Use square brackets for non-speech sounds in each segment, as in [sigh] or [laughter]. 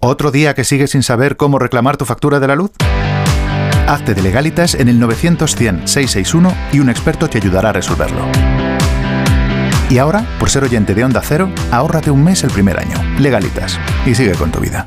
¿Otro día que sigues sin saber cómo reclamar tu factura de la luz? Hazte de legalitas en el 900-100-661 y un experto te ayudará a resolverlo. Y ahora, por ser oyente de Onda Cero, ahórrate un mes el primer año. Legalitas. Y sigue con tu vida.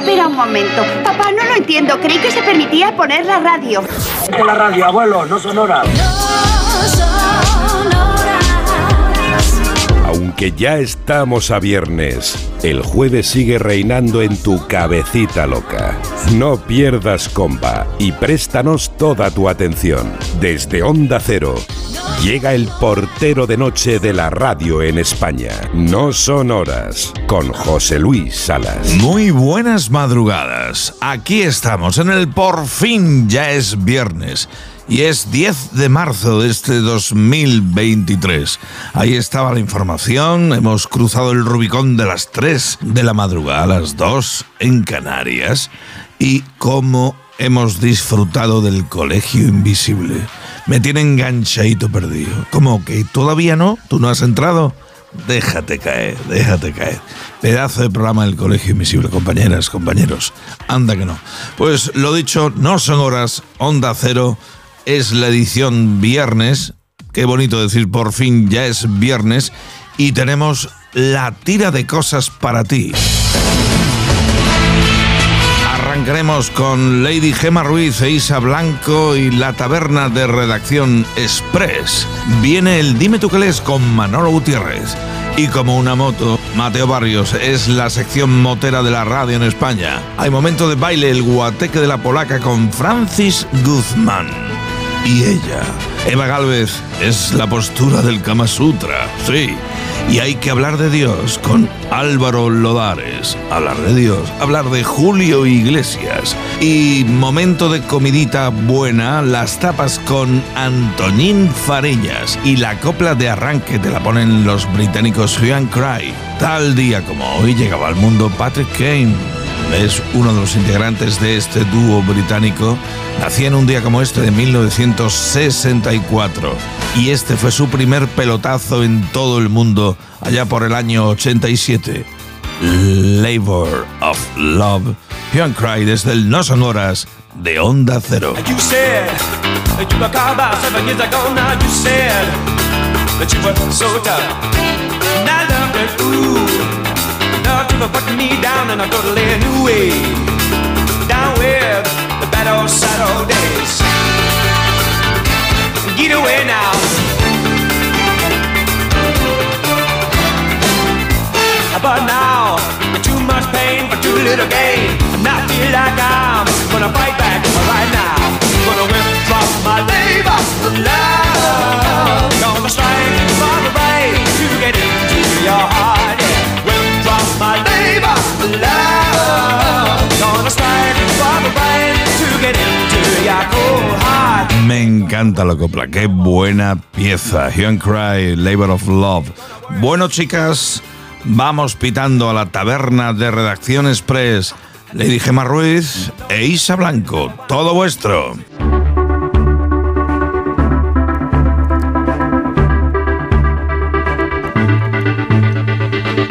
Espera un momento. Papá, no lo entiendo. Creí que se permitía poner la radio. La radio, abuelo, no sonora. Aunque ya estamos a viernes, el jueves sigue reinando en tu cabecita loca. No pierdas comba y préstanos toda tu atención. Desde Onda Cero, llega el portero de noche de la radio en España. No son horas, con José Luis Salas. Muy buenas madrugadas. Aquí estamos en el por fin ya es viernes. Y es 10 de marzo de este 2023. Ahí estaba la información. Hemos cruzado el Rubicón de las 3 de la madrugada a las 2 en Canarias. Y cómo hemos disfrutado del colegio invisible. Me tiene enganchadito perdido. ¿Cómo que todavía no? ¿Tú no has entrado? Déjate caer, déjate caer. Pedazo de programa del Colegio Invisible, compañeras, compañeros. Anda que no. Pues lo dicho, no son horas, onda cero. Es la edición viernes. Qué bonito decir, por fin ya es viernes. Y tenemos la tira de cosas para ti. Arrancaremos con Lady Gema Ruiz e Isa Blanco y la taberna de redacción Express. Viene el Dime tú qué con Manolo Gutiérrez. Y como una moto, Mateo Barrios es la sección motera de la radio en España. Hay momento de baile el guateque de la polaca con Francis Guzmán. Y ella, Eva Galvez, es la postura del Kama Sutra, sí. Y hay que hablar de Dios con Álvaro Lodares. Hablar de Dios, hablar de Julio Iglesias. Y momento de comidita buena, las tapas con Antonín Fareñas. Y la copla de arranque te la ponen los británicos Hue Cry. Tal día como hoy llegaba al mundo Patrick Kane. Es uno de los integrantes de este dúo británico. Nacía en un día como este de 1964 y este fue su primer pelotazo en todo el mundo allá por el año 87. Labor of Love. Hue Cry desde el No Son Horas de Onda Cero. You said that you were called about seven years ago. Now you said that you were so tough. And I loved it, ooh. Love you for putting me down and I'm gonna lay a new way. Down with the bad old sad old days. Get away now. But now, with too much pain for too little gain. And I feel like I'm gonna fight back right now. Gonna withdraw my labor of love. Gonna strike for the right to get into your heart. Me encanta la copla, qué buena pieza. Hue Cry, Labor of Love. Bueno, chicas, vamos pitando a la taberna de Redacción Express. Lady Gemma Ruiz e Isa Blanco, todo vuestro.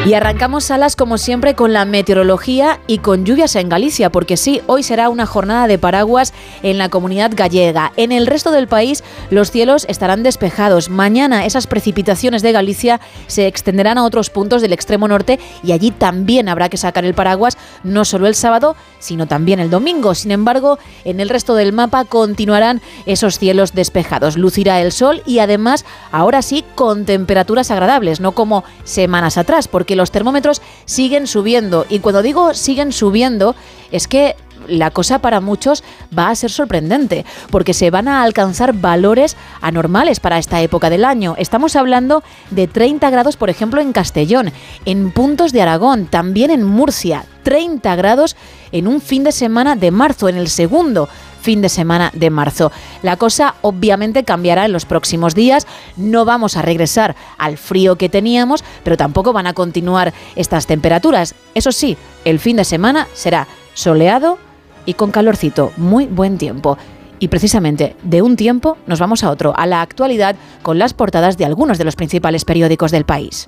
Y arrancamos salas como siempre con la meteorología y con lluvias en Galicia, porque sí, hoy será una jornada de paraguas en la comunidad gallega. En el resto del país los cielos estarán despejados. Mañana esas precipitaciones de Galicia se extenderán a otros puntos del extremo norte y allí también habrá que sacar el paraguas, no solo el sábado, sino también el domingo. Sin embargo, en el resto del mapa continuarán esos cielos despejados. Lucirá el sol y además, ahora sí, con temperaturas agradables, no como semanas atrás, porque los termómetros siguen subiendo. Y cuando digo siguen subiendo, es que la cosa para muchos va a ser sorprendente, porque se van a alcanzar valores anormales para esta época del año. Estamos hablando de 30 grados, por ejemplo, en Castellón, en puntos de Aragón, también en Murcia, 30 grados en un fin de semana de marzo, en el segundo fin de semana de marzo. La cosa obviamente cambiará en los próximos días, no vamos a regresar al frío que teníamos, pero tampoco van a continuar estas temperaturas. Eso sí, el fin de semana será soleado y con calorcito, muy buen tiempo. Y precisamente de un tiempo nos vamos a otro, a la actualidad, con las portadas de algunos de los principales periódicos del país.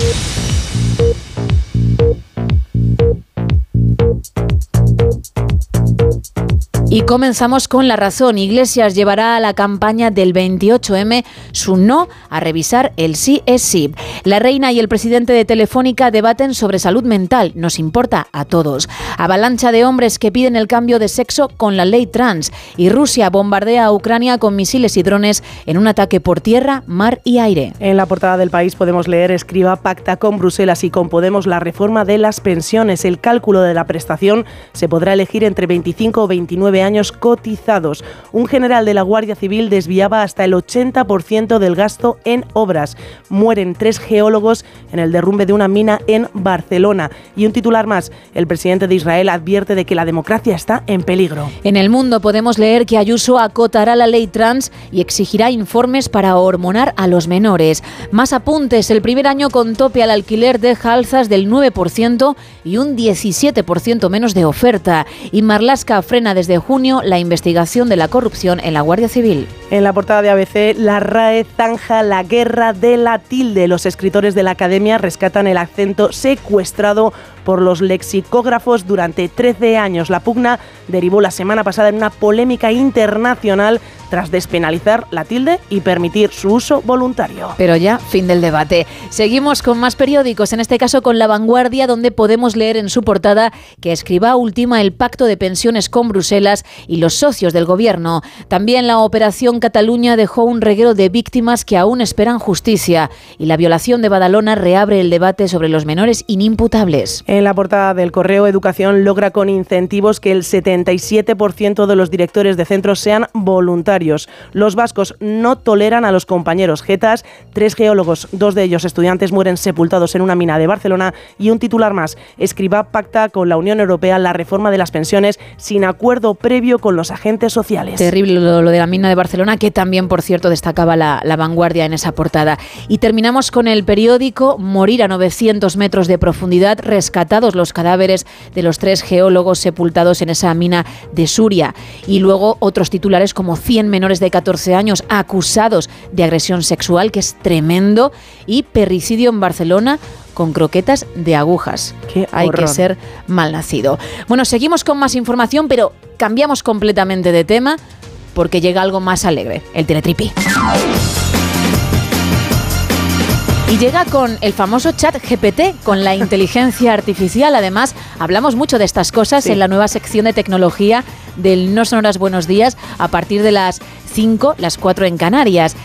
Y comenzamos con la razón. Iglesias llevará a la campaña del 28M su no a revisar el sí es sí. La reina y el presidente de Telefónica debaten sobre salud mental. Nos importa a todos. Avalancha de hombres que piden el cambio de sexo con la ley trans. Y Rusia bombardea a Ucrania con misiles y drones en un ataque por tierra, mar y aire. En la portada del país podemos leer escriba pacta con Bruselas y con Podemos la reforma de las pensiones. El cálculo de la prestación se podrá elegir entre 25 o 29 años cotizados. Un general de la Guardia Civil desviaba hasta el 80% del gasto en obras. Mueren tres geólogos en el derrumbe de una mina en Barcelona. Y un titular más, el presidente de Israel advierte de que la democracia está en peligro. En el mundo podemos leer que Ayuso acotará la ley trans y exigirá informes para hormonar a los menores. Más apuntes, el primer año con tope al alquiler deja alzas del 9% y un 17% menos de oferta. Y Marlaska frena desde junio la investigación de la corrupción en la Guardia Civil. En la portada de ABC, la RAE zanja la guerra de la tilde. Los escritores de la academia rescatan el acento secuestrado por los lexicógrafos durante 13 años. La pugna derivó la semana pasada en una polémica internacional tras despenalizar la tilde y permitir su uso voluntario. Pero ya, fin del debate. Seguimos con más periódicos, en este caso con La Vanguardia, donde podemos leer en su portada que escriba última el pacto de pensiones con Bruselas y los socios del gobierno. También la operación Cataluña dejó un reguero de víctimas que aún esperan justicia y la violación de Badalona reabre el debate sobre los menores inimputables. En la portada del Correo Educación logra con incentivos que el 77% de los directores de centros sean voluntarios. Los vascos no toleran a los compañeros jetas. Tres geólogos, dos de ellos estudiantes, mueren sepultados en una mina de Barcelona. Y un titular más, Escriba pacta con la Unión Europea la reforma de las pensiones sin acuerdo previo con los agentes sociales. Terrible lo, de la mina de Barcelona, que también, por cierto, destacaba la, vanguardia en esa portada. Y terminamos con el periódico Morir a 900 metros de profundidad, rescatados los cadáveres de los tres geólogos sepultados en esa mina de Suria. Y luego otros titulares como 100 menores de 14 años acusados de agresión sexual, que es tremendo, y perricidio en Barcelona con croquetas de agujas. Qué Hay que ser malnacido. Bueno, seguimos con más información, pero cambiamos completamente de tema porque llega algo más alegre, el teletripi. Y llega con el famoso chat GPT, con la inteligencia [laughs] artificial. Además, hablamos mucho de estas cosas Sí. en la nueva sección de tecnología del No Sonoras Buenos Días a partir de las 5, las 4 en Canarias.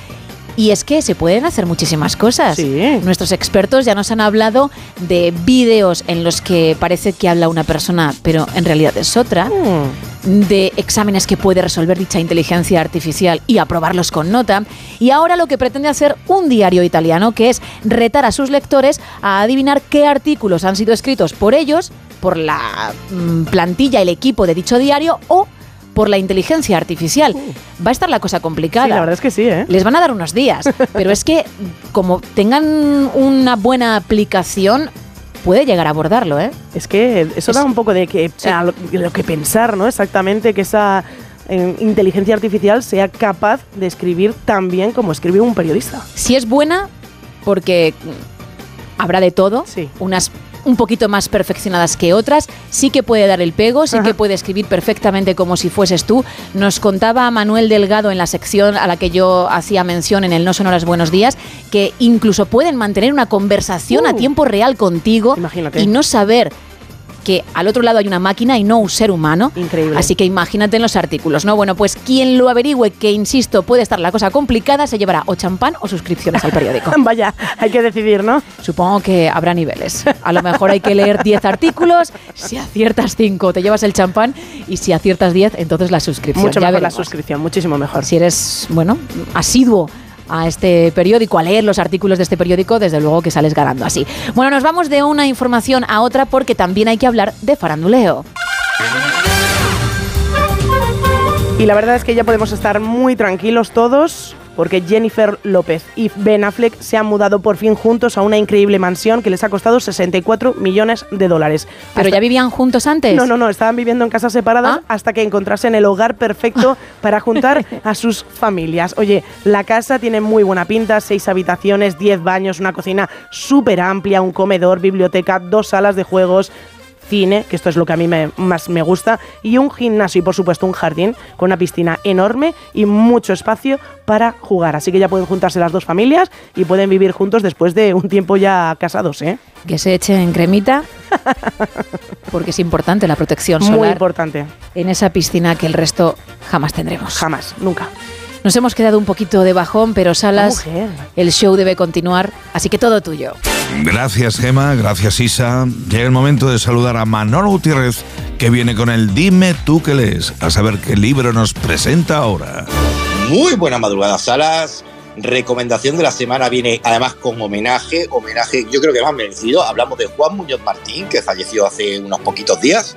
Y es que se pueden hacer muchísimas cosas. Sí. Nuestros expertos ya nos han hablado de vídeos en los que parece que habla una persona, pero en realidad es otra. Mm. De exámenes que puede resolver dicha inteligencia artificial y aprobarlos con nota. Y ahora lo que pretende hacer un diario italiano, que es retar a sus lectores a adivinar qué artículos han sido escritos por ellos, por la mm, plantilla, el equipo de dicho diario o por la inteligencia artificial. Va a estar la cosa complicada. Sí, la verdad es que sí, ¿eh? Les van a dar unos días, [laughs] pero es que como tengan una buena aplicación, puede llegar a abordarlo, ¿eh? Es que eso Es- da un poco de que, Sí. a lo, que pensar, ¿no? Exactamente que esa eh, inteligencia artificial sea capaz de escribir tan bien como escribe un periodista. Si es buena, porque habrá de todo, Sí. unas un poquito más perfeccionadas que otras, sí que puede dar el pego, sí que puede escribir perfectamente como si fueses tú. Nos contaba Manuel Delgado en la sección a la que yo hacía mención en el No Sonoras Buenos Días, que incluso pueden mantener una conversación a Uh. tiempo real contigo Imagínate. y no saber que al otro lado hay una máquina y no un ser humano. Increíble. Así que imagínate en los artículos, ¿no? Bueno, pues quien lo averigüe, que insisto, puede estar la cosa complicada, se llevará o champán o suscripciones al periódico. [laughs] Vaya, hay que decidir, ¿no? Supongo que habrá niveles. A lo mejor hay que leer 10 artículos, si aciertas 5 te llevas el champán y si aciertas 10 entonces la suscripción. Mucho Ya mejor la suscripción, muchísimo mejor. Si eres, bueno, asiduo a este periódico, a leer los artículos de este periódico, desde luego que sales ganando así. Bueno, nos vamos de una información a otra porque también hay que hablar de faranduleo. Y la verdad es que ya podemos estar muy tranquilos todos porque Jennifer López y Ben Affleck se han mudado por fin juntos a una increíble mansión que les ha costado 64 millones de dólares. ¿Pero Hasta- ya vivían juntos antes? No, no, no, estaban viviendo en casas separadas Ah. hasta que encontrasen el hogar perfecto [laughs] para juntar a sus familias. Oye, la casa tiene muy buena pinta, seis habitaciones, 10 baños, una cocina súper amplia, un comedor, biblioteca, dos salas de juegos, cine, que esto es lo que a mí me- más me gusta, y un gimnasio y por supuesto un jardín con una piscina enorme y mucho espacio para jugar. Así que ya pueden juntarse las dos familias y pueden vivir juntos después de un tiempo ya casados, ¿eh? Que se echen cremita, [laughs] porque es importante la protección Muy solar importante. en esa piscina que el resto jamás tendremos. Jamás, nunca. Nos hemos quedado un poquito de bajón, pero Salas, el show debe continuar, así que todo tuyo. Gracias Gema, gracias Isa. Llega el momento de saludar a Manolo Gutiérrez, que viene con el Dime tú qué lees, a saber qué libro nos presenta ahora. Muy buena madrugada, Salas. Recomendación de la semana viene además con homenaje, homenaje yo creo que más merecido. Hablamos de Juan Muñoz Martín, que falleció hace unos poquitos días,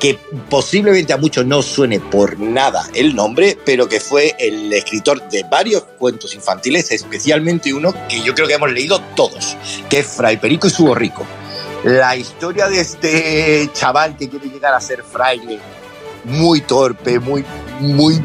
que posiblemente a muchos no suene por nada el nombre, pero que fue el escritor de varios cuentos infantiles, especialmente uno que yo creo que hemos leído todos, que es Fray Perico y su borrico. La historia de este chaval que quiere llegar a ser fraile, muy torpe, muy, muy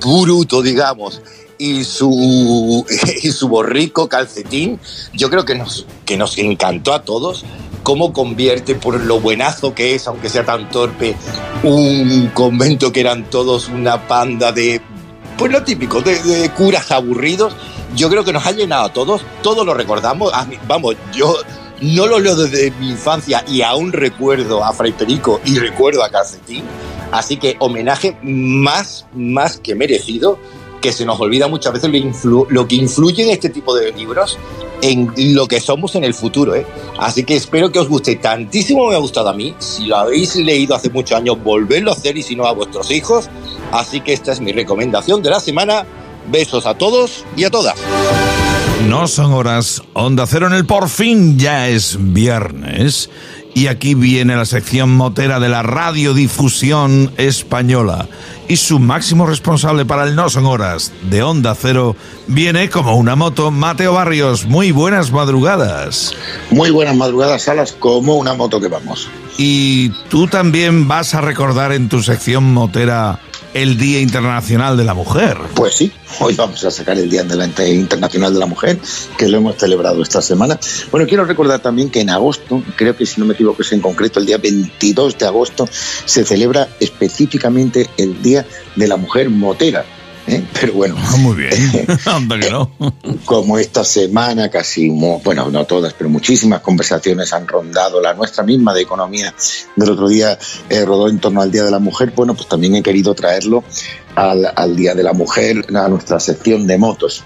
bruto, digamos, y su, [laughs] y su borrico calcetín, yo creo que nos, que nos encantó a todos cómo convierte por lo buenazo que es, aunque sea tan torpe, un convento que eran todos una panda de, pues lo típico, de, de curas aburridos. Yo creo que nos ha llenado a todos, todos lo recordamos. Mí- vamos, yo no lo leo desde mi infancia y aún recuerdo a Fray Perico y recuerdo a Calcetín. Así que homenaje más, más que merecido, que se nos olvida muchas veces lo, lo que influye en este tipo de libros en lo que somos en el futuro. ¿eh? Así que espero que os guste tantísimo, me ha gustado a mí. Si lo habéis leído hace muchos años, volvedlo a hacer y si no a vuestros hijos. Así que esta es mi recomendación de la semana. Besos a todos y a todas. No son horas, Onda Cero en el por fin ya es viernes. Y aquí viene la sección motera de la radiodifusión española. Y su máximo responsable para el No son horas de Onda Cero viene como una moto, Mateo Barrios. Muy buenas madrugadas. Muy buenas madrugadas, Salas, como una moto que vamos. Y tú también vas a recordar en tu sección motera el Día Internacional de la Mujer. Pues sí, hoy vamos a sacar el Día de la Inter- Internacional de la Mujer, que lo hemos celebrado esta semana. Bueno, quiero recordar también que en agosto, creo que si no me equivoco es en concreto el día 22 de agosto, se celebra específicamente el Día de la Mujer Motera. ¿Eh? Pero bueno, Muy bien. [laughs] Anda que no. [laughs] como esta semana casi, bueno, no todas, pero muchísimas conversaciones han rondado la nuestra misma de economía del otro día eh, rodó en torno al Día de la Mujer, bueno, pues también he querido traerlo al, al Día de la Mujer, a nuestra sección de motos.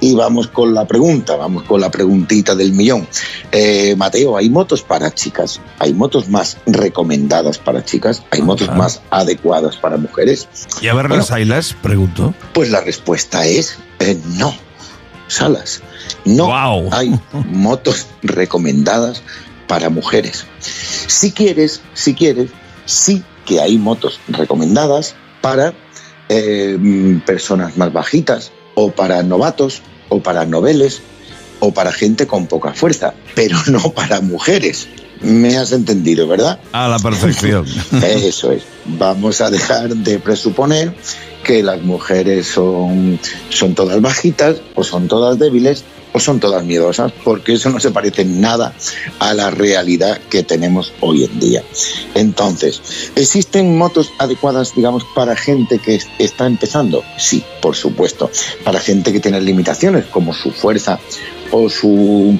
Y vamos con la pregunta, vamos con la preguntita del millón. Eh, Mateo, ¿hay motos para chicas? ¿Hay motos más recomendadas para chicas? ¿Hay motos Ajá. más adecuadas para mujeres? ¿Y a ver Bueno. las ailas? Pregunto. Pues la respuesta es eh, no. Salas, no hay [laughs] motos recomendadas para mujeres. Si quieres, si quieres, sí que hay motos recomendadas para eh, mm, personas más bajitas o para novatos o para noveles o para gente con poca fuerza, pero [laughs] no para mujeres. Me has entendido, ¿verdad? A la perfección. [laughs] Eso es. Vamos a dejar de presuponer que las mujeres son, son todas bajitas o son todas débiles o son todas miedosas, porque eso no se parece nada a la realidad que tenemos hoy en día. Entonces, ¿existen motos adecuadas, digamos, para gente que es- está empezando? Sí, por supuesto. Para gente que tiene limitaciones, como su fuerza o su,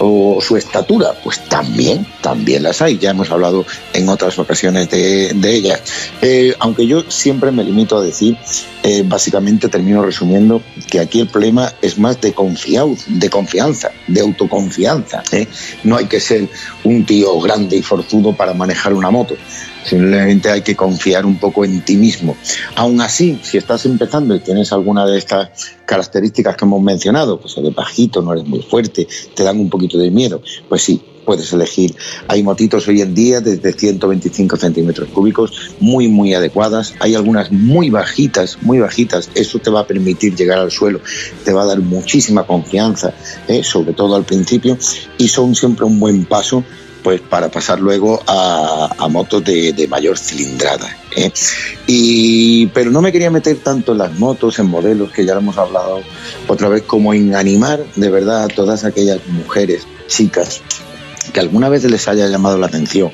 o su estatura, pues también, también las hay. Ya hemos hablado en otras ocasiones de, de ellas. Eh, aunque yo siempre me limito a decir, eh, básicamente termino resumiendo que aquí el problema es más de, confiau- de confianza, de autoconfianza. ¿eh? No hay que ser un tío grande y forzudo para manejar una moto. Simplemente hay que confiar un poco en ti mismo. Aún así, si estás empezando y tienes alguna de estas características que hemos mencionado, pues eres bajito, no eres muy fuerte, te dan un poquito de miedo, pues sí, puedes elegir. Hay motitos hoy en día desde 125 centímetros cúbicos muy, muy adecuadas. Hay algunas muy bajitas, muy bajitas. Eso te va a permitir llegar al suelo, te va a dar muchísima confianza, ¿eh? sobre todo al principio, y son siempre un buen paso pues para pasar luego a, motos de, de mayor cilindrada. ¿eh? Y, pero no me quería meter tanto en las motos, en modelos, que ya lo hemos hablado otra vez, como en animar de verdad a todas aquellas mujeres, chicas, que alguna vez les haya llamado la atención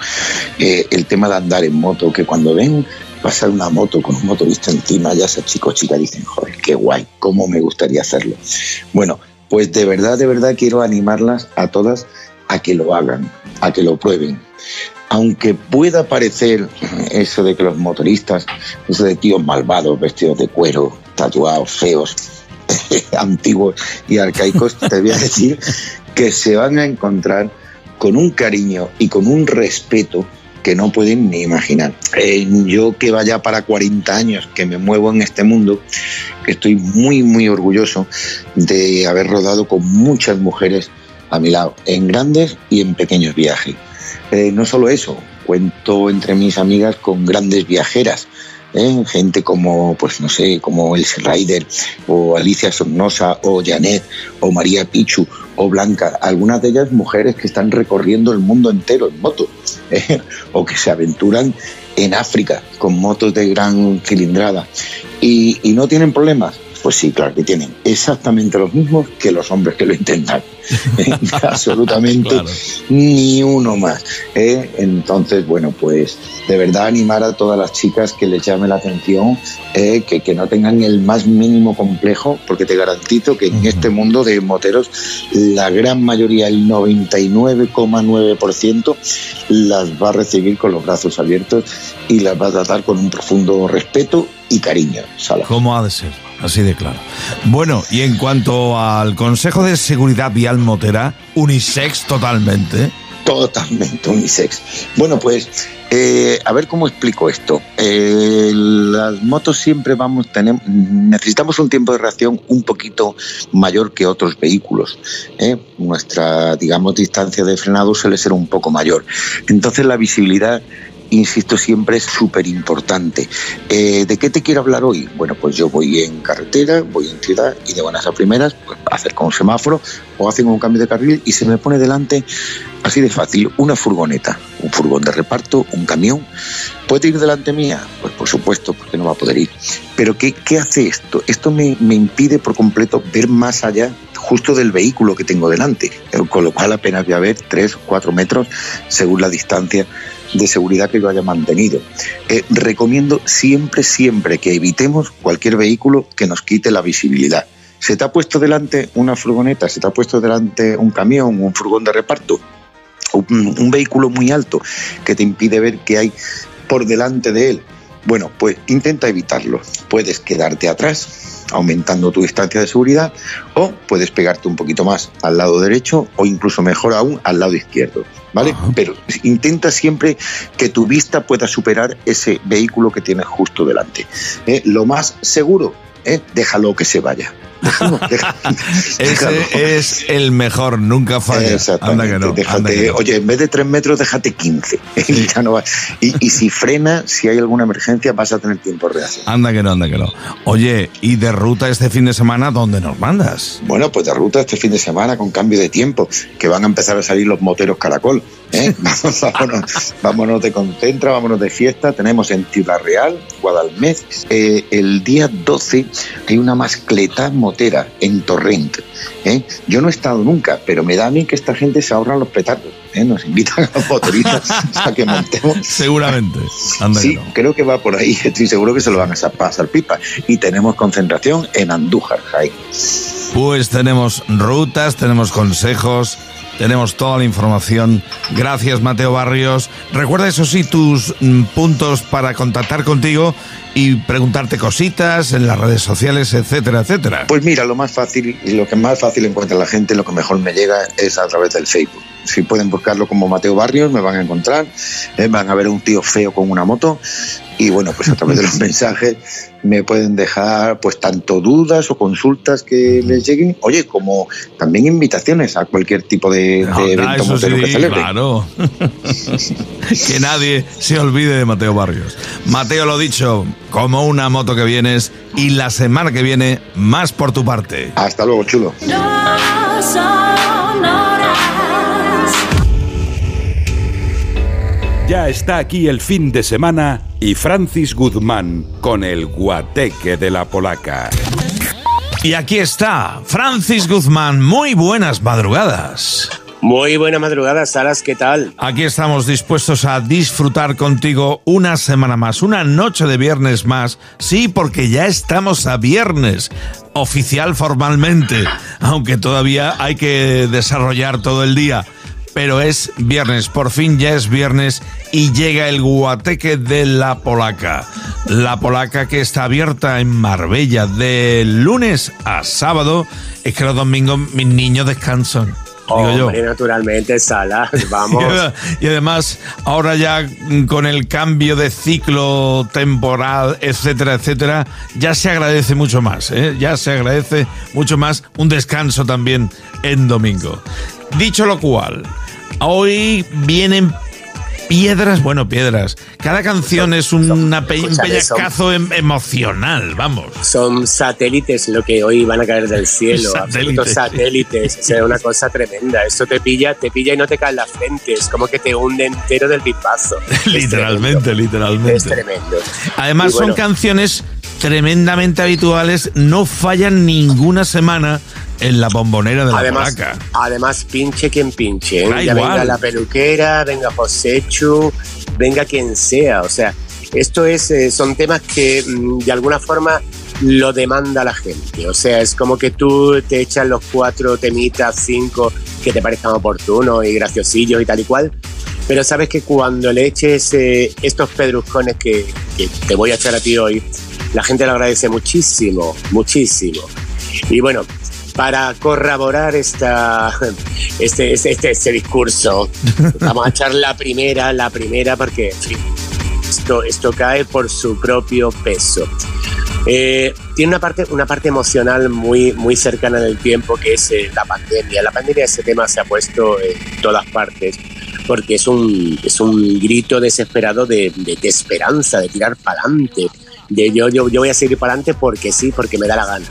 eh, el tema de andar en moto, que cuando ven pasar una moto con un motorista encima, ya sea chico o chica, dicen, joder, qué guay, cómo me gustaría hacerlo. Bueno, pues de verdad, de verdad quiero animarlas a todas a que lo hagan, a que lo prueben. Aunque pueda parecer eso de que los motoristas, eso de tíos malvados, vestidos de cuero, tatuados, feos, [laughs] antiguos y arcaicos, te voy a decir que se van a encontrar con un cariño y con un respeto que no pueden ni imaginar. Eh, yo que vaya para 40 años, que me muevo en este mundo, estoy muy, muy orgulloso de haber rodado con muchas mujeres a mi lado, en grandes y en pequeños viajes. Eh, no solo eso, cuento entre mis amigas con grandes viajeras, ¿eh? gente como, pues no sé, como Elsie Ryder, o Alicia Sornosa, o Janet, o María Pichu, o Blanca, algunas de ellas mujeres que están recorriendo el mundo entero en moto, ¿eh? o que se aventuran en África con motos de gran cilindrada y no tienen problemas. Pues sí, claro que tienen exactamente los mismos que los hombres que lo intentan. [laughs] [laughs] Absolutamente ni uno más. ¿eh? Entonces, bueno, pues de verdad animar a todas las chicas que les llame la atención, ¿eh? que, que no tengan el más mínimo complejo, porque te garantizo que en este mundo de moteros, la gran mayoría, el 99,9%, las va a recibir con los brazos abiertos y las va a tratar con un profundo respeto y cariño. Sala. ¿Cómo ha de ser? Así de claro. Bueno, y en cuanto al Consejo de Seguridad Vial Motera, unisex totalmente. Totalmente unisex. Bueno, pues eh, a ver cómo explico esto. Eh, las motos siempre vamos, tenemos, necesitamos un tiempo de reacción un poquito mayor que otros vehículos. ¿eh? Nuestra, digamos, distancia de frenado suele ser un poco mayor. Entonces la visibilidad insisto, siempre es súper importante. Eh, ¿De qué te quiero hablar hoy? Bueno, pues yo voy en carretera, voy en ciudad y de buenas a primeras, pues acerco un semáforo o hacen un cambio de carril y se me pone delante, así de fácil, una furgoneta, un furgón de reparto, un camión. ¿Puede ir delante mía? Pues por supuesto, porque no va a poder ir. Pero ¿qué, qué hace esto? Esto me, me impide por completo ver más allá justo del vehículo que tengo delante, eh, con lo cual apenas voy a ver 3 o 4 metros según la distancia de seguridad que yo haya mantenido. Eh, recomiendo siempre, siempre que evitemos cualquier vehículo que nos quite la visibilidad. ¿Se te ha puesto delante una furgoneta? ¿Se te ha puesto delante un camión, un furgón de reparto? Un, un vehículo muy alto que te impide ver qué hay por delante de él. Bueno, pues intenta evitarlo. Puedes quedarte atrás, aumentando tu distancia de seguridad, o puedes pegarte un poquito más al lado derecho o incluso mejor aún al lado izquierdo. ¿Vale? Pero intenta siempre que tu vista pueda superar ese vehículo que tienes justo delante. ¿Eh? Lo más seguro, ¿eh? déjalo que se vaya. Ese es el mejor, nunca falla. Anda que no, déjate, anda que no. Oye, en vez de 3 metros, déjate 15. Y, [laughs] ya no va- y, y si frena, si hay alguna emergencia, vas a tener tiempo reacción. Anda que no, anda que no. Oye, ¿y de ruta este fin de semana dónde nos mandas? Bueno, pues de ruta este fin de semana con cambio de tiempo, que van a empezar a salir los moteros caracol. ¿eh? [laughs] Vámonos, vámonos de concentra, vámonos de fiesta. Tenemos en Ciudad Real, Guadalmez, eh, el día 12 hay una mascleta motor en Torrent. ¿eh? Yo no he estado nunca, pero me da a mí que esta gente se ahorran los petardos. ¿eh? Nos invitan a los motoristas [laughs] a que montemos. Seguramente. Anda Sí, creo que va por ahí. [laughs] Estoy seguro que se lo van a sa- pasar pipa. Y tenemos concentración en Andújar. Pues tenemos rutas, tenemos consejos, tenemos toda la información. Gracias, Mateo Barrios. Recuerda, eso sí, tus mm, puntos para contactar contigo y preguntarte cositas en las redes sociales, etcétera, etcétera. Pues mira, lo más fácil, y lo que más fácil encuentra la gente, lo que mejor me llega es a través del Facebook. Si pueden buscarlo como Mateo Barrios, me van a encontrar, eh, van a ver a un tío feo con una moto y bueno, pues a través de los [laughs] mensajes me pueden dejar pues tanto dudas o consultas que les lleguen, oye, como también invitaciones a cualquier tipo de, de Ah, evento eso motero que sí, celebre. claro. [laughs] que nadie se olvide de Mateo Barrios. Mateo, lo dicho, como una moto que vienes y la semana que viene, más por tu parte. Hasta luego, chulo. Ya está aquí el fin de semana y Francis Guzmán con el guateque de la polaca. Y aquí está, Francis Guzmán. Muy buenas madrugadas. Muy buena madrugada, Saras, ¿qué tal? Aquí estamos dispuestos a disfrutar contigo una semana más, una noche de viernes más. Sí, porque ya estamos a viernes, oficial formalmente, aunque todavía hay que desarrollar todo el día. Pero es viernes, por fin ya es viernes y llega el guateque de la polaca. La polaca que está abierta en Marbella de lunes a sábado. Es que los domingos mis niños descansan. Digo yo. Hombre, naturalmente, Salas, [laughs] vamos. Y además, ahora ya con el cambio de ciclo temporal, etcétera, etcétera, ya se agradece mucho más, ¿eh? ya se agradece mucho más un descanso también en domingo. Dicho lo cual, hoy vienen piedras, bueno, piedras. Cada canción es una pe- un son- pellizcazo em- emocional, vamos. Son satélites lo que hoy van a caer del cielo, [laughs] Satélites. satélites. O sea, una cosa tremenda. Esto te pilla, te pilla y no te cae en la frente. Es como que te hunde entero del pipazo. [laughs] literalmente, literalmente. Es tremendo. Además bueno, son canciones tremendamente habituales, no fallan ninguna semana en la bombonera de la Además, polaca. además, pinche quien pinche. ¿eh? Ya venga la peluquera, venga Josechu, venga quien sea. O sea, esto es, eh, son temas que mm, de alguna forma lo demanda la gente. O sea, es como que tú te echas los cuatro temitas, cinco que te parezcan oportunos y graciosillos y tal y cual. Pero sabes que cuando le eches eh, estos pedruscones que, que te voy a echar a ti hoy, la gente lo agradece muchísimo, muchísimo. Y bueno, para corroborar esta, este, este, este, este discurso, vamos a echar la primera, la primera, porque esto, esto cae por su propio peso. Eh, tiene una parte, una parte emocional muy, muy cercana en el tiempo que es eh, la pandemia. La pandemia, ese tema se ha puesto en todas partes porque es un, es un grito desesperado de, de- de esperanza, de tirar para adelante. De yo, yo, yo voy a seguir para adelante porque sí, porque me da la gana.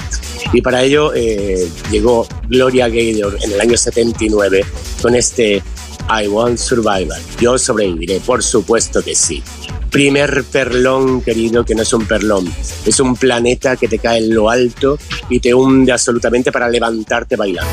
Y para ello eh, llegó Gloria Gaynor en el año 79 con este I Want Survival. Yo sobreviviré, por supuesto que sí. Primer perlón, querido, que no es un perlón, es un planeta que te cae en lo alto y te hunde absolutamente para levantarte bailando.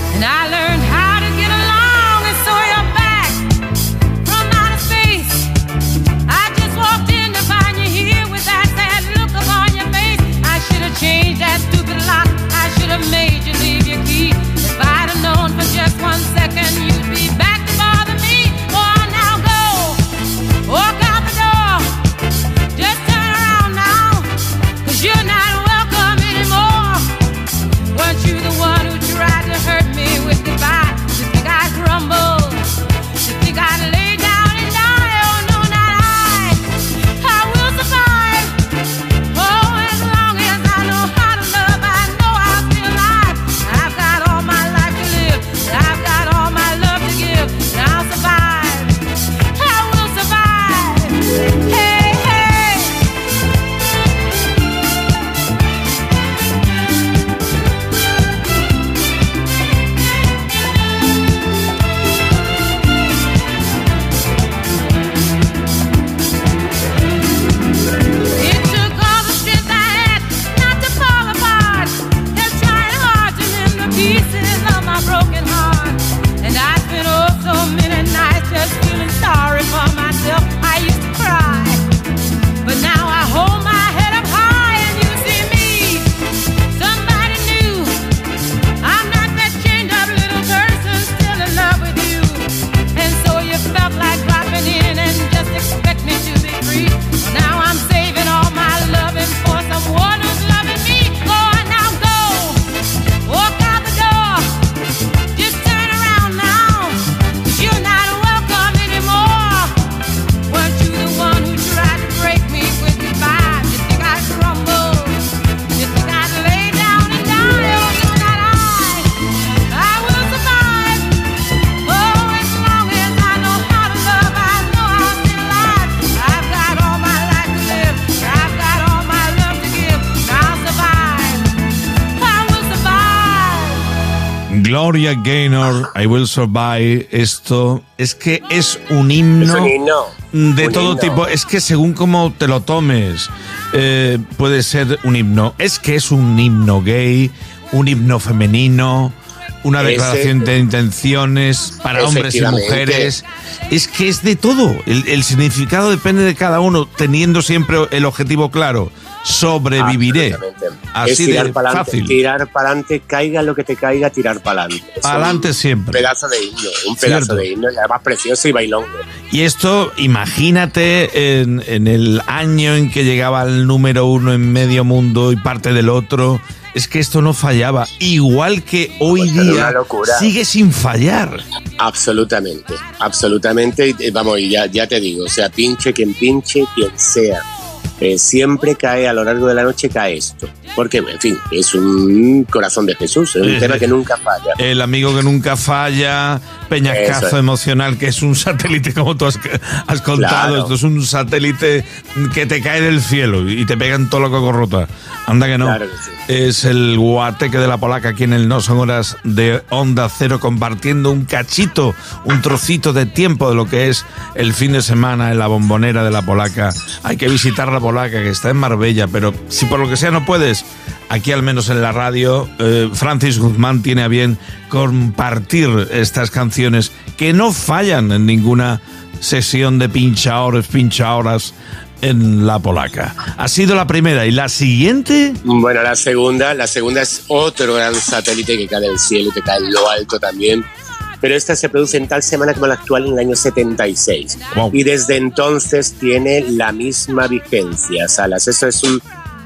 Gloria Gaynor, I Will Survive, esto es que es un himno, Es un himno, de un todo himno. tipo. Es que según cómo te lo tomes, eh, puede ser un himno. Es que es un himno gay, un himno femenino, una Ese- declaración de intenciones para hombres y mujeres. Es que es de todo. El, el significado depende de cada uno, teniendo siempre el objetivo claro. Sobreviviré. Así es tirar de para adelante, fácil. tirar para adelante, caiga lo que te caiga, tirar para adelante. Un Pa'lante siempre. pedazo de himno, un pedazo Cierto. de himno y además precioso y bailongo. Y esto, imagínate en, en el año en que llegaba el número uno en medio mundo y parte del otro. Es que esto no fallaba. Igual que hoy Pues día sigue sin fallar. Absolutamente, absolutamente. Eh, Vamos, ya, ya te digo, o sea, pinche quien pinche, quien sea. Eh, siempre cae a lo largo de la noche, cae esto. Porque, en fin, es un corazón de Jesús, es un tema que nunca falla. El amigo que nunca falla, Peñascazo es. emocional, que es un satélite, como tú has, has contado. Claro. Esto es un satélite que te cae del cielo y te pega en todo lo que corrota. Anda que no. Claro que sí. Es el guateque de la polaca aquí en el No Son Horas de Onda Cero, compartiendo un cachito, un trocito de tiempo de lo que es el fin de semana en la bombonera de la polaca. Hay que visitar la polaca, que está en Marbella, pero si por lo que sea no puedes, aquí al menos en la radio, eh, Francis Guzmán tiene a bien compartir estas canciones que no fallan en ninguna sesión de pinchahoras, pinchahoras en la polaca. Ha sido la primera y la siguiente. Bueno, la segunda, la segunda es otro gran satélite que cae del cielo y que cae en lo alto también. Pero esta se produce en tal semana como la actual en el año 76. Wow. Y desde entonces tiene la misma vigencia, Salas. Eso es un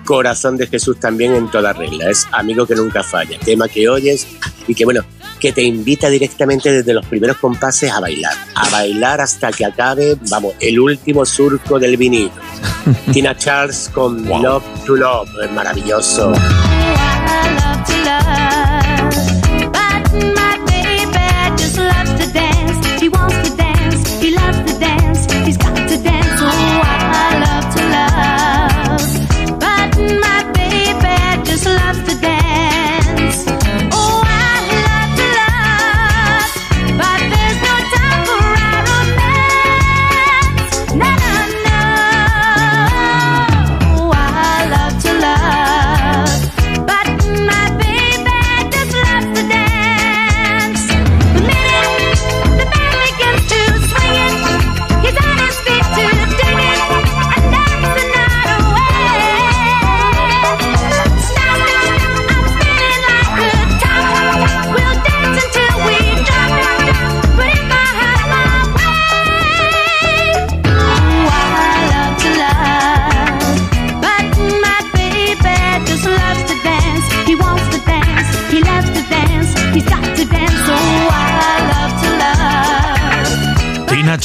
corazón de Jesús también en toda regla. Es amigo que nunca falla. Tema que oyes y que, bueno, que te invita directamente desde los primeros compases a bailar. A bailar hasta que acabe, vamos, el último surco del vinilo. [laughs] Tina Charles con Love to Love. Es maravilloso.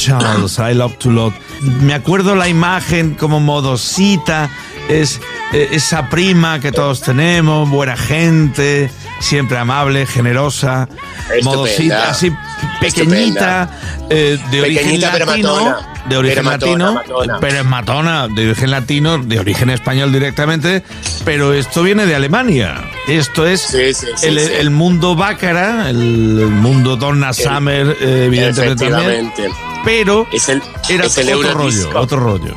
Charles, I Love to Love. Me acuerdo la imagen como modosita, es eh, esa prima que todos tenemos, buena gente, siempre amable, generosa, Estupenda. modosita, así pequeñita, eh, de origen pero latino, matona. de origen Pero latino, matona. pero es matona, de origen latino, de origen español directamente, pero esto viene de Alemania. Esto es Sí, sí, sí, el, mundo bácara, el, mundo Donna Summer, eh, evidentemente también. Pero Es el, era es el otro rollo, otro rollo.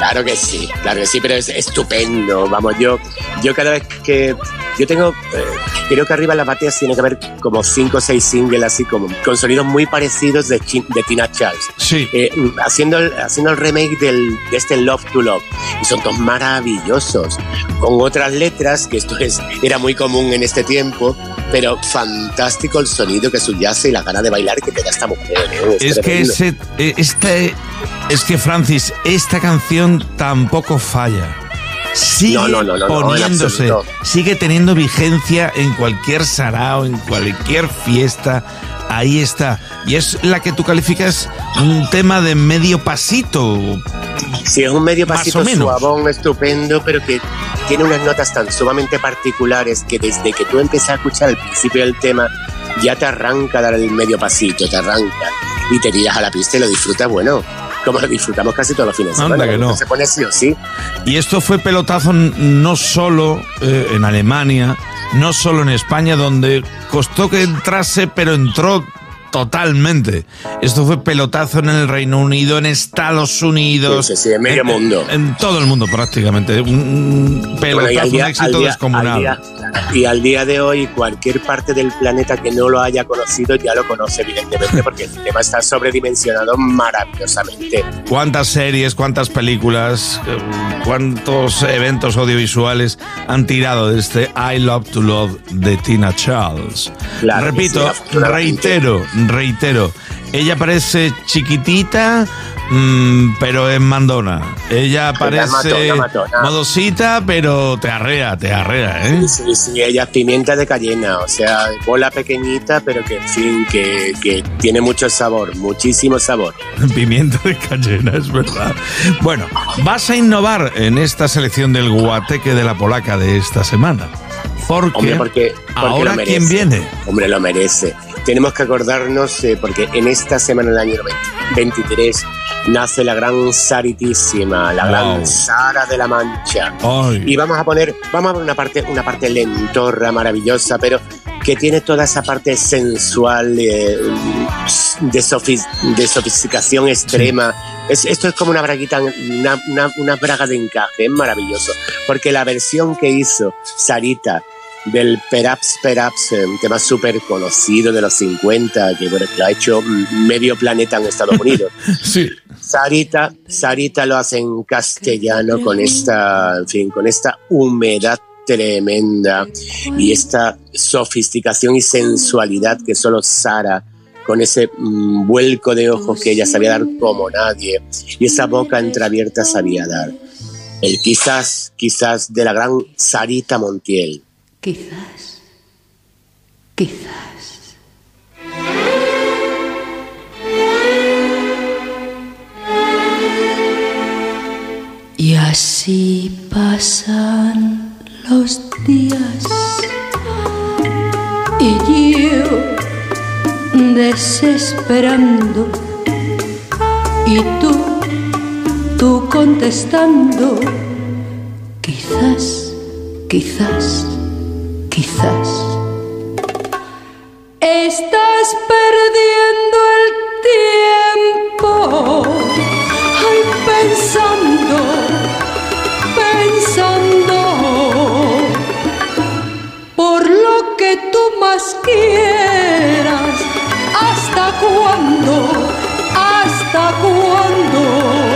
Claro que sí, claro que sí, pero es estupendo. Vamos, yo, yo cada vez que. Yo tengo. eh, creo que arriba en las bateas tiene que haber como cinco o seis singles así, como con sonidos muy parecidos de, Chi- de Tina Charles. Sí. Eh, haciendo, el, haciendo el remake del, de este Love to Love. Y son todos maravillosos. Con otras letras, que esto es, era muy común en este tiempo, pero fantástico el sonido que subyace y la gana de bailar que te da esta mujer. ¿eh? Es que tremendo. ese, eh, este, es que Francis, esta canción tampoco falla. Sigue No, no, no, poniéndose, sigue teniendo vigencia en cualquier sarao, en cualquier fiesta. Ahí está. Y es la que tú calificas un tema de medio pasito. Sí, es un medio pasito suavón, estupendo, pero que tiene unas notas tan sumamente particulares que desde que tú empiezas a escuchar el principio del tema, ya te arranca dar el medio pasito, te arranca y te tiras a la pista y lo disfrutas, bueno, como lo disfrutamos casi todos los fines de Anda semana. que no. Se pone sí o sí. Y esto fue pelotazo no solo eh, en Alemania, no solo en España, donde costó que entrase, pero entró totalmente. Esto fue pelotazo en el Reino Unido, en Estados Unidos. Sí, sí, sí, en medio en, mundo. En todo el mundo prácticamente. Un pelotazo, Bueno, y al día- un éxito al día- descomunal. al día- y al día de hoy, cualquier parte del planeta que no lo haya conocido ya lo conoce, evidentemente, porque el tema está sobredimensionado maravillosamente. ¿Cuántas series, cuántas películas, eh, cuántos eventos audiovisuales han tirado de este I Love to Love de Tina Charles? Claro Repito, reitero, reitero. Ella parece chiquitita, mm, pero es mandona. Ella parece modosita, pero te arrea, te arrea, ¿eh? Sí, sí, ella es pimienta de cayena, o sea, bola pequeñita, pero que, en fin, que, que tiene mucho sabor, muchísimo sabor. [laughs] Pimiento de cayena, es verdad. Bueno, vas a innovar en esta selección del guateque de la polaca de esta semana. Porque, Hombre, porque, porque ahora lo merece. quién viene. Hombre, lo merece. Tenemos que acordarnos, eh, porque en esta semana del año 20 23 nace la gran Saritísima, la Wow. gran Sara de la Mancha. Ay. Y vamos a poner, vamos a poner una parte, una parte lentorra, maravillosa, pero que tiene toda esa parte sensual, eh, de, sofis- de sofisticación extrema. Es- esto es como una braguita, una, una, una braga de encaje, es maravilloso. Porque la versión que hizo Sarita del Perhaps Perhaps, eh, un tema súper conocido de los 50, que, bueno, que ha hecho medio planeta en Estados Unidos. [laughs] Sí. Sarita, Sarita lo hace en castellano con esta, en fin, con esta humedad tremenda y esta sofisticación y sensualidad que solo Sara, con ese mm, vuelco de ojos que ella sabía dar como nadie y esa boca entreabierta sabía dar. El quizás, quizás de la gran Sarita Montiel. Quizás. Quizás. Y así pasan los días. Y yo desesperando. Y tú, tú contestando. Quizás, quizás, quizás. Estás perdiendo el tiempo. Ay, pensando. Quieras. ¿Hasta cuándo? ¿Hasta cuándo?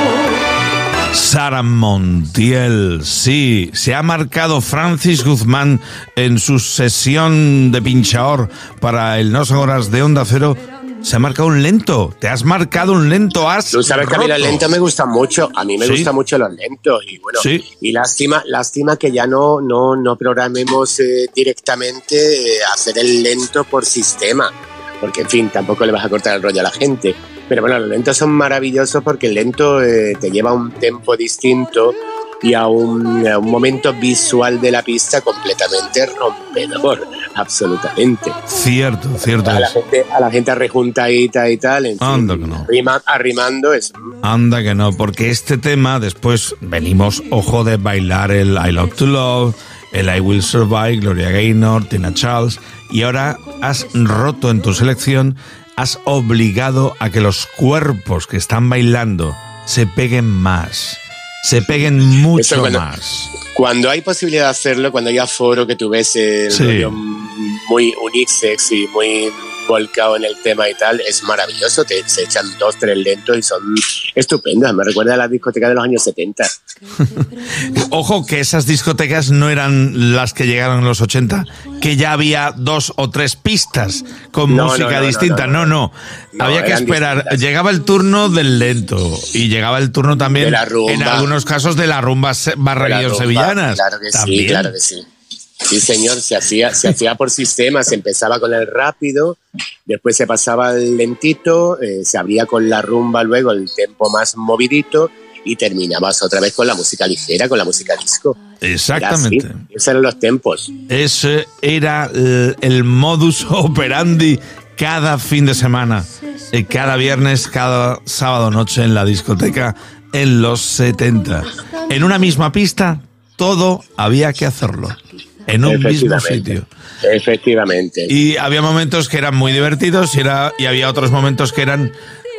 Sara Montiel, sí, se ha marcado Francis Guzmán en su sesión de pinchaor para el No Horas de Onda Cero. Se ha marcado un lento, te has marcado un lento, has Tú sabes que a mí los roto. lentos me gustan mucho, a mí me Sí. gustan mucho los lentos y bueno, Sí. y lástima, lástima que ya no, no, no programemos eh, directamente eh, hacer el lento por sistema, porque en fin, tampoco le vas a cortar el rollo a la gente. Pero bueno, los lentos son maravillosos porque el lento eh, te lleva a un tempo distinto y a un, a un momento visual de la pista completamente rompedor, absolutamente. Cierto, cierto. A la gente, a la gente arrejuntadita y tal, en fin, Anda que no. arrima- arrimando es Anda que no, porque este tema después venimos, ojo, de bailar el I Love to Love, el I Will Survive, Gloria Gaynor, Tina Charles, y ahora has roto en tu selección, has obligado a que los cuerpos que están bailando se peguen más, se peguen mucho cuando- más. Cuando hay posibilidad de hacerlo, cuando hay aforo, que tú ves el Sí. rollo muy unisex y muy volcado en el tema y tal, es maravilloso. Te, se echan dos, tres lentos y son estupendos. Me recuerda a las discotecas de los años 70. Ojo que esas discotecas no eran las que llegaron en los 80, que ya había dos o tres pistas con No, música no, no, distinta. No, no. Había que esperar. distintas. Llegaba el turno del lento y llegaba el turno también, en algunos casos, de la rumba barraguillo La rumba, sevillanas. Claro que También. sí, claro que sí. Sí, señor, se hacía, se hacía por sistema, se empezaba con el rápido, después se pasaba al lentito, eh, se abría con la rumba luego el tempo más movidito y terminabas otra vez con la música ligera, con la música disco. Exactamente. Era así, esos eran los tempos. Ese era el, el modus operandi cada fin de semana, eh, cada viernes, cada sábado noche en la discoteca en los 70. En una misma pista, todo había que hacerlo. En un mismo sitio. Efectivamente. Y había momentos que eran muy divertidos y, era, y había otros momentos que eran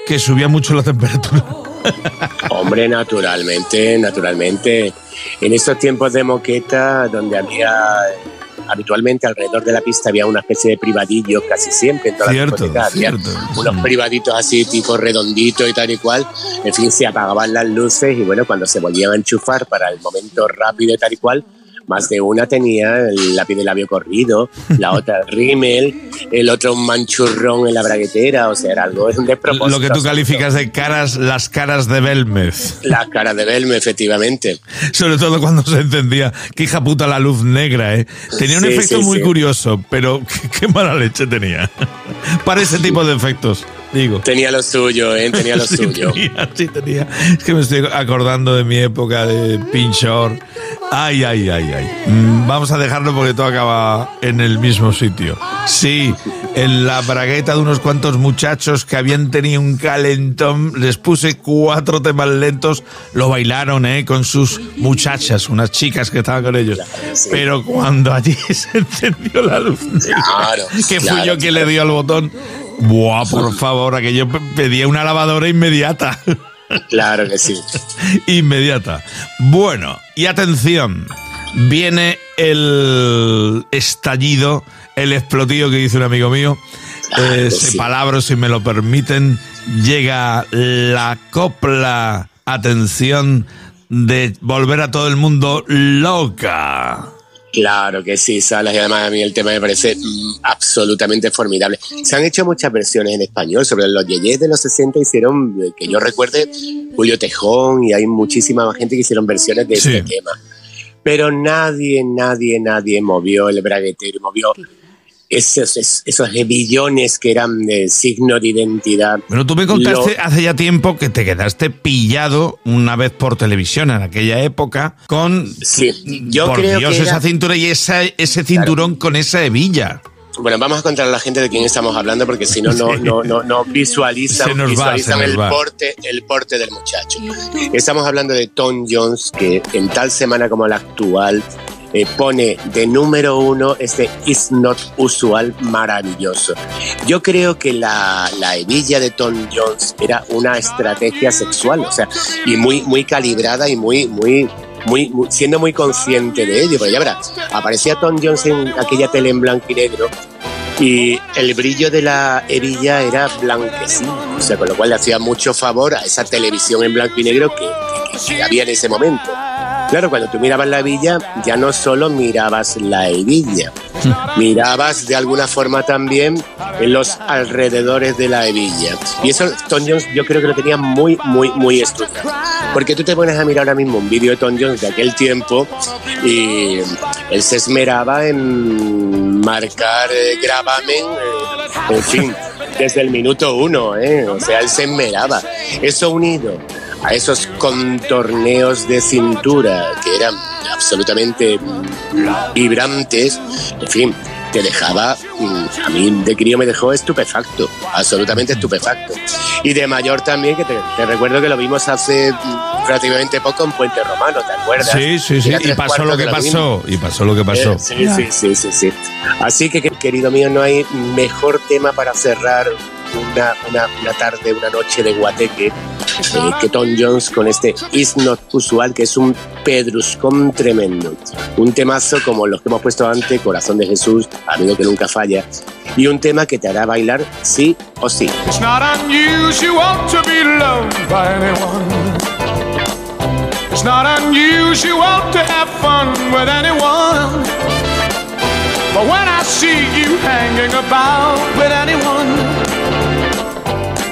que subía mucho la temperatura. [laughs] Hombre, naturalmente, naturalmente. En estos tiempos de moqueta, donde había habitualmente alrededor de la pista había una especie de privadillo casi siempre en todas Cierto, las cierto. unos privaditos así tipo redonditos y tal y cual. En fin, se apagaban las luces y bueno, cuando se volvían a enchufar para el momento rápido y tal y cual, más de una tenía el lápiz de labio corrido, la otra el rímel, el otro un manchurrón en la braguetera, o sea, era algo, es un despropósito. Lo que tú calificas de caras, las caras de Belmez. La cara de Belme, efectivamente. Sobre todo cuando se encendía. Qué hija puta la luz negra, ¿eh? Tenía un Sí, efecto sí, muy sí. curioso, pero qué, qué mala leche tenía. Para ese tipo de efectos, digo. Tenía lo suyo, ¿eh? Tenía lo [laughs] Sí suyo. tenía, sí tenía. Es que me estoy acordando de mi época de pinchor. Ay, ay, ay, ay. Mm, Vamos a dejarlo porque todo acaba en el mismo sitio. Sí, en la bragueta de unos cuantos muchachos que habían tenido un calentón, les puse cuatro temas lentos, lo bailaron, ¿eh? Con sus muchachas, unas chicas que estaban con ellos. Pero cuando allí [laughs] se encendió la luz, Claro, que fui claro, yo quien le dio al botón. Buah, por favor, aquello pe- pedía una lavadora inmediata. Claro que sí. [laughs] inmediata. Bueno, y atención, viene el estallido, el explotillo que dice un amigo mío. Eh, sí. palabras, si me lo permiten, llega la copla, atención, de volver a todo el mundo loca. Claro que sí, Salas, y además a mí el tema me parece mm, absolutamente formidable. Se han hecho muchas versiones en español, sobre los yeyes de los 60 hicieron, eh, que yo recuerde, Julio Tejón y hay muchísima más gente que hicieron versiones de este tema. Pero nadie, nadie, nadie movió el braguetero, movió esos, es- esos hebillones que eran de signo de identidad. Pero tú me contaste Lo- hace ya tiempo que te quedaste pillado una vez por televisión en aquella época con. yo por creo Dios, que era- esa cintura y esa, ese cinturón con esa hebilla. Bueno, vamos a contar a la gente de quién estamos hablando porque si no, no, [laughs] no, no, no visualizan, va, visualizan el, va. porte, el porte del muchacho. Estamos hablando de Tom Jones, que en tal semana como la actual eh, pone de número uno este Is Not Usual maravilloso. Yo creo que la, la hebilla de Tom Jones era una estrategia sexual, o sea, y muy, muy calibrada y muy, muy, muy, muy- siendo muy consciente de ello. Porque ya verás, aparecía Tom Jones en aquella tele en blanco y negro y el brillo de la hebilla era blanquecino, o sea, con lo cual le hacía mucho favor a esa televisión en blanco y negro que, que- que había en ese momento. Claro, cuando tú mirabas la hebilla, ya no solo mirabas la hebilla, mirabas de alguna forma también en los alrededores de la hebilla. Y eso Tom Jones yo creo que lo tenía muy, muy, muy estudiado. Porque tú te pones a mirar ahora mismo un vídeo de Tom Jones de aquel tiempo y él se esmeraba en marcar eh, gravamen, eh, en fin, desde el minuto uno, ¿eh? o sea, él se esmeraba. Eso unido a esos contorneos de cintura que eran absolutamente vibrantes, en fin, te dejaba, mm, a mí de crío me dejó estupefacto, absolutamente estupefacto. Y de mayor también, que te, te recuerdo que lo vimos hace mm, relativamente poco en Puente Romano, ¿te acuerdas? Sí, sí, sí. Y pasó lo que pasó. Y pasó lo que pasó. Sí, sí, sí, sí, sí. Así que- querido mío, no hay mejor tema para cerrar una, una, una tarde, una noche de guateque eh, que Tom Jones con este Is Not Usual, que es un pedruscón tremendo. Un temazo como los que hemos puesto antes, Corazón de Jesús, Amigo que nunca falla. Y un tema que te hará bailar sí o sí. It's not unusual to be loved by anyone. It's not unusual to have fun with anyone. But when I see you hanging about with anyone,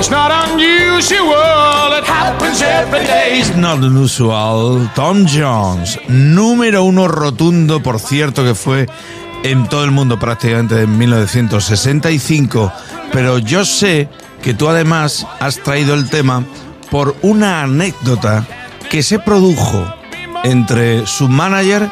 it's not unusual, it happens every day. It's not unusual. Tom Jones, número uno rotundo, por cierto, que fue en todo el mundo prácticamente en 1965. Pero yo sé que tú además has traído el tema por una anécdota que se produjo entre su manager,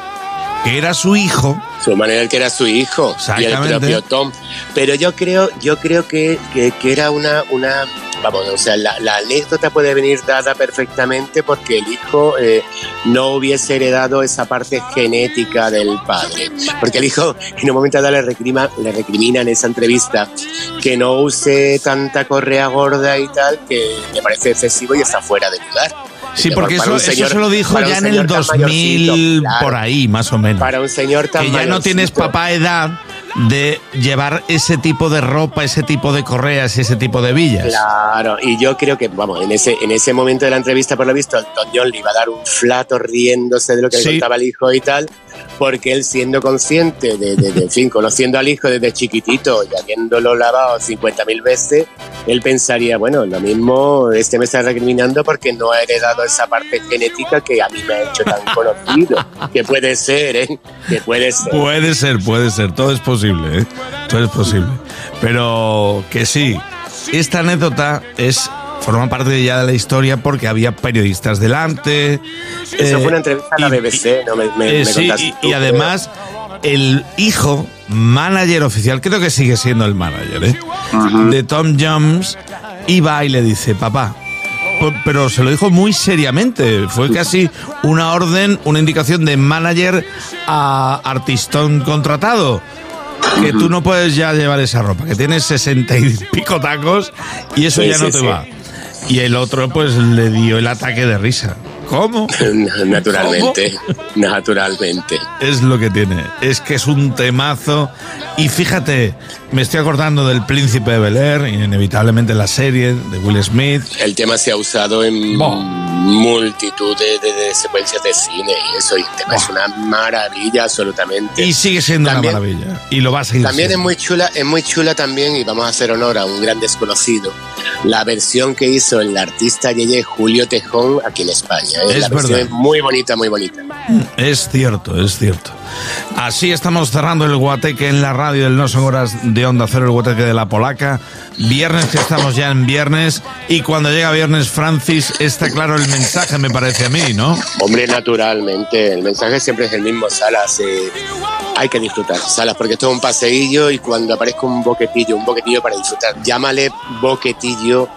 que era su hijo, Su manager que era su hijo y el propio Tom. Pero yo creo, yo creo que, que, que era una, una, vamos, o sea, la, la anécdota puede venir dada perfectamente porque el hijo eh, no hubiese heredado esa parte genética del padre. Porque el hijo en un momento dado le, recrima, le recrimina en esa entrevista que no use tanta correa gorda y tal, que me parece excesivo y está fuera de lugar. Sí, Que porque eso, señor- eso se lo dijo ya en el señor tan 2000 mayorcito, claro. por ahí, más o menos. Para un señor tan que ya no tienes papá edad de llevar ese tipo de ropa, ese tipo de correas y ese tipo de villas. Claro, y yo creo que, vamos, en ese, en ese momento de la entrevista, por lo visto, Don John le iba a dar un flato riéndose de lo que Sí. le contaba el hijo y tal, porque él siendo consciente de, fin, conociendo al hijo desde chiquitito y habiéndolo lavado 50.000 veces, él pensaría, bueno, lo mismo este me está recriminando porque no ha heredado esa parte genética que a mí me ha hecho tan conocido, que puede ser, ¿eh? Que puede ser. Puede ser, puede ser, todo es posible, ¿eh? todo es posible. Pero que sí, esta anécdota es forma parte ya de la historia porque había periodistas delante. Eso eh, fue una entrevista a la BBC, no me, me, eh, me sí, contaste y, tú, y además el hijo, manager oficial, creo que sigue siendo el manager, ¿eh? de Tom Jones, iba y le dice, papá, pero se lo dijo muy seriamente. Fue casi una orden, una indicación de manager a artistón contratado. Que tú no puedes ya llevar esa ropa, que tienes sesenta y pico tacos y eso Sí, ya no sí, te sí. va. Y el otro pues le dio el ataque de risa. ¿Cómo? [laughs] Naturalmente, naturalmente. Es lo que tiene. Es que es un temazo. Y fíjate, me estoy acordando del Príncipe de Bel Air, inevitablemente la serie de Will Smith. El tema se ha usado en multitud de, de- de secuencias de cine y eso y el tema es una maravilla absolutamente. Y sigue siendo También- una maravilla. Y lo va a seguir También es siendo. muy chula, es muy chula también, y vamos a hacer honor a un gran desconocido, la versión que hizo el artista Yeye Julio Tejón aquí en España. ¿Eh? Es la verdad. es muy bonita, muy bonita. Es cierto, es cierto. Así estamos cerrando el guateque en la radio del No Son Horas de Onda Cero, el guateque de la Polaca. Viernes que estamos ya en viernes. Y cuando llega viernes, Francis, está claro el mensaje, me parece a mí, ¿no? Hombre, naturalmente, el mensaje siempre es el mismo, Salas. eh, hay que disfrutar, Salas, porque esto es un paseillo y cuando aparezca un boquetillo, un boquetillo para disfrutar, llámale boquetillo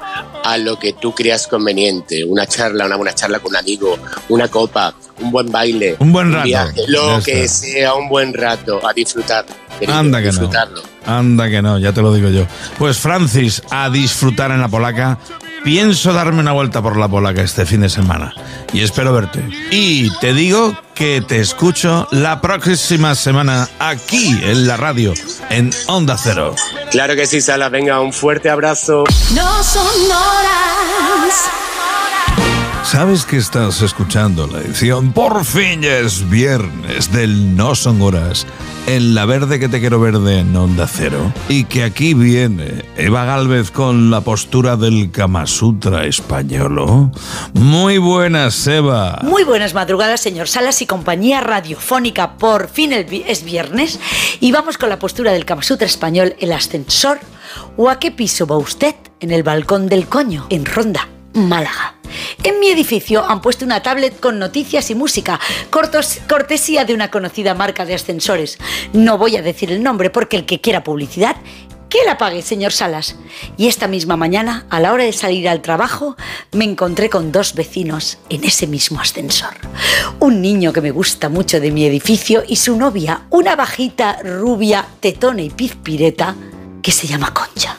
a lo que tú creas conveniente. Una charla, una buena charla con un amigo, una copa, un buen baile, Un buen rato. viaje, Ya lo que está. sea, un buen rato, a disfrutar. querido, Anda que no. disfrutarlo. Anda que no, ya te lo digo yo. Pues Francis, a disfrutar en la polaca. Pienso darme una vuelta por la polaca este fin de semana y espero verte. Y te digo que te escucho la próxima semana aquí en la radio, en Onda Cero. Claro que sí, Salas, venga, un fuerte abrazo. No son horas. ¿Sabes que estás escuchando la edición? Por fin es viernes del No Son Horas en La Verde que te quiero verde en Onda Cero. Y que aquí viene Eva Galvez con la postura del Kama Sutra español. Muy buenas, Eva. Muy buenas madrugadas, señor Salas y compañía radiofónica. Por fin es viernes y vamos con la postura del Kama Sutra español, el ascensor. ¿O a qué piso va usted? En el balcón del coño, en Ronda, Málaga. En mi edificio han puesto una tablet con noticias y música, cortesía de una conocida marca de ascensores. No voy a decir el nombre porque el que quiera publicidad que la pague, señor Salas. Y esta misma mañana, a la hora de salir al trabajo, me encontré con dos vecinos en ese mismo ascensor. Un niño que me gusta mucho de mi edificio y su novia, una bajita, rubia, tetona y pizpireta, que se llama Concha.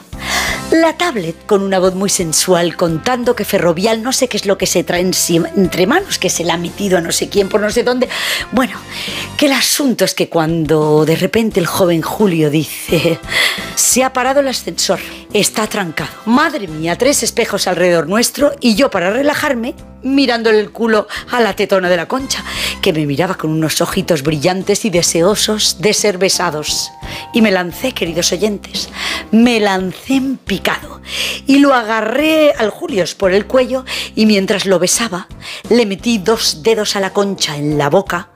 La tablet con una voz muy sensual contando que Ferrovial no sé qué es lo que se trae entre manos, que se la ha metido a no sé quién por no sé dónde. Bueno, que el asunto es que cuando de repente el joven Julio dice, se ha parado el ascensor, está trancado. Madre mía, tres espejos alrededor nuestro y yo para relajarme mirándole el culo a la tetona de la concha, que me miraba con unos ojitos brillantes y deseosos de ser besados. Y me lancé, queridos oyentes, me lancé en picado y lo agarré al Julios por el cuello y mientras lo besaba le metí dos dedos a la concha en la boca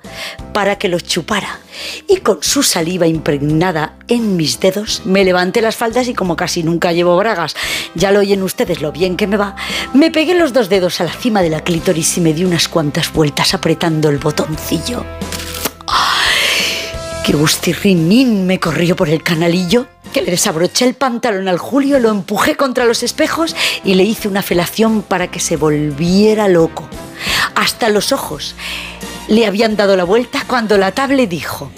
para que los chupara y con su saliva impregnada en mis dedos me levanté las faldas y como casi nunca llevo bragas, ya lo oyen ustedes lo bien que me va, me pegué los dos dedos a la cima de la clítoris y me di unas cuantas vueltas apretando el botoncillo. ¡Qué gustirrinín me corrió por el canalillo! Que le desabroché el pantalón al Julio, lo empujé contra los espejos y le hice una felación para que se volviera loco. Hasta los ojos le habían dado la vuelta cuando la table dijo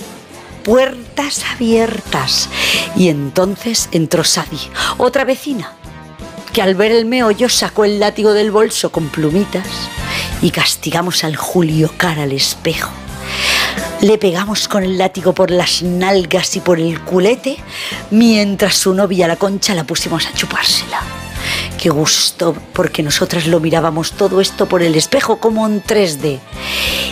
puertas abiertas. Y entonces entró Sadi, otra vecina, que al ver el meollo sacó el látigo del bolso con plumitas y castigamos al Julio cara al espejo. Le pegamos con el látigo por las nalgas y por el culete, mientras su novia la concha la pusimos a chupársela. Qué gusto, porque nosotras lo mirábamos todo esto por el espejo como en 3D.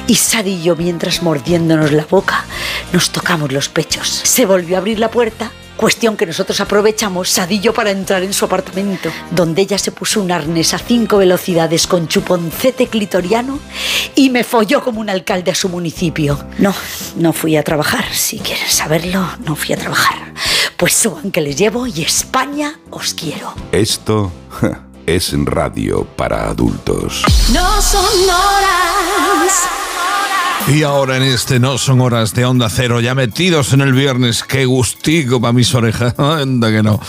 Y Sadi y yo, mientras mordiéndonos la boca, nos tocamos los pechos. Se volvió a abrir la puerta Cuestión que nosotros aprovechamos, Sadillo, para entrar en su apartamento, donde ella se puso un arnés a cinco velocidades con chuponcete clitoriano y me folló como un alcalde a su municipio. No, no fui a trabajar. Si quieren saberlo, no fui a trabajar. Pues suban que les llevo y España os quiero. Esto es radio para adultos. No son horas. Y ahora en este No son horas de Onda Cero, ya metidos en el viernes, qué gustico para mis orejas, [laughs] anda que no.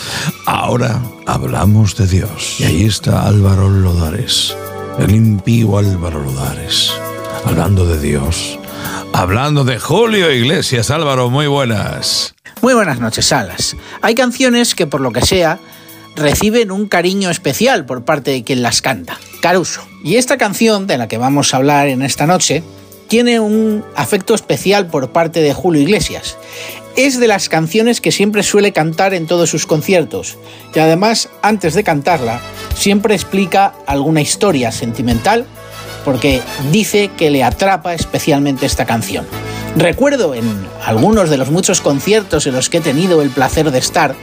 Ahora hablamos de Dios. Y ahí está Álvaro Lodares, el impío Álvaro Lodares, hablando de Dios, hablando de Julio Iglesias. Álvaro, muy buenas. Muy buenas noches, Salas. Hay canciones que por lo que sea reciben un cariño especial por parte de quien las canta, Caruso. Y esta canción de la que vamos a hablar en esta noche tiene un afecto especial por parte de Julio Iglesias. Es de las canciones que siempre suele cantar en todos sus conciertos y además antes de cantarla siempre explica alguna historia sentimental porque dice que le atrapa especialmente esta canción. Recuerdo en algunos de los muchos conciertos en los que he tenido el placer de estar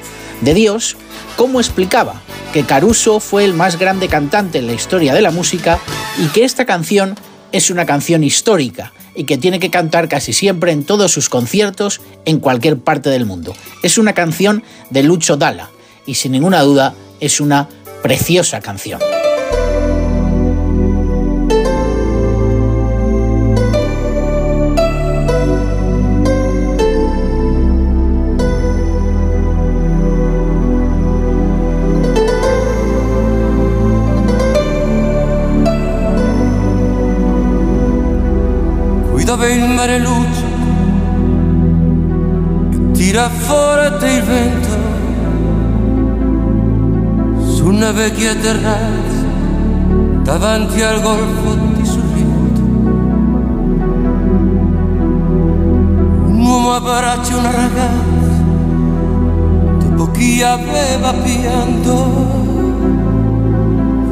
de Dios, cómo explicaba que Caruso fue el más grande cantante en la historia de la música y que esta canción es una canción histórica y que tiene que cantar casi siempre en todos sus conciertos en cualquier parte del mundo. Es una canción de Lucho Dalla y sin ninguna duda es una preciosa canción. Mare luce. E tira forte il vento. Su una vecchia terrazza davanti al golfo di Sorrento. Un uomo abbraccia una ragazza dopo chi aveva pianto,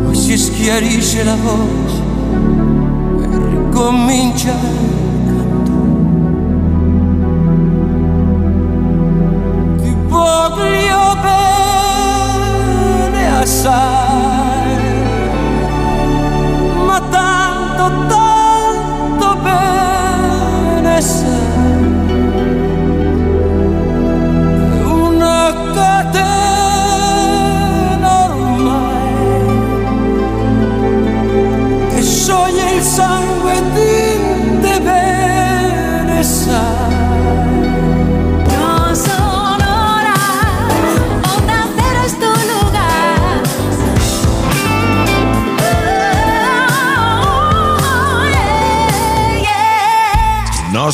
poi si schiarisce la voce e ricomincia bene assai, ma tanto, tanto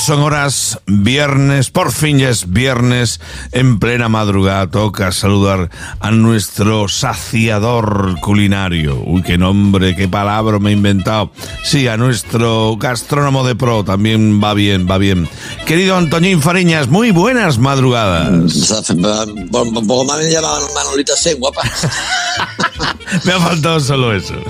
son horas viernes, por fin es viernes, en plena madrugada toca saludar a nuestro saciador culinario. Uy, qué nombre, qué palabra me he inventado. Sí, a nuestro gastrónomo de pro, también va bien, va bien. Querido Antoñín Fariñas, muy buenas madrugadas. Poco más me llamaban Manolita guapa. [laughs] Me ha faltado solo eso. [laughs]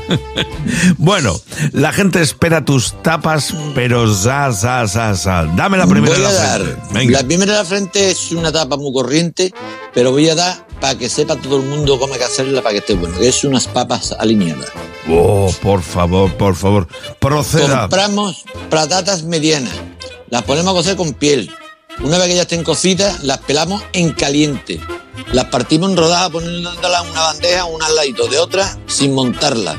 Bueno, la gente espera tus tapas, pero za, za, za, za. Dame la primera voy de la dar. frente. Venga. La primera de la frente es una tapa muy corriente, pero voy a dar para que sepa todo el mundo cómo hay que hacerla para que esté bueno. que Es unas papas alineadas. Oh, por favor, por favor, proceda. Compramos patatas medianas. Las ponemos a cocer con piel. Una vez que ya estén cocidas, las pelamos en caliente. Las partimos en rodajas poniéndolas en una bandeja, una al ladito de otra, sin montarla.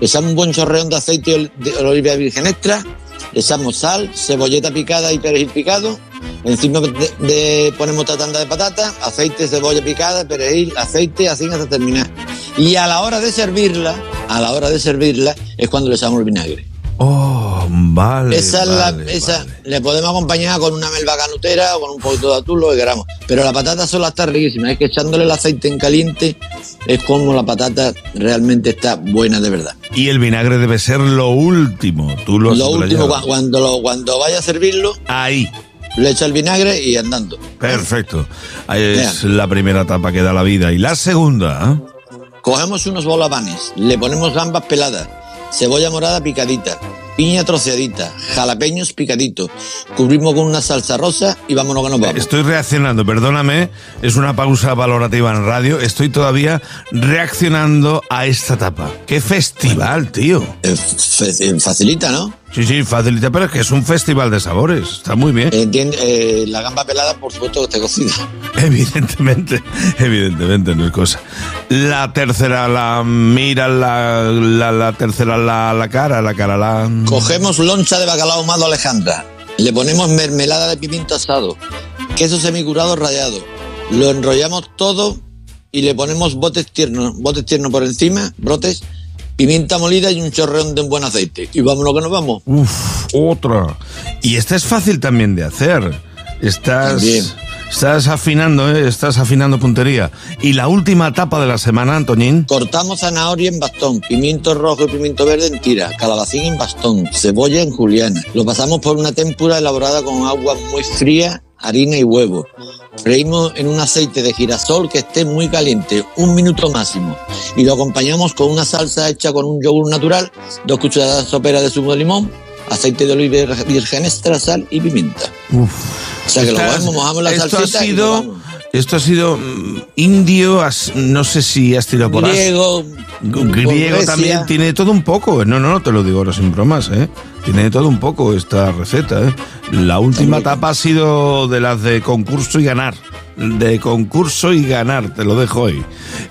Le echamos un buen chorreón de aceite de oliva virgen extra, echamos sal, cebolleta picada y perejil picado. Encima de, de- ponemos tanda de patata, aceite, cebolla picada, perejil, aceite, así hasta terminar. Y a la hora de servirla, a la hora de servirla, es cuando le echamos el vinagre. Oh, vale. esa es la- vale, esa, le podemos acompañar con una melva canutera o con un poquito de atún, lo que queramos. Pero la patata sola está riquísima. Es que echándole el aceite en caliente es como la patata realmente está buena de verdad. Y el vinagre debe ser lo último. Tú lo Lo último, cuando, lo- cuando vaya a servirlo, Ahí. le echa el vinagre y andando. Perfecto. Es la primera etapa que da la vida. Y la segunda. ¿eh? Cogemos unos bolabanes, le ponemos gambas peladas, cebolla morada picadita, piña troceadita, jalapeños picaditos, cubrimos con una salsa rosa y vámonos que nos vamos. Estoy reaccionando, perdóname, es una pausa valorativa en radio. Estoy todavía reaccionando a esta etapa. ¡Qué festival, tío! facilita, ¿no? Sí, sí, facilita, pero es que es un festival de sabores. Está muy bien. Entiende, eh, la gamba pelada, por supuesto, que esté cocida. [laughs] Evidentemente, evidentemente no es cosa. La tercera la mira, la, la, la tercera la, la cara, la cara la... Cogemos loncha de bacalao ahumado Alejandra, le ponemos mermelada de pimiento asado, queso semicurado rallado, lo enrollamos todo y le ponemos botes tiernos, botes tiernos por encima, brotes, pimienta molida y un chorreón de un buen aceite. Y vámonos que nos vamos. Uf, otra. Y esta es fácil también de hacer. Estás, También. estás afinando, ¿eh? estás afinando puntería. Y la última etapa de la semana, Antoñín. Cortamos zanahoria en bastón, pimiento rojo y pimiento verde en tira, calabacín en bastón, cebolla en juliana. Lo pasamos por una tempura elaborada con agua muy fría, harina y huevo. Freímos en un aceite de girasol que esté muy caliente, un minuto máximo. Y lo acompañamos con una salsa hecha con un yogur natural, dos cucharadas soperas de zumo de limón, aceite de oliva virgen extra, sal y pimienta. O sea que lo cogemos, mojamos la esto salsita ha y sido, nos vamos. Esto ha sido mm, indio, has- no sé si has tirado por. Griego, Griego también tiene todo un poco. No, no, no, te lo digo ahora sin bromas, ¿eh? Tiene todo un poco esta receta, ¿eh? La última etapa ha sido de las de concurso y ganar. De concurso y ganar, te lo dejo hoy.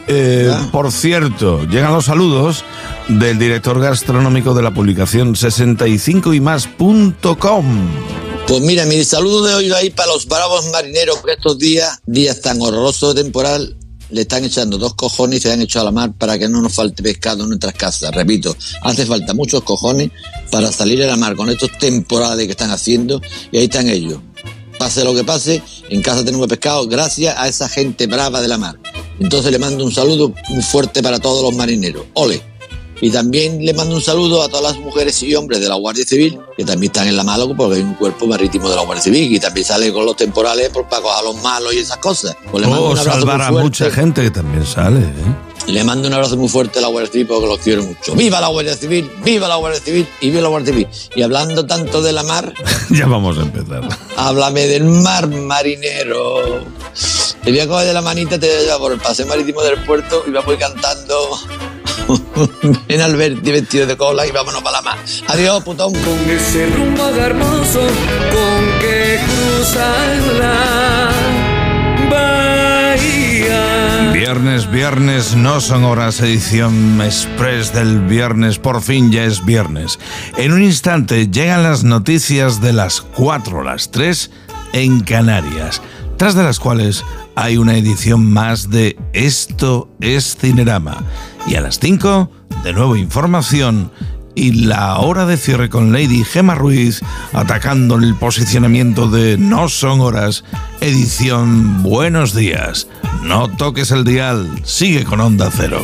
Eh, Ah. Por cierto, llegan los saludos del director gastronómico de la publicación 65y Pues mira, mi saludo de hoy va para los bravos marineros, porque estos días, días tan horrorosos de temporal, le están echando dos cojones y se han hecho a la mar para que no nos falte pescado en nuestras casas. Repito, hace falta muchos cojones para salir a la mar con estos temporales que están haciendo y ahí están ellos. Pase lo que pase, en casa tenemos pescado gracias a esa gente brava de la mar. Entonces le mando un saludo muy fuerte para todos los marineros. ¡Ole! Y también le mando un saludo a todas las mujeres y hombres de la Guardia Civil, que también están en la Málaga porque hay un cuerpo marítimo de la Guardia Civil y también sale con los temporales por, para coger a los malos y esas cosas. Pues le mando Oh, salvar a mucha gente que también sale, ¿eh? Le mando un abrazo muy fuerte a la Guardia Civil porque los quiero mucho. ¡Viva la Guardia Civil! ¡Viva la Guardia Civil! ¡Y viva la Guardia Civil! Y hablando tanto de la mar, [laughs] ya vamos a empezar. háblame del mar marinero. Te voy a coger de la manita, te voy a llevar por el paseo marítimo del puerto y vamos a ir cantando. [laughs] Ven Alberti vestido de cola y vámonos para la mar. Adiós, putón. Con ese rumbo hermoso con que cruzan la bahía. Viernes, viernes, no son horas, edición express del viernes, por fin ya es viernes. En un instante llegan las noticias de las 4, las 3 en Canarias, tras de las cuales hay una edición más de Esto es Cinerama. Y a las 5, de nuevo información y la hora de cierre con Lady Gemma Ruiz atacando el posicionamiento de No Son Horas, edición Buenos Días. No toques el dial, sigue con Onda Cero.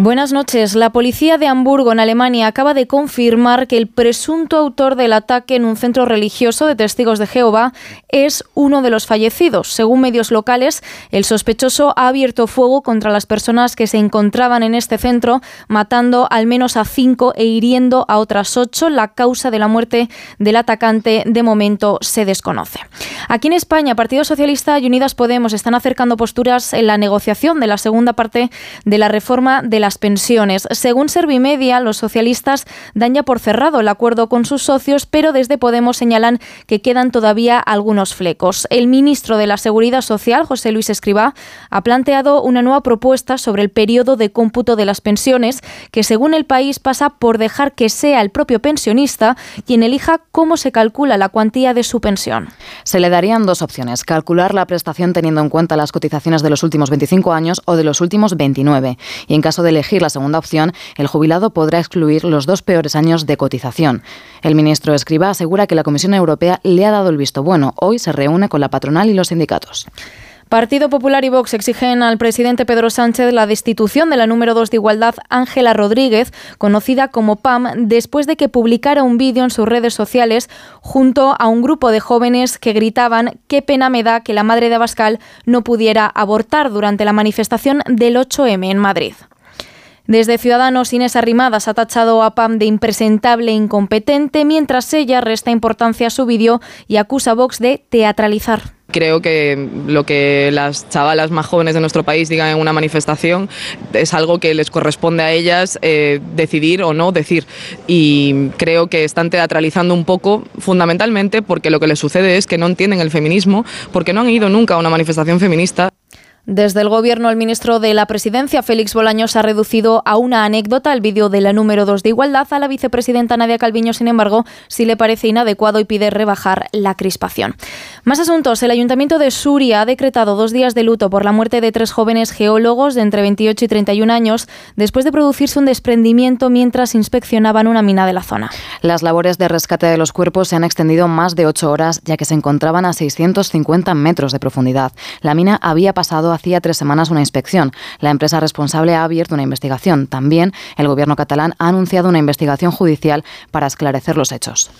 Buenas noches. La policía de Hamburgo, en Alemania, acaba de confirmar que el presunto autor del ataque en un centro religioso de testigos de Jehová es uno de los fallecidos. Según medios locales, el sospechoso ha abierto fuego contra las personas que se encontraban en este centro, matando al menos a cinco e hiriendo a otras ocho. La causa de la muerte del atacante de momento se desconoce. Aquí en España, Partido Socialista y Unidas Podemos están acercando posturas en la negociación de la segunda parte de la reforma de la las pensiones. Según Servimedia, los socialistas dan ya por cerrado el acuerdo con sus socios, pero desde Podemos señalan que quedan todavía algunos flecos. El ministro de la Seguridad Social, José Luis Escribá, ha planteado una nueva propuesta sobre el periodo de cómputo de las pensiones, que según el país pasa por dejar que sea el propio pensionista quien elija cómo se calcula la cuantía de su pensión. Se le darían dos opciones, calcular la prestación teniendo en cuenta las cotizaciones de los últimos 25 años o de los últimos 29. Y en caso de elegir la segunda opción, el jubilado podrá excluir los dos peores años de cotización. El ministro Escriba asegura que la Comisión Europea le ha dado el visto bueno. Hoy se reúne con la patronal y los sindicatos. Partido Popular y Vox exigen al presidente Pedro Sánchez la destitución de la número 2 de Igualdad, Ángela Rodríguez, conocida como PAM, después de que publicara un vídeo en sus redes sociales junto a un grupo de jóvenes que gritaban qué pena me da que la madre de Abascal no pudiera abortar durante la manifestación del 8M en Madrid. Desde Ciudadanos, Inés Arrimadas ha tachado a Pam de impresentable e incompetente, mientras ella resta importancia a su vídeo y acusa a Vox de teatralizar. Creo que lo que las chavalas más jóvenes de nuestro país digan en una manifestación es algo que les corresponde a ellas eh, decidir o no decir. Y creo que están teatralizando un poco, fundamentalmente porque lo que les sucede es que no entienden el feminismo, porque no han ido nunca a una manifestación feminista. Desde el Gobierno, el ministro de la Presidencia, Félix Bolaños, ha reducido a una anécdota el vídeo de la número 2 de Igualdad. A la vicepresidenta Nadia Calviño, sin embargo, sí le parece inadecuado y pide rebajar la crispación. Más asuntos. El Ayuntamiento de Suria ha decretado dos días de luto por la muerte de tres jóvenes geólogos de entre 28 y 31 años después de producirse un desprendimiento mientras inspeccionaban una mina de la zona. Las labores de rescate de los cuerpos se han extendido más de ocho horas, ya que se encontraban a 650 metros de profundidad. La mina había pasado a hacía tres semanas una inspección. La empresa responsable ha abierto una investigación. También el gobierno catalán ha anunciado una investigación judicial para esclarecer los hechos.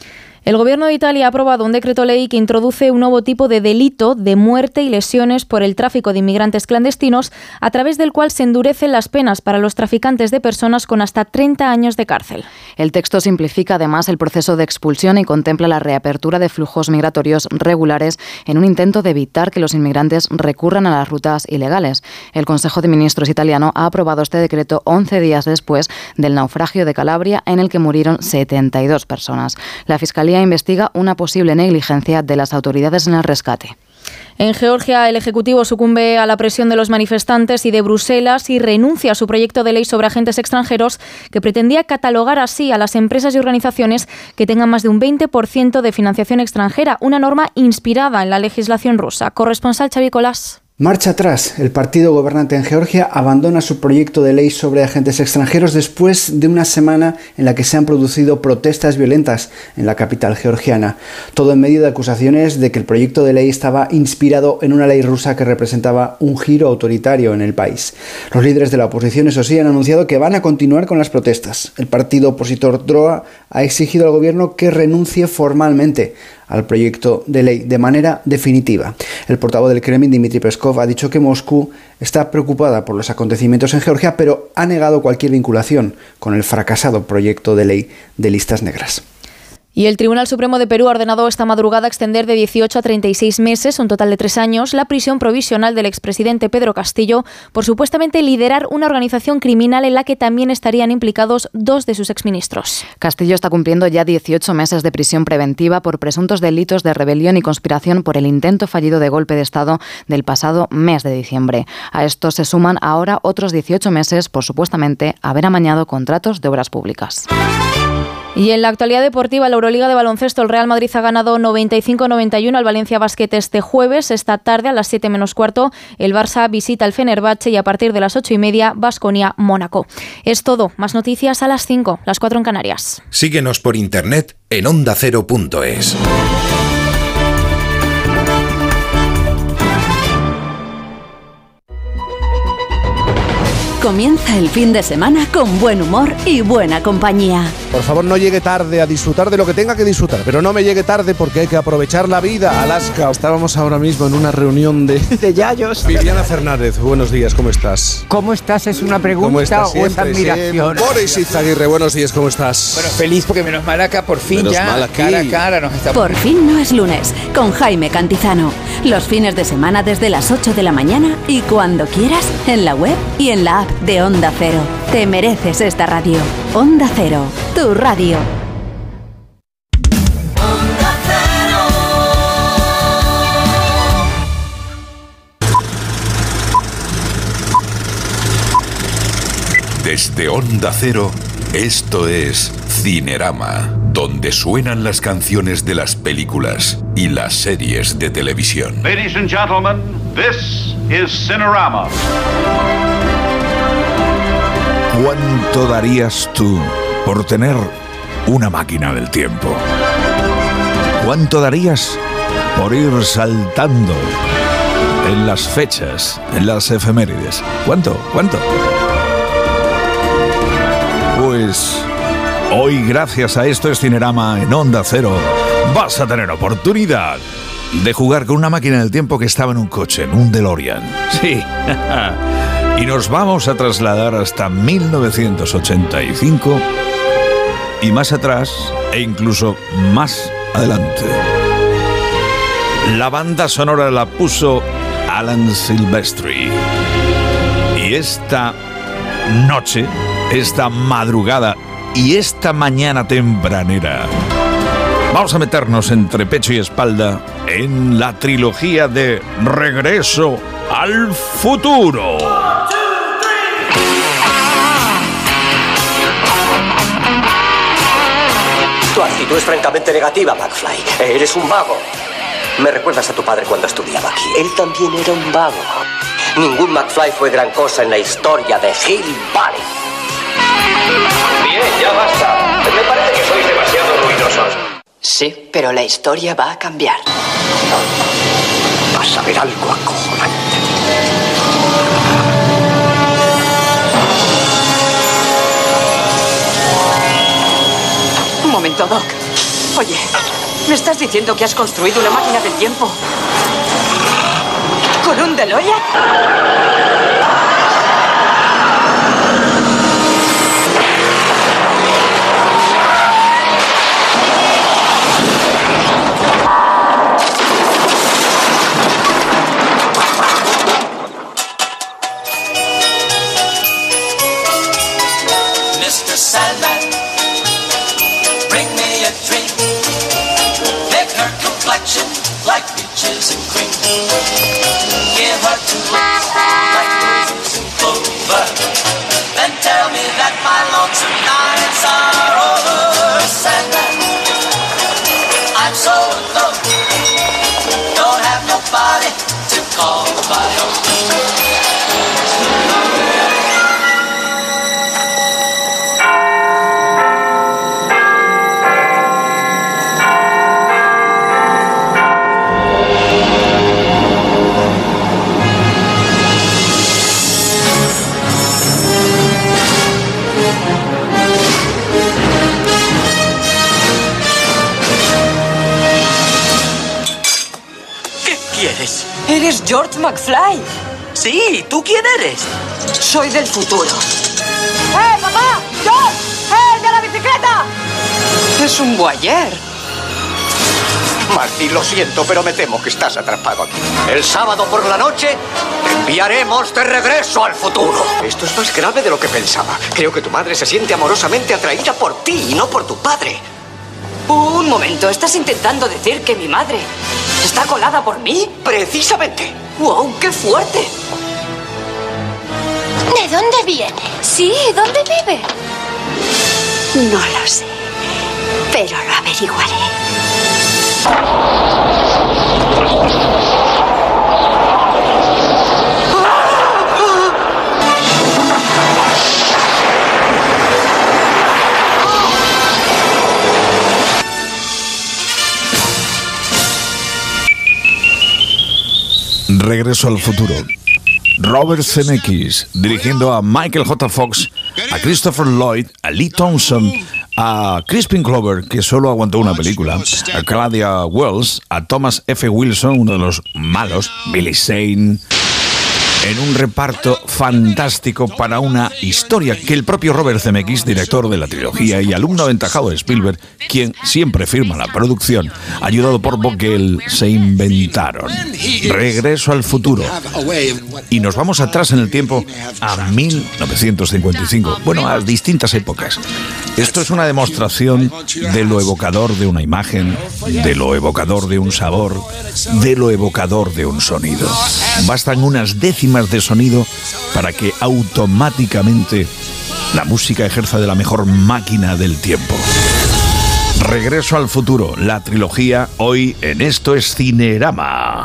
El Gobierno de Italia ha aprobado un decreto ley que introduce un nuevo tipo de delito de muerte y lesiones por el tráfico de inmigrantes clandestinos, a través del cual se endurecen las penas para los traficantes de personas con hasta 30 años de cárcel. El texto simplifica además el proceso de expulsión y contempla la reapertura de flujos migratorios regulares en un intento de evitar que los inmigrantes recurran a las rutas ilegales. El Consejo de Ministros italiano ha aprobado este decreto 11 días después del naufragio de Calabria en el que murieron 72 personas. La Fiscalía investiga una posible negligencia de las autoridades en el rescate. En Georgia, el Ejecutivo sucumbe a la presión de los manifestantes y de Bruselas y renuncia a su proyecto de ley sobre agentes extranjeros que pretendía catalogar así a las empresas y organizaciones que tengan más de un 20% de financiación extranjera, una norma inspirada en la legislación rusa. Corresponsal Xavi Colás. Marcha atrás. El partido gobernante en Georgia abandona su proyecto de ley sobre agentes extranjeros después de una semana en la que se han producido protestas violentas en la capital georgiana. Todo en medio de acusaciones de que el proyecto de ley estaba inspirado en una ley rusa que representaba un giro autoritario en el país. Los líderes de la oposición, eso sí, han anunciado que van a continuar con las protestas. El partido opositor DROA ha exigido al gobierno que renuncie formalmente al proyecto de ley de manera definitiva. El portavoz del Kremlin, Dmitry Peskov, ha dicho que Moscú está preocupada por los acontecimientos en Georgia, pero ha negado cualquier vinculación con el fracasado proyecto de ley de listas negras. Y el Tribunal Supremo de Perú ha ordenado esta madrugada extender de 18 a 36 meses, un total de tres años, la prisión provisional del expresidente Pedro Castillo por supuestamente liderar una organización criminal en la que también estarían implicados dos de sus exministros. Castillo está cumpliendo ya 18 meses de prisión preventiva por presuntos delitos de rebelión y conspiración por el intento fallido de golpe de Estado del pasado mes de diciembre. A esto se suman ahora otros 18 meses por supuestamente haber amañado contratos de obras públicas. Y en la actualidad deportiva, la Euroliga de baloncesto, el Real Madrid ha ganado 95-91 al Valencia Basket este jueves. Esta tarde, a las 7 menos cuarto, el Barça visita el Fenerbahce y a partir de las 8 y media, Basconia Mónaco. Es todo. Más noticias a las 5, las 4 en Canarias. Síguenos por internet en ondacero.es. Comienza el fin de semana con buen humor y buena compañía. Por favor, no llegue tarde a disfrutar de lo que tenga que disfrutar, pero no me llegue tarde porque hay que aprovechar la vida. Alaska, estábamos ahora mismo en una reunión de... [laughs] De Yayos. Viviana Fernández, buenos días, ¿cómo estás? ¿Cómo estás? ¿Es una pregunta ¿Cómo estás? o es admiración? siempre. Boris Izaguirre, buenos días, ¿cómo estás? Bueno, feliz porque menos mal acá por fin Menos ya mal aquí. cara a cara nos estamos Por fin no es lunes, con Jaime Cantizano. Los fines de semana desde las 8 de la mañana y cuando quieras en la web y en la app de Onda Cero. Te mereces esta radio. Onda Cero, tu radio. Desde Onda Cero, esto es Cinerama, donde suenan las canciones de las películas y las series de televisión. Ladies and gentlemen, this is Cinerama. ¿Cuánto darías tú por tener una máquina del tiempo? ¿Cuánto darías por ir saltando en las fechas, en las efemérides? ¿Cuánto? ¿Cuánto? Pues hoy, gracias a esto es Cinerama en Onda Cero, vas a tener oportunidad de jugar con una máquina del tiempo que estaba en un coche, en un DeLorean. Sí. [laughs] y nos vamos a trasladar hasta 1985 y más atrás e incluso más adelante. La banda sonora la puso Alan Silvestri. Y esta noche, esta madrugada y esta mañana tempranera, vamos a meternos entre pecho y espalda en la trilogía de Regreso al futuro. Tu actitud es francamente negativa, McFly. Eres un vago. Me recuerdas a tu padre cuando estudiaba aquí. Él también era un vago. Ningún McFly fue gran cosa en la historia de Hill Valley. Bien, ya basta. Me parece que sois demasiado ruidosos. Sí, pero la historia va a cambiar. Vas a ver algo acojonante. Momento, Doc. Oye, ¿me estás diciendo que has construido una máquina del tiempo? ¿Con un DeLorean? Give her and. Then tell me that my lonesome nights are over. I'm so alone. Don't have nobody to call my own. Eres George McFly. Sí, ¿tú quién eres? Soy del futuro. ¡Eh, papá! ¡George! ¡Eh, el de la bicicleta! Es un boyer. Marty, lo siento, pero me temo que estás atrapado aquí. El sábado por la noche te enviaremos de regreso al futuro. Esto es más grave de lo que pensaba. Creo que tu madre se siente amorosamente atraída por ti y no por tu padre. Un momento, ¿estás intentando decir que mi madre está colada por mí? Precisamente. ¡Wow, qué fuerte! ¿De dónde viene? Sí, ¿dónde vive? No lo sé, pero lo averiguaré. Regreso al futuro. Robert Zemeckis, dirigiendo a Michael J. Fox, a Christopher Lloyd, a Lee Thompson, a Crispin Glover, que solo aguantó una película, a Claudia Wells, a Thomas F. Wilson, uno de los malos, Billy Zane, en un reparto fantástico para una historia que el propio Robert Zemeckis, director de la trilogía y alumno aventajado de Spielberg, quien siempre firma la producción, ayudado por Vogel, se inventaron. Regreso al futuro. Y nos vamos atrás en el tiempo a 1955, bueno, a distintas épocas. Esto es una demostración de lo evocador de una imagen, de lo evocador de un sabor, de lo evocador de un sonido. Bastan unas décimas de sonido para que automáticamente la música ejerza de la mejor máquina del tiempo. Regreso al futuro, la trilogía hoy en Esto es Cinerama.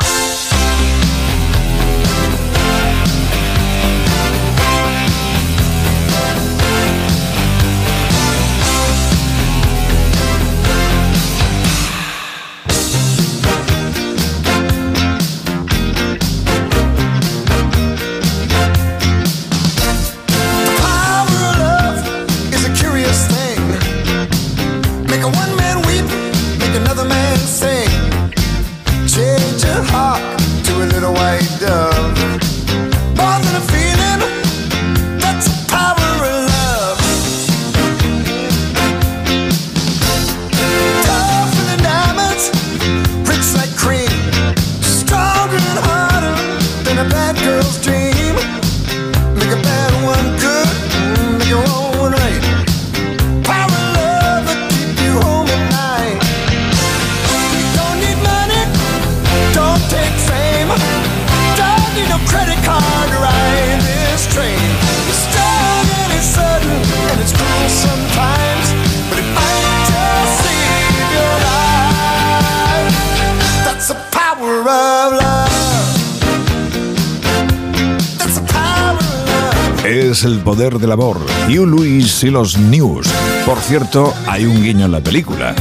Poder del amor. Hugh Lewis y los News. Por cierto, hay un guiño en la película.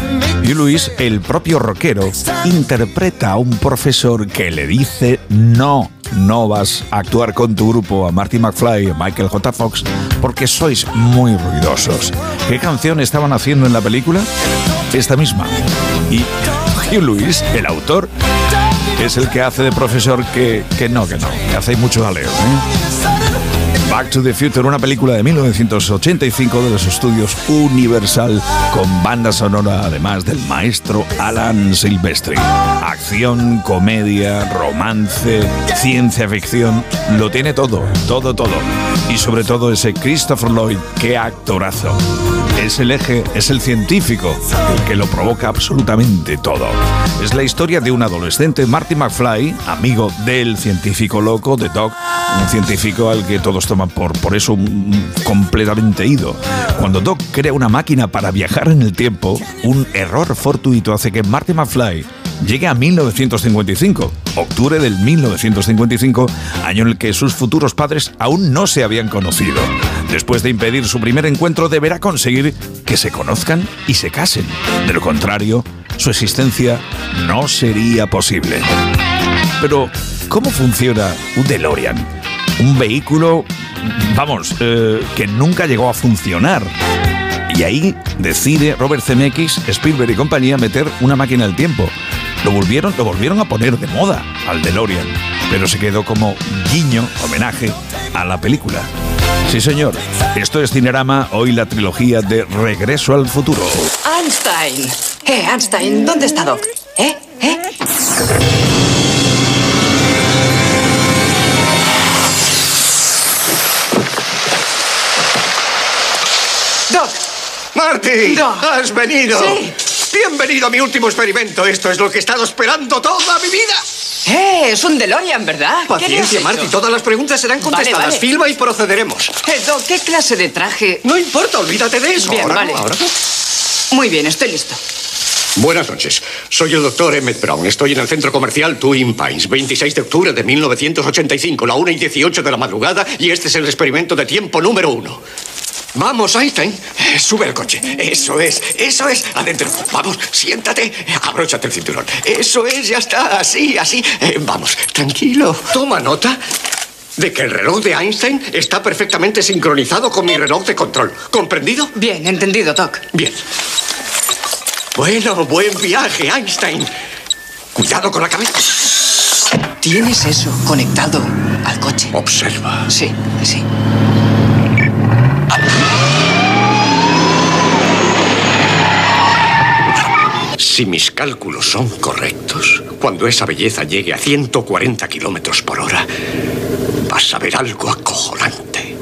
Hugh Lewis, el propio rockero, interpreta a un profesor que le dice no. No vas a actuar con tu grupo a Marty McFly a Michael J. Fox porque sois muy ruidosos. ¿Qué canción estaban haciendo en la película? Esta misma. Y Hugh Lewis, el autor, es el que hace de profesor que, que no, que no, que hace mucho jaleo. ¿eh? Back to the Future, una película de 1985 de los estudios Universal, con banda sonora además del maestro Alan Silvestri. Acción, comedia, romance, ciencia ficción, lo tiene todo, todo, todo. Y sobre todo ese Christopher Lloyd, qué actorazo. Es el eje, es el científico, el que lo provoca absolutamente todo. Es la historia de un adolescente, Marty McFly, amigo del científico loco, de Doc, un científico al que todos toman por, por eso completamente ido. Cuando Doc crea una máquina para viajar en el tiempo, un error fortuito hace que Marty McFly llegue a 1955, octubre del 1955, año en el que sus futuros padres aún no se habían conocido. Después de impedir su primer encuentro, deberá conseguir que se conozcan y se casen. De lo contrario, su existencia no sería posible. Pero, ¿cómo funciona un DeLorean? Un vehículo, vamos, eh, que nunca llegó a funcionar. Y ahí decide Robert Zemeckis, Spielberg y compañía meter una máquina del tiempo. Lo volvieron, lo volvieron a poner de moda al DeLorean, pero se quedó como guiño, homenaje a la película. Sí, señor. Esto es Cinerama, hoy la trilogía de Regreso al futuro. Einstein. Eh, Einstein, ¿dónde está Doc? ¿Eh? ¿Eh? Doc. ¡Marty! Doc. ¡Has venido! Sí. Bienvenido a mi último experimento. Esto es lo que he estado esperando toda mi vida. Eh, es un DeLorean, ¿verdad? ¿Qué le has Paciencia? Marty. Todas las preguntas serán contestadas. vale. Filma y procederemos. Eh, Doc, ¿qué clase de traje? No importa, olvídate de eso. Bien, Ahora vale. ahora. Muy bien, estoy listo. Buenas noches. Soy el doctor Emmett Brown. Estoy en el centro comercial Twin Pines, 26 de octubre de 1985, la 1 y 18 de la madrugada, y este es el experimento de tiempo número uno. Vamos, Einstein. Eh, Sube al coche. Eso es, eso es. Adentro. Vamos, siéntate. Abróchate el cinturón. Eso es, ya está. Así, así. Eh, vamos, tranquilo. Toma nota. De que el reloj de Einstein está perfectamente sincronizado con mi reloj de control. ¿Comprendido? Bien, entendido, Doc. Bien. Bueno, buen viaje, Einstein. Cuidado con la cabeza. Tienes eso conectado al coche. Observa. Sí, sí. Si mis cálculos son correctos, cuando esa belleza llegue a 140 kilómetros por hora, vas a ver algo acojonante.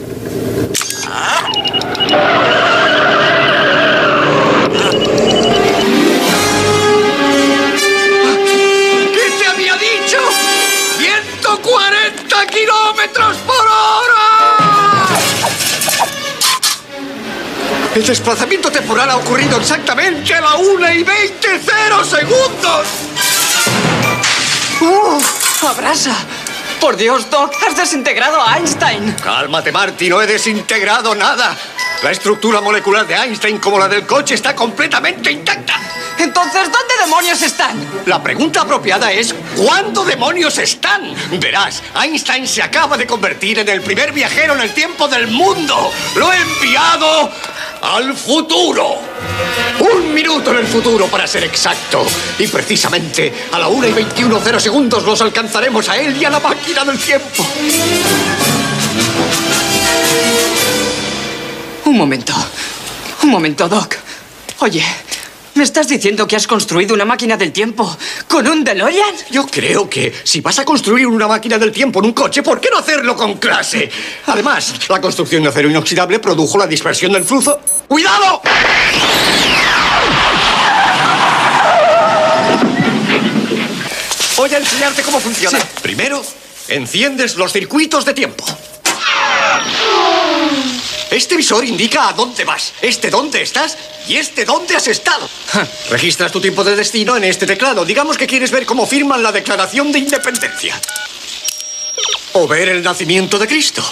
¿Qué te había dicho? ¡140 kilómetros El desplazamiento temporal ha ocurrido exactamente a la 1 y 20 cero segundos. ¡Uh! ¡Abrasa! Por Dios, Doc, has desintegrado a Einstein. Cálmate, Marty, no he desintegrado nada. La estructura molecular de Einstein, como la del coche, está completamente intacta. Entonces, ¿dónde demonios están? La pregunta apropiada es ¿cuándo demonios están? Verás, Einstein se acaba de convertir en el primer viajero en el tiempo del mundo. Lo he enviado al futuro. Un minuto en el futuro, para ser exacto. Y precisamente a la 1 y 21 cero segundos los alcanzaremos a él y a la máquina del tiempo. Un momento. Un momento, Doc. Oye, ¿me estás diciendo que has construido una máquina del tiempo con un DeLorean? Yo creo que si vas a construir una máquina del tiempo en un coche, ¿por qué no hacerlo con clase? Además, la construcción de acero inoxidable produjo la dispersión del flujo. ¡Cuidado! Voy a enseñarte cómo funciona. Primero, enciendes los circuitos de tiempo. Este visor indica a dónde vas, este dónde estás y este dónde has estado. Registras tu tiempo de destino en este teclado. Digamos que quieres ver cómo firman la Declaración de Independencia. O ver el nacimiento de Cristo.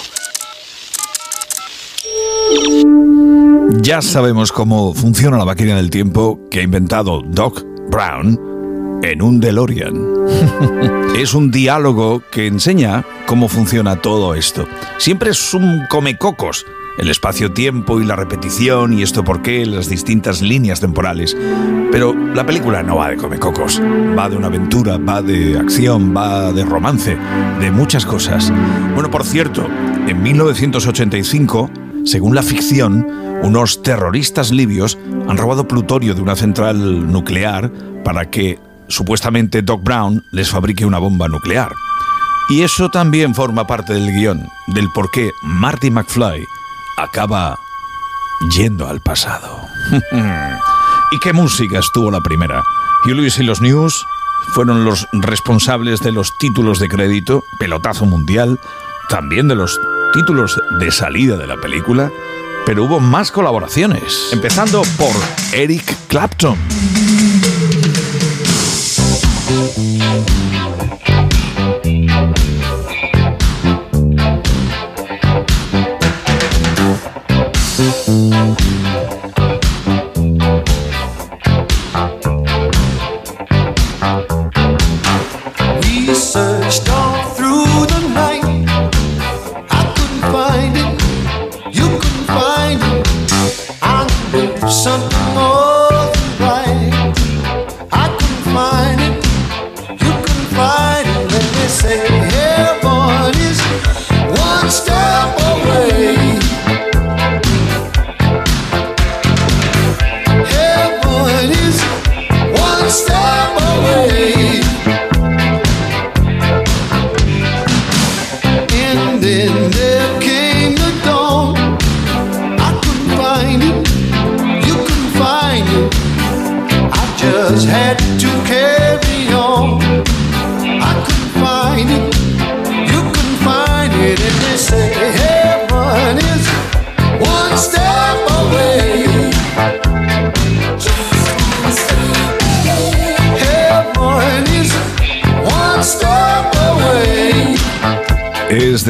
Ya sabemos cómo funciona la máquina del tiempo que ha inventado Doc Brown en un DeLorean. [laughs] es un diálogo que enseña cómo funciona todo esto. Siempre es un comecocos. El espacio-tiempo y la repetición y esto por qué, las distintas líneas temporales. Pero la película no va de comecocos. Va de una aventura, va de acción, va de romance, de muchas cosas. Bueno, por cierto, en 1985 según la ficción, unos terroristas libios han robado plutonio de una central nuclear para que supuestamente Doc Brown les fabrique una bomba nuclear. Y eso también forma parte del guion, del por qué Marty McFly acaba yendo al pasado. [laughs] ¿Y qué música estuvo la primera? Hugh Lewis y los News fueron los responsables de los títulos de crédito, pelotazo mundial, también de los títulos de salida de la película, pero hubo más colaboraciones, empezando por Eric Clapton.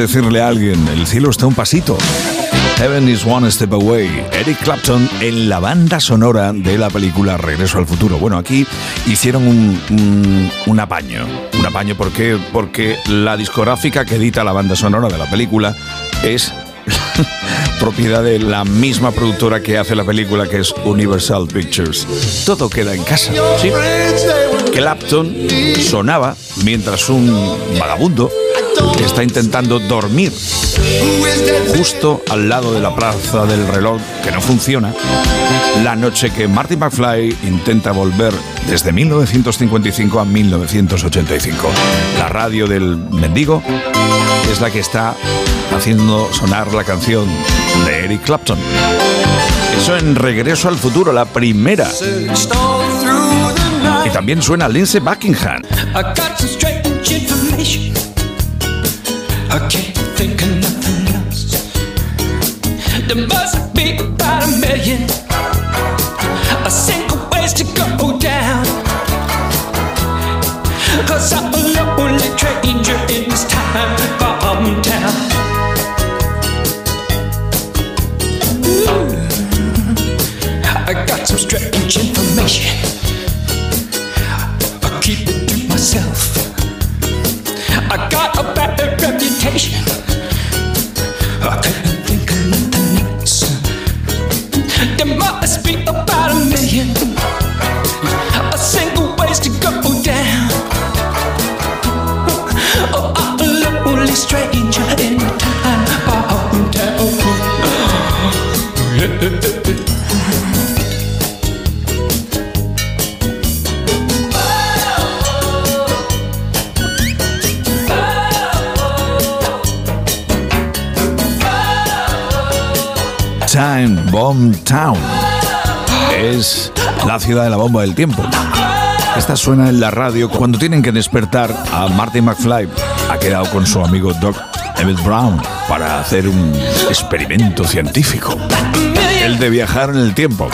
Decirle a alguien, el cielo está un pasito. Heaven is One Step Away. Eric Clapton en la banda sonora de la película Regreso al Futuro. Bueno, aquí hicieron un, apaño. Un apaño, ¿por qué? Porque la discográfica que edita la banda sonora de la película es [laughs] propiedad de la misma productora que hace la película, que es Universal Pictures. Todo queda en casa. Clapton sonaba mientras un vagabundo está intentando dormir justo al lado de la plaza del reloj que no funciona la noche que Marty McFly intenta volver desde 1955 a 1985. La radio del mendigo es la que está haciendo sonar la canción de Eric Clapton. Eso en Regreso al Futuro, la primera. Y también suena Lindsey Buckingham. Town. Es la ciudad de la bomba del tiempo. Esta suena en la radio cuando tienen que despertar a Marty McFly. Ha quedado con su amigo Doc Emmett Brown para hacer un experimento científico. El de viajar en el tiempo.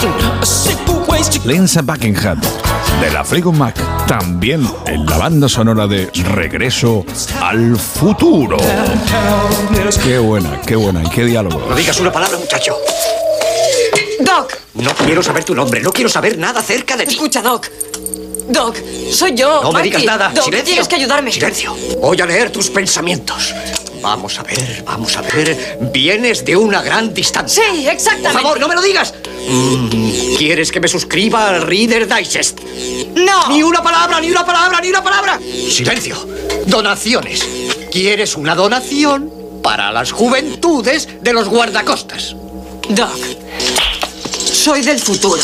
Lindsay Buckingham de la Fleetwood Mac. También en la banda sonora de Regreso al Futuro. Qué buena, qué buena. ¿Y qué diálogo? No digas una palabra, muchacho. Doc, No quiero saber tu nombre, no quiero saber nada acerca de ti. escucha, Doc. Doc, soy yo. No me digas nada. Doc, Silencio. tienes que ayudarme. Silencio. Voy a leer tus pensamientos. Vamos a ver, vamos a ver. Vienes de una gran distancia. Sí, exactamente. Por favor, no me lo digas. Mm, ¿Quieres que me suscriba al Reader Digest? No. Ni una palabra, ni una palabra, ni una palabra. Silencio. Donaciones. ¿Quieres una donación para las juventudes de los guardacostas? Doc, soy del futuro.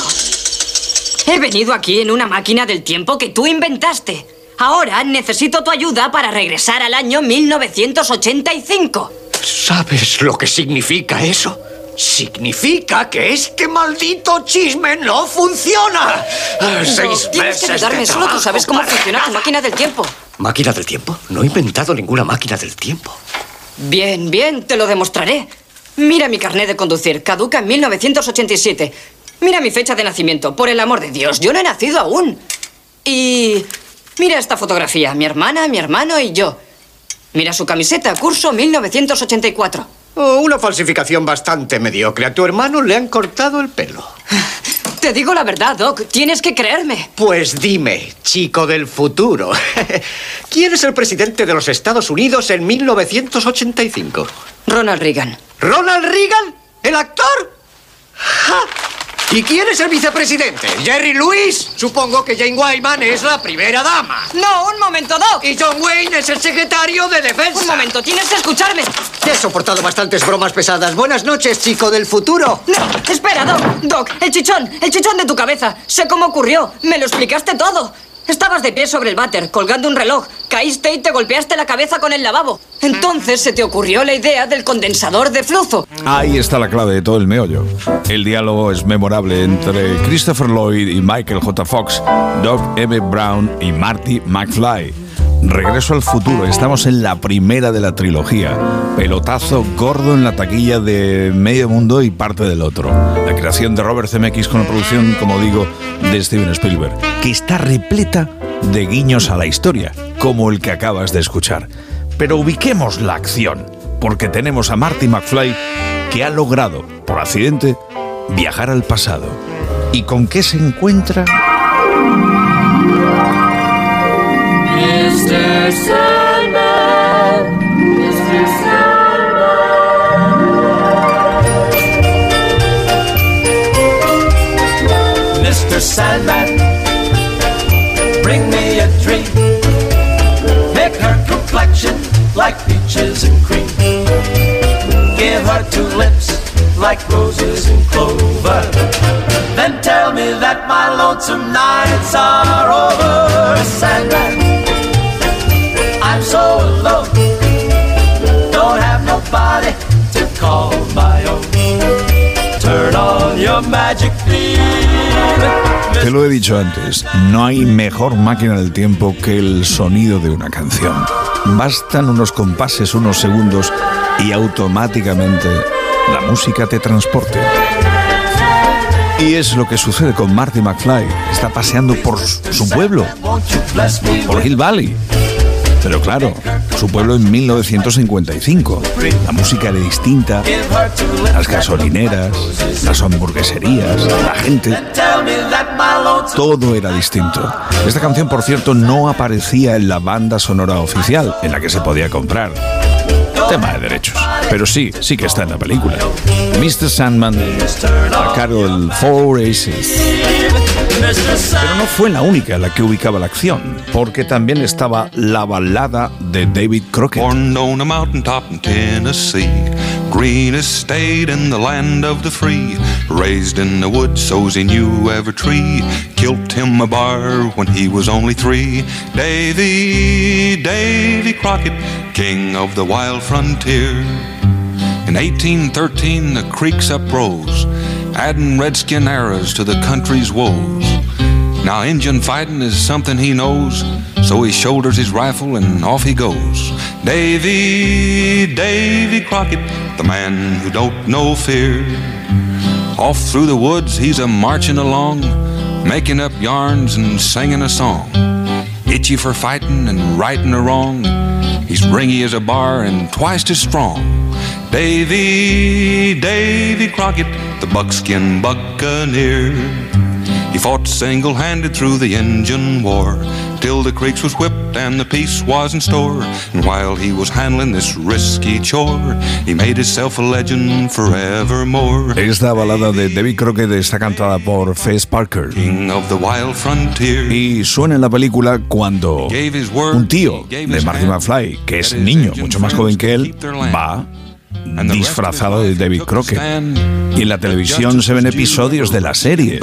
He venido aquí en una máquina del tiempo que tú inventaste. Ahora necesito tu ayuda para regresar al año 1985. ¿Sabes lo que significa eso? Significa que este maldito chisme no funciona. Doc, Seis tienes que meses ayudarme. de Solo tú sabes cómo funciona tu nada. máquina del tiempo. ¿Máquina del tiempo? No he inventado ninguna máquina del tiempo. Bien, bien, te lo demostraré. Mira mi carnet de conducir, caduca en 1987. Mira mi fecha de nacimiento, por el amor de Dios, yo no he nacido aún. Y mira esta fotografía, mi hermana, mi hermano y yo. Mira su camiseta, curso 1984. Oh, una falsificación bastante mediocre. A tu hermano le han cortado el pelo. [sighs] Te digo la verdad, Doc, tienes que creerme. Pues dime, chico del futuro, [laughs] ¿quién es el presidente de los Estados Unidos en 1985? Ronald Reagan. ¿Ronald Reagan? ¿El actor? ¡Ja! ¿Y quién es el vicepresidente? ¿Jerry Lewis? Supongo que Jane Wyman es la primera dama. No, un momento, Doc. Y John Wayne es el secretario de defensa. Un momento, tienes que escucharme. He soportado bastantes bromas pesadas. Buenas noches, chico del futuro. No, espera, Doc. Doc, el chichón, el chichón de tu cabeza. Sé cómo ocurrió. Me lo explicaste todo. Estabas de pie sobre el váter, colgando un reloj. Caíste y te golpeaste la cabeza con el lavabo. Entonces se te ocurrió la idea del condensador de flujo. Ahí está la clave de todo el meollo. El diálogo es memorable entre Christopher Lloyd y Michael J. Fox, Doug M. Brown y Marty McFly. Regreso al futuro, estamos en la primera de la trilogía. Pelotazo gordo en la taquilla de medio mundo y parte del otro. La creación de Robert Zemeckis con la producción, como digo, de Steven Spielberg, que está repleta de guiños a la historia, como el que acabas de escuchar. Pero ubiquemos la acción, porque tenemos a Marty McFly que ha logrado, por accidente, viajar al pasado. ¿Y con qué se encuentra? Mr. Sandman, Mr. Sandman. Mr. Sandman, bring me a dream. Make her complexion like peaches and cream. Give her two lips like roses and clover. Then tell me that my lonesome nights are over. Sandman, Te lo he dicho antes, no hay mejor máquina del tiempo que el sonido de una canción. Bastan unos compases, unos segundos y automáticamente la música te transporte. Y es lo que sucede con Marty McFly. Está paseando por su pueblo, por Hill Valley. Pero claro, su pueblo en 1955. La música era distinta, las gasolineras, las hamburgueserías, la gente, todo era distinto. Esta canción, por cierto, no aparecía en la banda sonora oficial, en la que se podía comprar. Tema de derechos. Pero sí, sí que está en la película. Mr. Sandman, a cargo del Four Aces. Pero no fue la única la que ubicaba la acción, porque también estaba la balada de David Crockett. Born on a mountaintop in Tennessee. Green estate in the land of the free. Raised in the woods, so's he knew every tree. Killed him a bar when he was only three. Davy, Davy Crockett, king of the wild frontier. In 1813, the creeks uprose, adding redskin eras to the country's woes. Now, Indian fighting is something he knows, so he shoulders his rifle and off he goes. Davy, Davy Crockett, the man who don't know fear. Off through the woods, he's a marching along, making up yarns and singing a song. Itchy for fighting and righting a wrong. He's ringy as a bar and twice as strong. Davy, Davy Crockett, the buckskin buccaneer. He fought single handed through the Injun War till the creeks was whipped and the peace was in store. And while he was handling this risky chore, he made himself a legend forevermore. Esta balada de David Crockett está cantada por Fess Parker. King of the wild frontier. Y suena en la película cuando un tío de Marty McFly, que es niño, mucho más joven que él, va disfrazado de David Crockett. Y en la televisión se ven episodios de la serie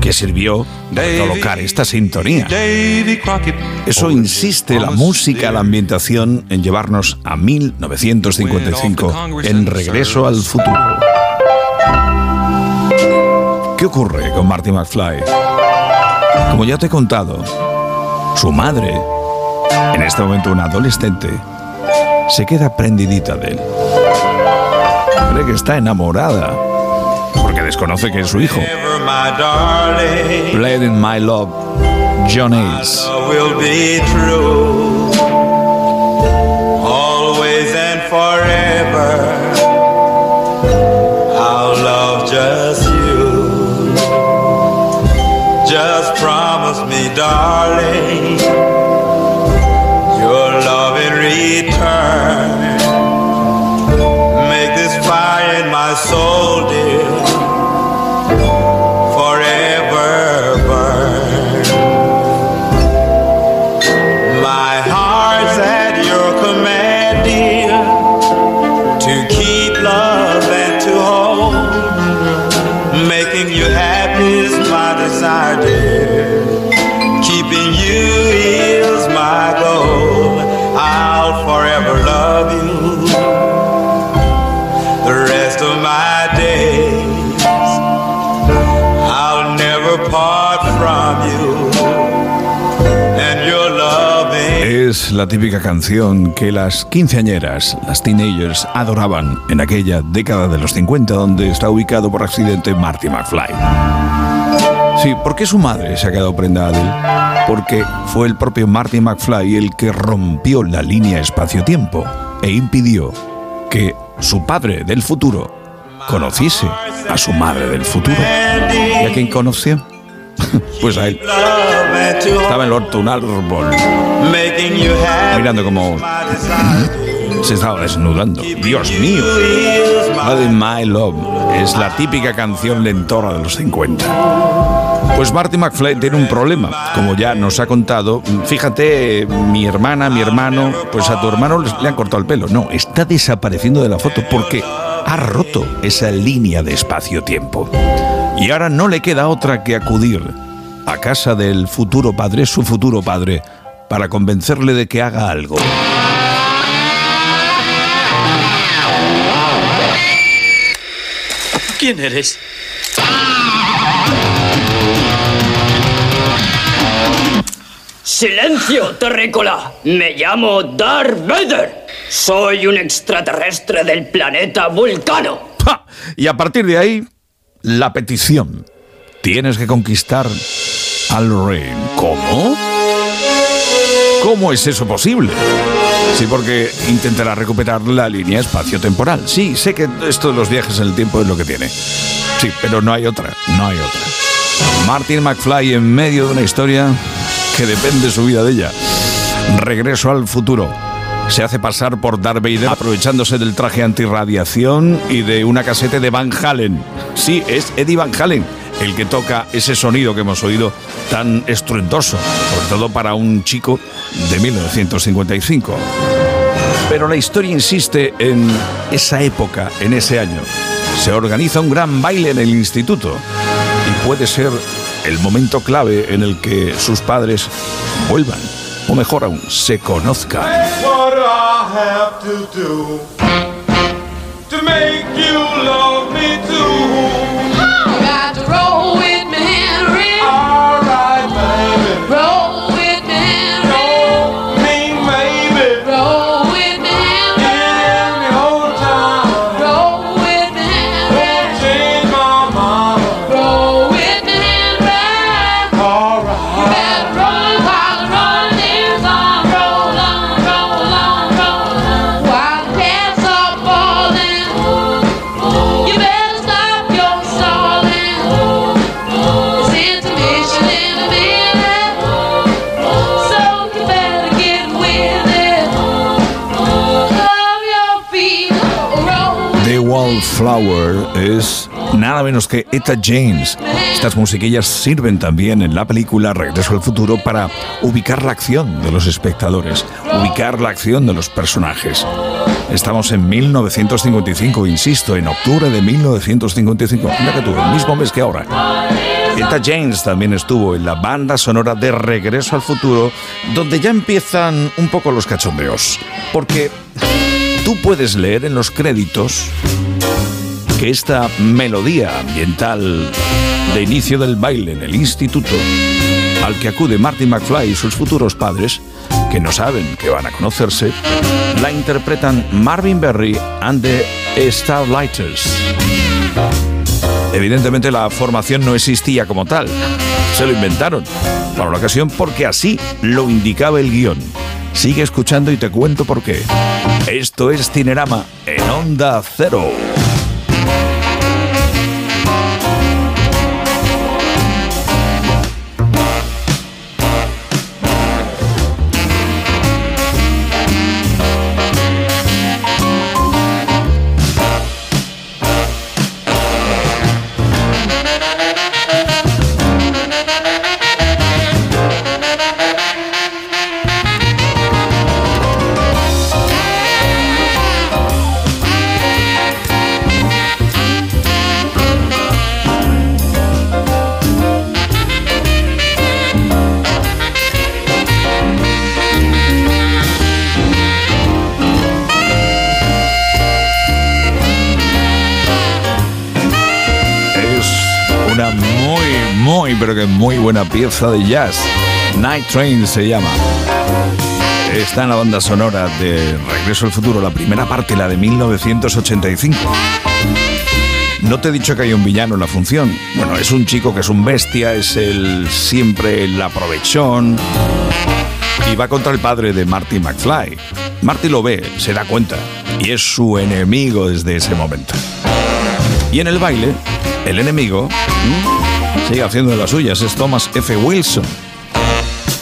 que sirvió para colocar esta sintonía. Eso insiste la música, la ambientación en llevarnos a 1955, en Regreso al Futuro. ¿Qué ocurre con Marty McFly? Como ya te he contado, su madre, en este momento una adolescente, se queda prendidita de él. Cree que está enamorada, porque desconoce que es su hijo. Played in My Love, John always and forever Es la típica canción que las quinceañeras, las teenagers, adoraban en aquella década de los 50 donde está ubicado por accidente Marty McFly. Sí, ¿por qué su madre se ha quedado prendada de él? Porque fue el propio Marty McFly el que rompió la línea espacio-tiempo e impidió que su padre del futuro conociese a su madre del futuro. ¿Y a quién conoció? [laughs] Pues a él. Estaba alto de un árbol, mirando como se estaba desnudando. Dios mío. My Love es la típica canción lentora de los 50. Pues Marty McFly tiene un problema, como ya nos ha contado. Fíjate, mi hermana, mi hermano, pues a tu hermano le han cortado el pelo. No, está desapareciendo de la foto porque ha roto esa línea de espacio-tiempo. Y ahora no le queda otra que acudir a casa del futuro padre, su futuro padre, para convencerle de que haga algo. ¿Quién eres? ¡Silencio, terrícola! Me llamo Darth Vader. Soy un extraterrestre del planeta Vulcano. ¡Ja! Y a partir de ahí, la petición. Tienes que conquistar al rey. ¿Cómo? ¿Cómo es eso posible? Sí, porque intentará recuperar la línea espacio-temporal. Sí, sé que esto de los viajes en el tiempo es lo que tiene. Sí, pero no hay otra, no hay otra. Martin McFly en medio de una historia que depende su vida de ella. Regreso al futuro. Se hace pasar por Darth Vader aprovechándose del traje antirradiación y de una casete de Van Halen. Sí, es Eddie Van Halen el que toca ese sonido que hemos oído tan estruendoso, sobre todo para un chico de 1955. Pero la historia insiste en esa época, en ese año. Se organiza un gran baile en el instituto y puede ser el momento clave en el que sus padres vuelvan, o mejor aún, se conozcan. Have to do to make you love me too? Menos que Etta James. Estas musiquillas sirven también en la película Regreso al Futuro para ubicar la acción de los espectadores, ubicar la acción de los personajes. Estamos en 1955, insisto, en octubre de 1955. Mira que tú, el mismo mes que ahora. Etta James también estuvo en la banda sonora de Regreso al Futuro, donde ya empiezan un poco los cachondeos. Porque tú puedes leer en los créditos que esta melodía ambiental de inicio del baile en el instituto, al que acude Marty McFly y sus futuros padres, que no saben que van a conocerse, la interpretan Marvin Berry and the Starlighters. Evidentemente la formación no existía como tal, se lo inventaron para la ocasión porque así lo indicaba el guion. Sigue escuchando y te cuento por qué. Esto es Cinerama en Onda Cero. Pero que muy buena pieza de jazz. Night Train se llama. Está en la banda sonora de Regreso al Futuro, la primera parte, la de 1985. No te he dicho que hay un villano en la función. Bueno, es un chico que es un bestia, es el siempre el aprovechón. Y va contra el padre de Marty McFly. Marty lo ve, se da cuenta, y es su enemigo desde ese momento. Y en el baile, el enemigo. Sigue haciendo de las suyas. Es Thomas F. Wilson.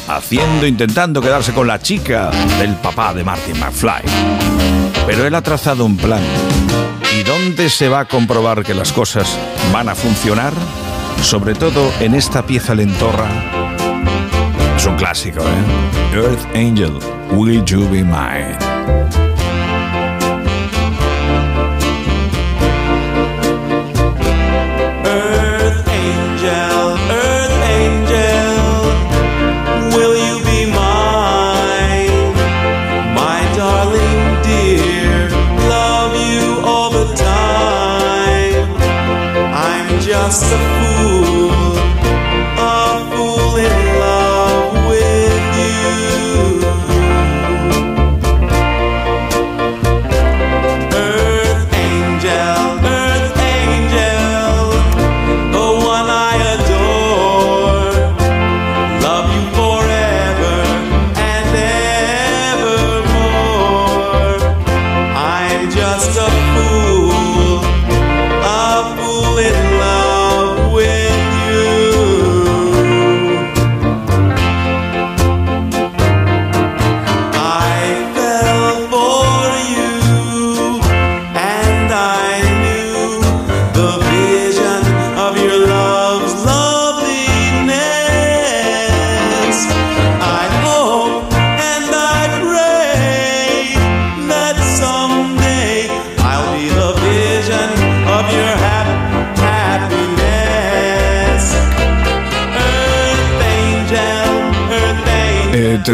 Haciendo, intentando quedarse con la chica del papá de Martin McFly. Pero él ha trazado un plan. ¿Y dónde se va a comprobar que las cosas van a funcionar? Sobre todo en esta pieza lentorra. Es un clásico, ¿eh? Earth Angel, Will You Be Mine? wants to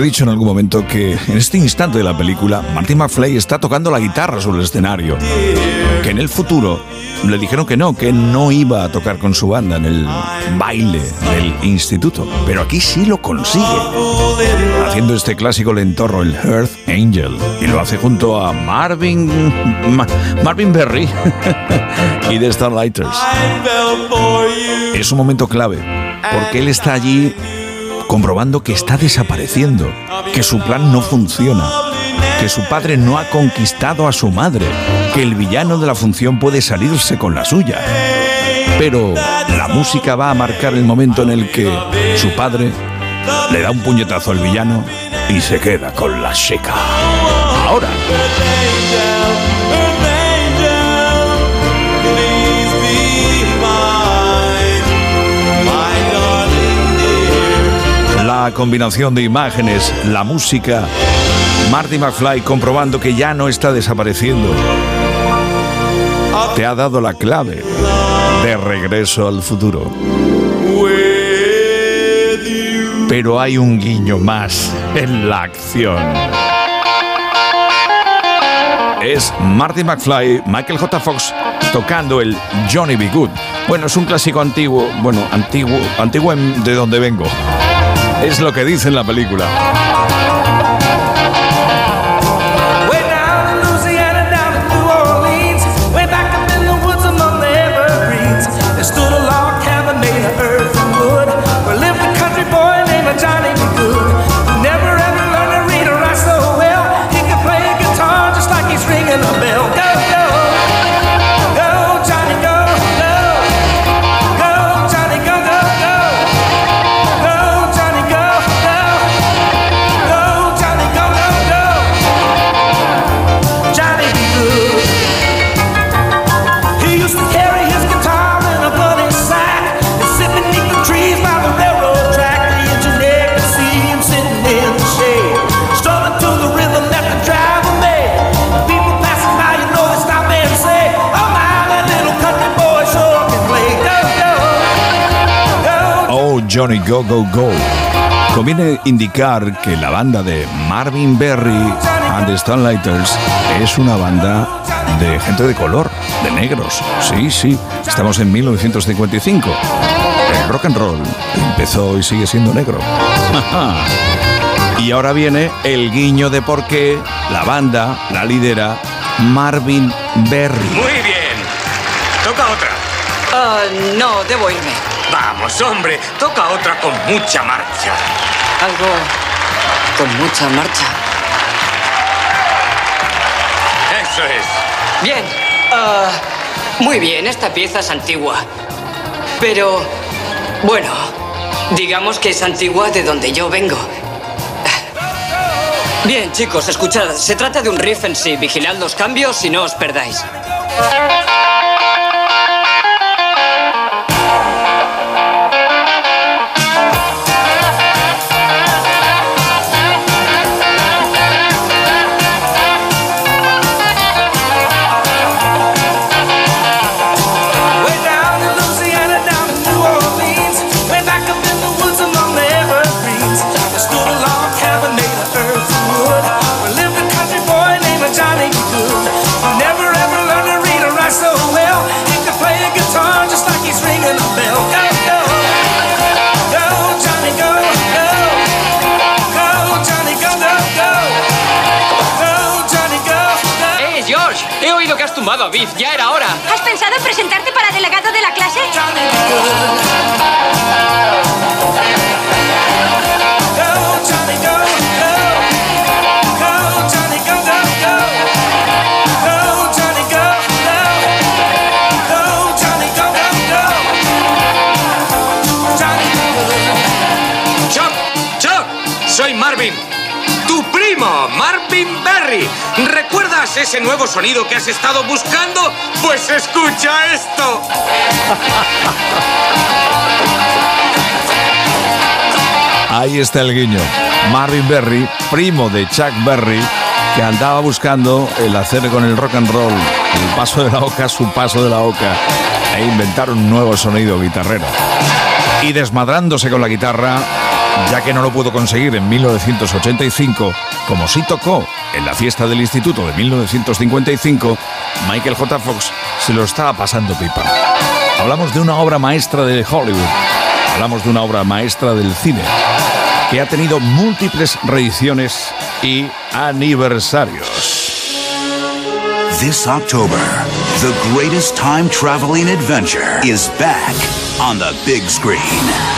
dicho en algún momento que en este instante de la película, Martin McFly está tocando la guitarra sobre el escenario. Que en el futuro le dijeron que no, que no iba a tocar con su banda en el baile del instituto. Pero aquí sí lo consigue. Haciendo este clásico lentorro, el Earth Angel. Y lo hace junto a Marvin. Ma- Marvin Berry [laughs] y The Starlighters. Es un momento clave, porque él está allí comprobando que está desapareciendo, que su plan no funciona, que su padre no ha conquistado a su madre, que el villano de la función puede salirse con la suya. Pero la música va a marcar el momento en el que su padre le da un puñetazo al villano y se queda con la chica. Ahora. Combinación de imágenes, la música, Marty McFly comprobando que ya no está desapareciendo. Te ha dado la clave de regreso al futuro. Pero hay un guiño más en la acción. Es Marty McFly, Michael J. Fox tocando el Johnny B. Good. Bueno, es un clásico antiguo, bueno, antiguo, antiguo de donde vengo. Es lo que dice en la película. Johnny Go Go Go. Conviene indicar que la banda de Marvin Berry and the Starlighters es una banda de gente de color, de negros. Sí, sí, estamos en 1955. El rock and roll empezó y sigue siendo negro. [laughs] y ahora viene el guiño de por qué la banda la lidera Marvin Berry. Muy bien. Toca otra. Ah, no, debo irme. Vamos, hombre. Toca otra con mucha marcha. Algo con mucha marcha. Eso es. Bien. ah, Muy bien, esta pieza es antigua. Pero, bueno, digamos que es antigua de donde yo vengo. Bien, chicos, escuchad. Se trata de un riff en sí. Vigilad los cambios y no os perdáis. Ya era hora. ¿Has pensado en presentarte para delegado de la clase? ¿Recuerdas ese nuevo sonido que has estado buscando? Pues escucha esto. [laughs] Ahí está el guiño. Marvin Berry, primo de Chuck Berry, que andaba buscando el hacer con el rock and roll, el paso de la oca, su paso de la oca, e inventar un nuevo sonido guitarrero. Y desmadrándose con la guitarra, ya que no lo pudo conseguir en 1985, como sí tocó en la fiesta del instituto de 1955, Michael J. Fox se lo estaba pasando pipa. Hablamos de una obra maestra de Hollywood, hablamos de una obra maestra del cine, que ha tenido múltiples reediciones y aniversarios. This October, the greatest time traveling adventure is back on the big screen.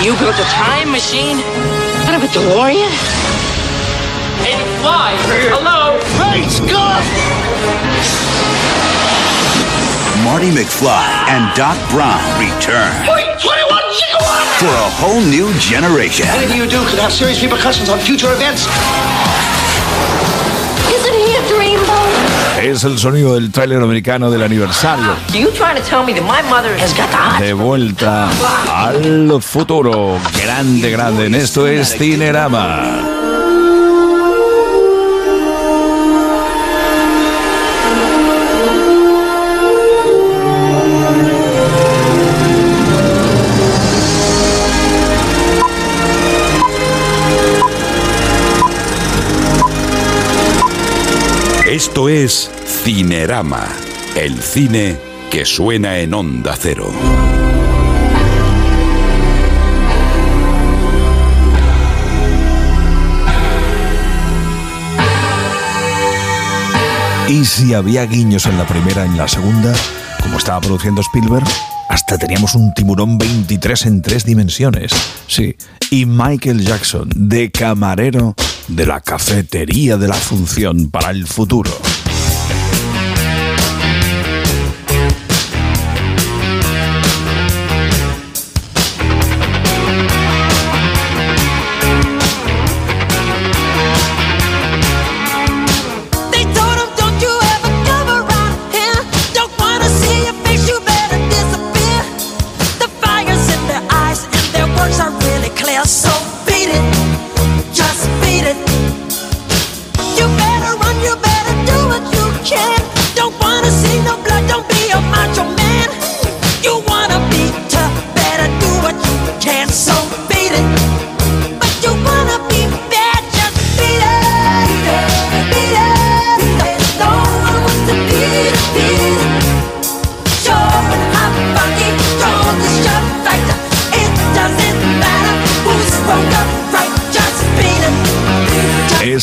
You built a time machine out of a DeLorean? And you fly! Hello! Great Scott! Marty McFly and Doc Brown return Wait, 21 gigawatts! for a whole new generation. Anything you do could have serious repercussions on future events. Es el sonido del tráiler americano del aniversario. De vuelta al futuro. Grande, grande. En esto es Cinerama. Esto es Cinerama, el cine que suena en onda cero. Y si había guiños en la primera, en la segunda, como estaba produciendo Spielberg, hasta teníamos un tiburón 23 en tres dimensiones. Sí, y Michael Jackson, de camarero de la cafetería de la función para el futuro.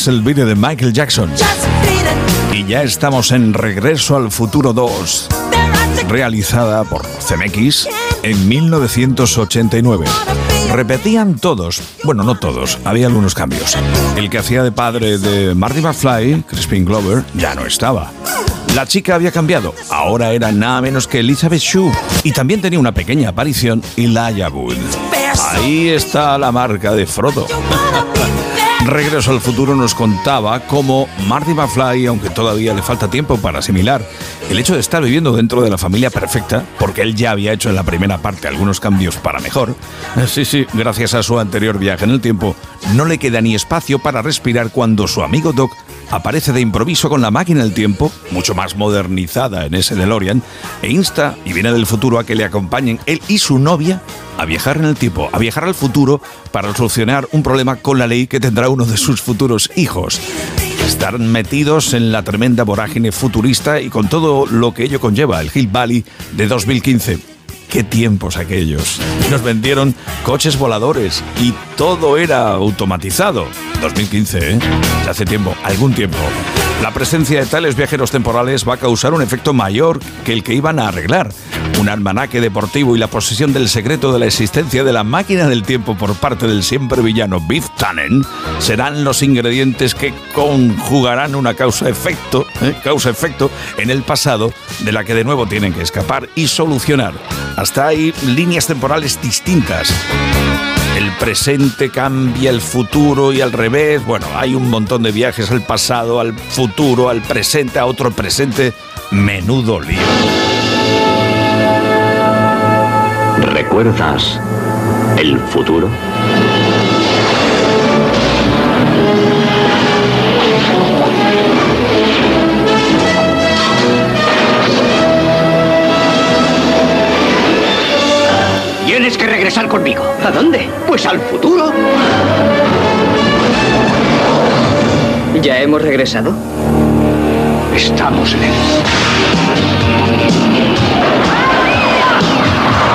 Es el vídeo de Michael Jackson. Y ya estamos en Regreso al Futuro 2, realizada por CMX en 1989. Repetían todos, bueno, no todos, había algunos cambios. El que hacía de padre de Marty McFly, Crispin Glover, ya no estaba. La chica había cambiado, ahora era nada menos que Elizabeth Shue y también tenía una pequeña aparición Elijah Wood. Ahí está la marca de Frodo. Regreso al futuro nos contaba cómo Marty McFly, aunque todavía le falta tiempo para asimilar el hecho de estar viviendo dentro de la familia perfecta, porque él ya había hecho en la primera parte algunos cambios para mejor, eh, sí, sí, gracias a su anterior viaje en el tiempo, no le queda ni espacio para respirar cuando su amigo Doc aparece de improviso con la máquina del tiempo, mucho más modernizada en ese DeLorean, e insta y viene del futuro a que le acompañen él y su novia a viajar en el tiempo, a viajar al futuro para solucionar un problema con la ley que tendrá uno de sus futuros hijos. Están metidos en la tremenda vorágine futurista y con todo lo que ello conlleva, el Hill Valley de 2015. Qué tiempos aquellos. Nos vendieron coches voladores y todo era automatizado. 2015, ¿eh? Ya hace tiempo, algún tiempo. La presencia de tales viajeros temporales va a causar un efecto mayor que el que iban a arreglar. Un almanaque deportivo y la posesión del secreto de la existencia de la máquina del tiempo por parte del siempre villano Biff Tannen serán los ingredientes que conjugarán una causa-efecto, ¿eh? causa-efecto en el pasado de la que de nuevo tienen que escapar y solucionar. Hasta hay líneas temporales distintas. El presente cambia el futuro y al revés. Bueno, hay un montón de viajes al pasado, al futuro, al presente, a otro presente. Menudo lío. ¿Recuerdas el futuro? Regresar conmigo. ¿A dónde? Pues al futuro. ¿Ya hemos regresado? Estamos en él.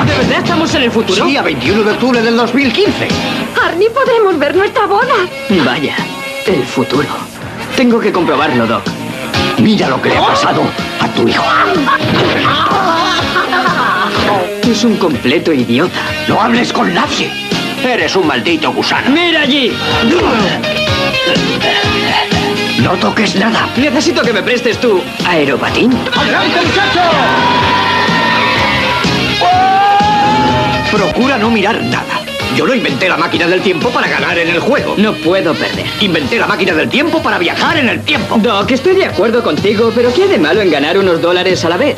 ¿De verdad estamos en el futuro? Sí, a 21 de octubre del 2015. Arnie, podremos ver nuestra boda. Vaya, el futuro. Tengo que comprobarlo, Doc. Mira lo que le ha pasado a tu hijo. [laughs] Es un completo idiota. No hables con nadie. Eres un maldito gusano. ¡Mira allí! No toques nada. Necesito que me prestes tu aeropatín. ¡Adelante, muchacho! Procura no mirar nada. Yo no inventé la máquina del tiempo para ganar en el juego. No puedo perder. Inventé la máquina del tiempo para viajar en el tiempo. Doc, estoy de acuerdo contigo, pero ¿qué hay de malo en ganar unos dólares a la vez?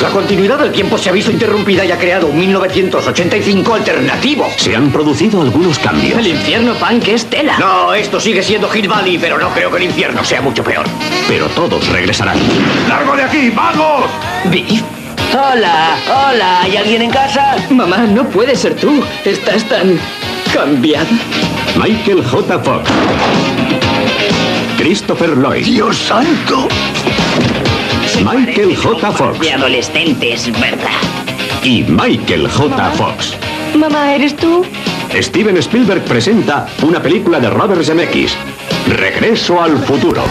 La continuidad del tiempo se ha visto interrumpida y ha creado un 1985 alternativo. Se han producido algunos cambios. El infierno punk es tela. No, esto sigue siendo Hill Valley, pero no creo que el infierno sea mucho peor. Pero todos regresarán. ¡Largo de aquí! ¡Vamos! Biff. Hola, hola, ¿hay alguien en casa? Mamá, no puede ser tú. Estás tan cambiada. Michael J. Fox. Christopher Lloyd. ¡Dios santo! Michael J. Fox. De adolescentes, ¿verdad? Y Michael J. Fox. Mamá, ¿eres tú? Steven Spielberg presenta una película de Robert Zemeckis. Regreso al futuro.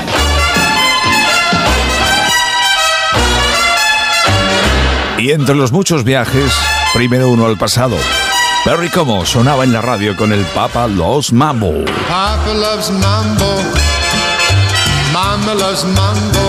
Y entre los muchos viajes, primero uno al pasado. Perry Como sonaba en la radio con el Papa Los Mambo. Papa loves mambo. Mama loves mambo.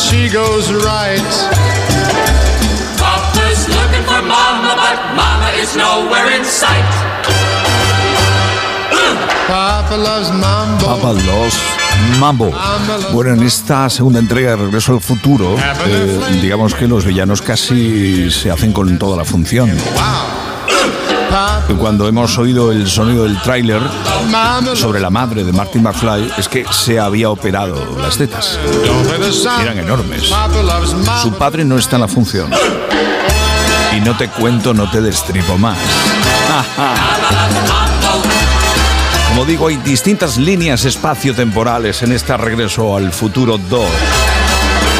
She goes right. Papa's looking for Mama, but Mama is nowhere in sight. Papa loves mambo. Papa Los Mambo. Bueno, en esta segunda entrega de Regreso al Futuro, eh, digamos que los villanos casi se hacen con toda la función. Cuando hemos oído el sonido del tráiler sobre la madre de Martin McFly, es que se había operado las tetas. Eran enormes. Su padre no está en la función. Y no te cuento, no te destripo más. Como Como digo, hay distintas líneas espaciotemporales en este regreso al futuro 2.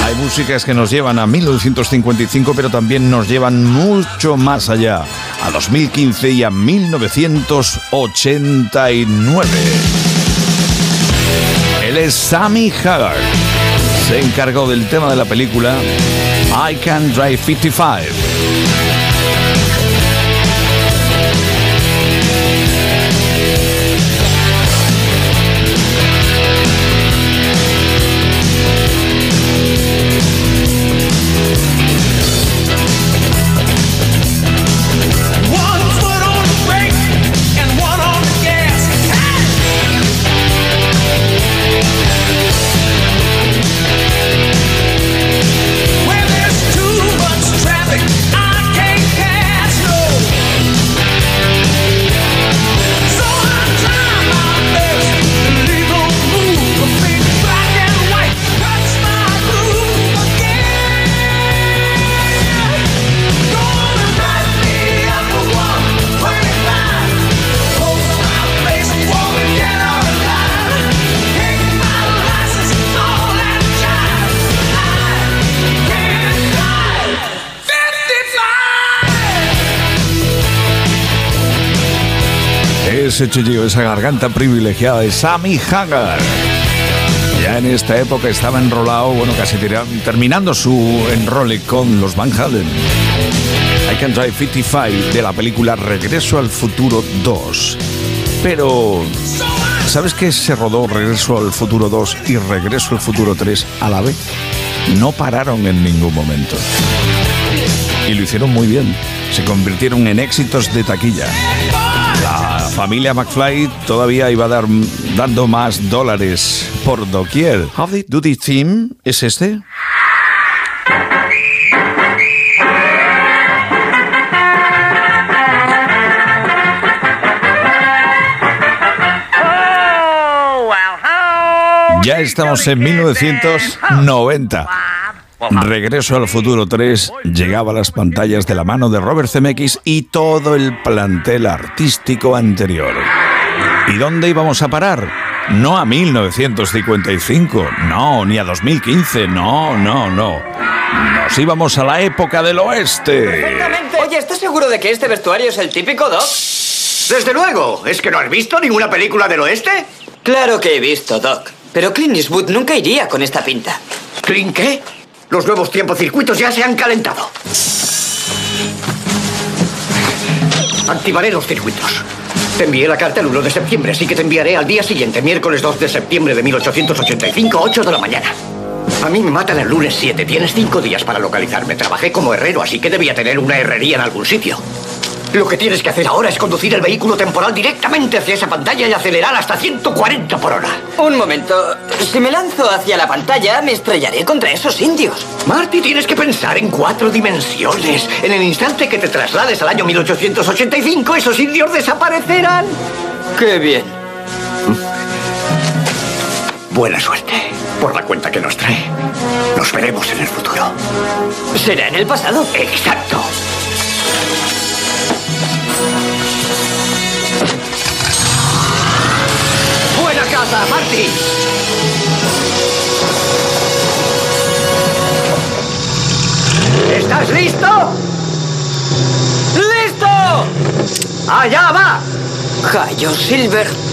Hay músicas que nos llevan a 1955, pero también nos llevan mucho más allá, a 2015 y a 1989. Él es Sammy Hagar. Se encargó del tema de la película I Can Drive 55. Ese chillido, esa garganta privilegiada de Sammy Hagar. Ya en esta época estaba enrolado, bueno, casi terminando su enrole con los Van Halen. I Can Drive 55 de la película Regreso al Futuro 2. Pero, ¿sabes que se rodó Regreso al Futuro 2 y Regreso al Futuro 3 a la vez? No pararon en ningún momento. Y lo hicieron muy bien. Se convirtieron en éxitos de taquilla. La familia McFly todavía iba a dar dando más dólares por doquier. Howdy Doody Theme es este. Ya estamos en 1990. Regreso al futuro 3 llegaba a las pantallas de la mano de Robert Zemeckis y todo el plantel artístico anterior. ¿Y dónde íbamos a parar? No a 1955, no, ni a 2015, no, no, no. Nos íbamos a la época del oeste. Oye, ¿estás seguro de que este vestuario es el típico, Doc? Desde luego. ¿Es que no has visto ninguna película del oeste? Claro que he visto, Doc. Pero Clint Eastwood nunca iría con esta pinta. ¿Clint qué? Los nuevos tiempocircuitos ya se han calentado. Activaré los circuitos. Te envié la carta el 1 de septiembre, así que te enviaré al día siguiente, miércoles 2 de septiembre de 1885, 8 de la mañana. A mí me matan el lunes 7. Tienes cinco días para localizarme. Trabajé como herrero, así que debía tener una herrería en algún sitio. Lo que tienes que hacer ahora es conducir el vehículo temporal directamente hacia esa pantalla y acelerar hasta 140 por hora. Un momento. Si me lanzo hacia la pantalla, me estrellaré contra esos indios. Marty, tienes que pensar en cuatro dimensiones. En el instante que te traslades al año 1885, esos indios desaparecerán. ¡Qué bien! Buena suerte. Por la cuenta que nos trae. Nos veremos en el futuro. ¿Será en el pasado? Exacto. Marty. ¿Estás listo? ¡Listo! ¡Allá va! Cayo Silver.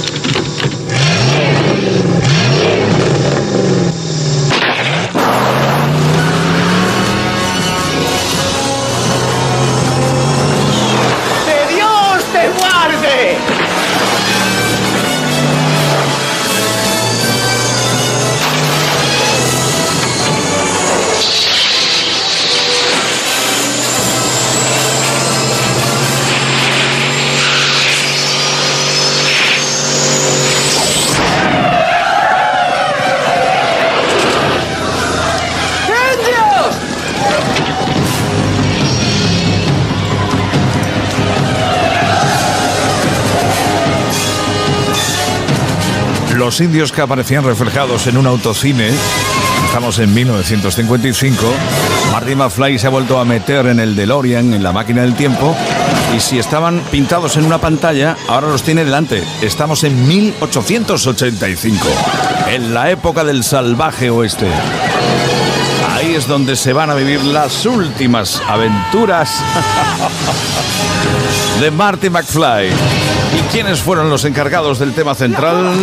Indios que aparecían reflejados en un autocine. Estamos en 1955. Marty McFly se ha vuelto a meter en el DeLorean, en la máquina del tiempo, Y si estaban pintados en una pantalla, ahora los tiene delante. Estamos en 1885, en la época del salvaje oeste. Ahí es donde se van a vivir las últimas aventuras [laughs] de Marty McFly. ¿Y quiénes fueron los encargados del tema central?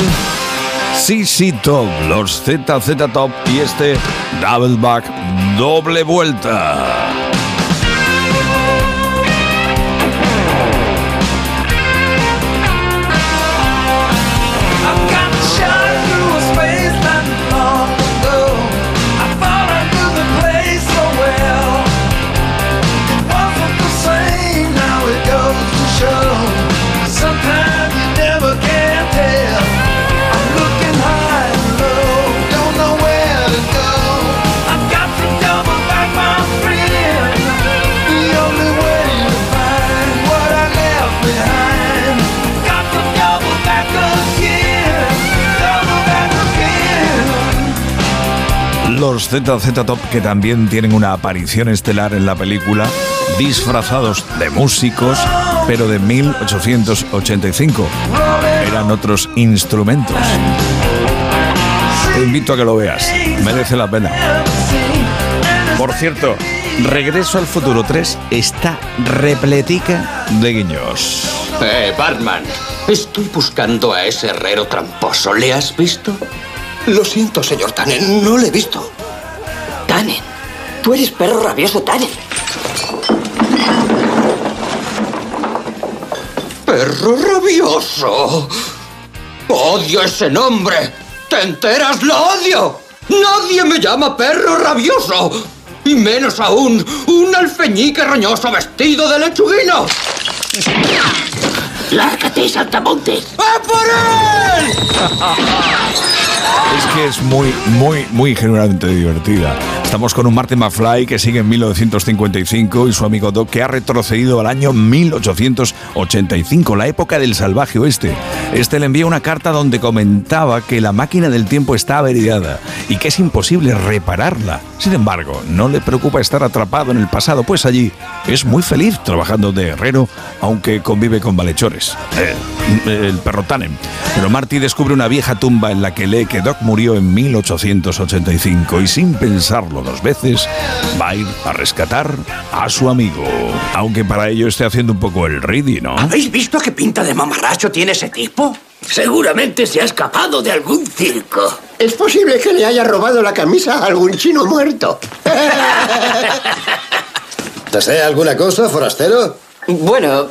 CC Top, los ZZ Top y este Double Back, doble vuelta. Los ZZ Top que también tienen una aparición estelar en la película, disfrazados de músicos, pero de 1885. Eran otros instrumentos. Te invito a que lo veas, merece la pena. Por cierto, Regreso al Futuro 3 está repletica de guiños. Eh, Batman, estoy buscando a ese herrero tramposo. ¿Le has visto? Lo siento, señor Tannen, no le he visto. Tú eres perro rabioso, Tannen. ¡Perro rabioso! ¡Odio ese nombre! ¿Te enteras? ¡Lo odio! ¡Nadie me llama perro rabioso! Y menos aún, un alfeñique roñoso vestido de lechuguino. ¡Lárgate, saltamontes! ¡A por él! Es que es muy, muy, muy genuinamente divertida. Estamos con un Martin McFly que sigue en 1955 y su amigo Doc que ha retrocedido al año 1885, la época del salvaje oeste. Este le envía una carta donde comentaba que la máquina del tiempo está averiada y que es imposible repararla. Sin embargo, no le preocupa estar atrapado en el pasado, pues allí es muy feliz trabajando de herrero, aunque convive con malhechores. Eh, el perro Tannen. Pero Marty descubre una vieja tumba en la que lee que Doc murió en 1885 y sin pensarlo dos veces va a ir a rescatar a su amigo. Aunque para ello esté haciendo un poco el ready, ¿no? ¿Habéis visto qué pinta de mamarracho tiene ese tipo? Seguramente se ha escapado de algún circo. Es posible que le haya robado la camisa a algún chino muerto. [laughs] ¿Desea alguna cosa, forastero? Bueno,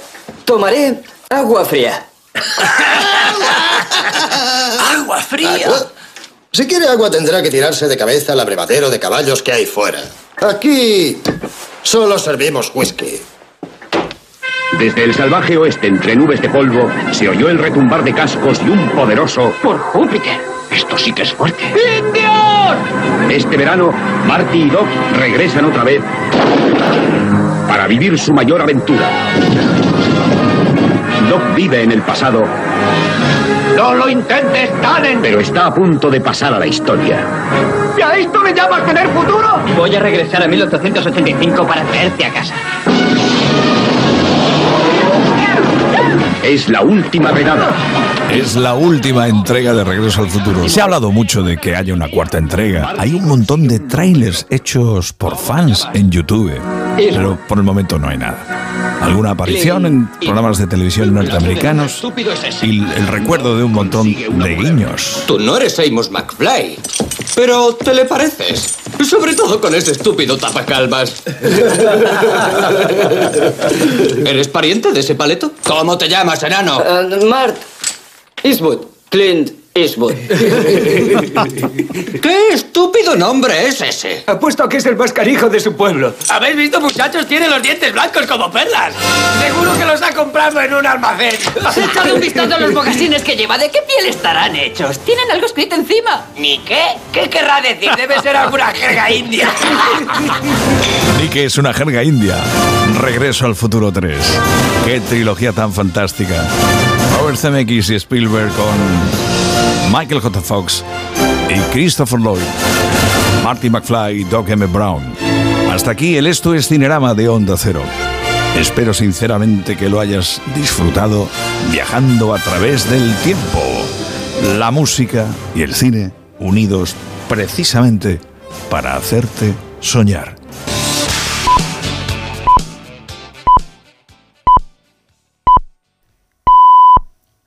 tomaré agua fría. [laughs] ¡Agua fría! Ah, Si quiere agua tendrá que tirarse de cabeza al abrevadero de caballos que hay fuera. Aquí solo servimos whisky. Desde el salvaje oeste, entre nubes de polvo, se oyó el retumbar de cascos y un poderoso ¡Por Júpiter! Esto sí que es fuerte. ¡Indios! Este verano, Marty y Doc regresan otra vez para vivir su mayor aventura. Doc vive en el pasado, ¡No lo intentes, Tannen! pero está a punto de pasar a la historia. ¿Y a esto le llamas tener futuro? Voy a regresar a 1885 para traerte a casa. Es la última redada. Es la última entrega de Regreso al Futuro. Se ha hablado mucho de que haya una cuarta entrega. Hay un montón de trailers hechos por fans en YouTube, pero por el momento no hay nada. Alguna aparición en programas de televisión norteamericanos y el recuerdo de un montón de guiños. Tú no eres Amos McFly, pero te le pareces. Sobre todo con ese estúpido tapacalvas. [laughs] ¿Eres pariente de ese paleto? ¿Cómo te llamas, enano? Uh, Mart Eastwood. Clint Eastwood. [laughs] ¿Qué estúpido nombre es ese? Apuesto a que es el más carijo de su pueblo. ¿Habéis visto, muchachos? Tiene los dientes blancos como perlas. Seguro que los ha comprado en un almacén. Échale un vistazo a los mocasines que lleva. ¿De qué piel estarán hechos? ¿Tienen algo escrito encima? ¿Ni qué? ¿Qué querrá decir? Debe ser alguna jerga india. [laughs] Y que es una jerga india. Regreso al futuro 3. Qué trilogía tan fantástica. Robert Zemeckis y Spielberg con Michael J. Fox y Christopher Lloyd. Marty McFly y Doc M. Brown. Hasta aquí el Esto es Cinerama de Onda Cero. Espero sinceramente que lo hayas disfrutado viajando a través del tiempo. La música y el cine unidos precisamente para hacerte soñar.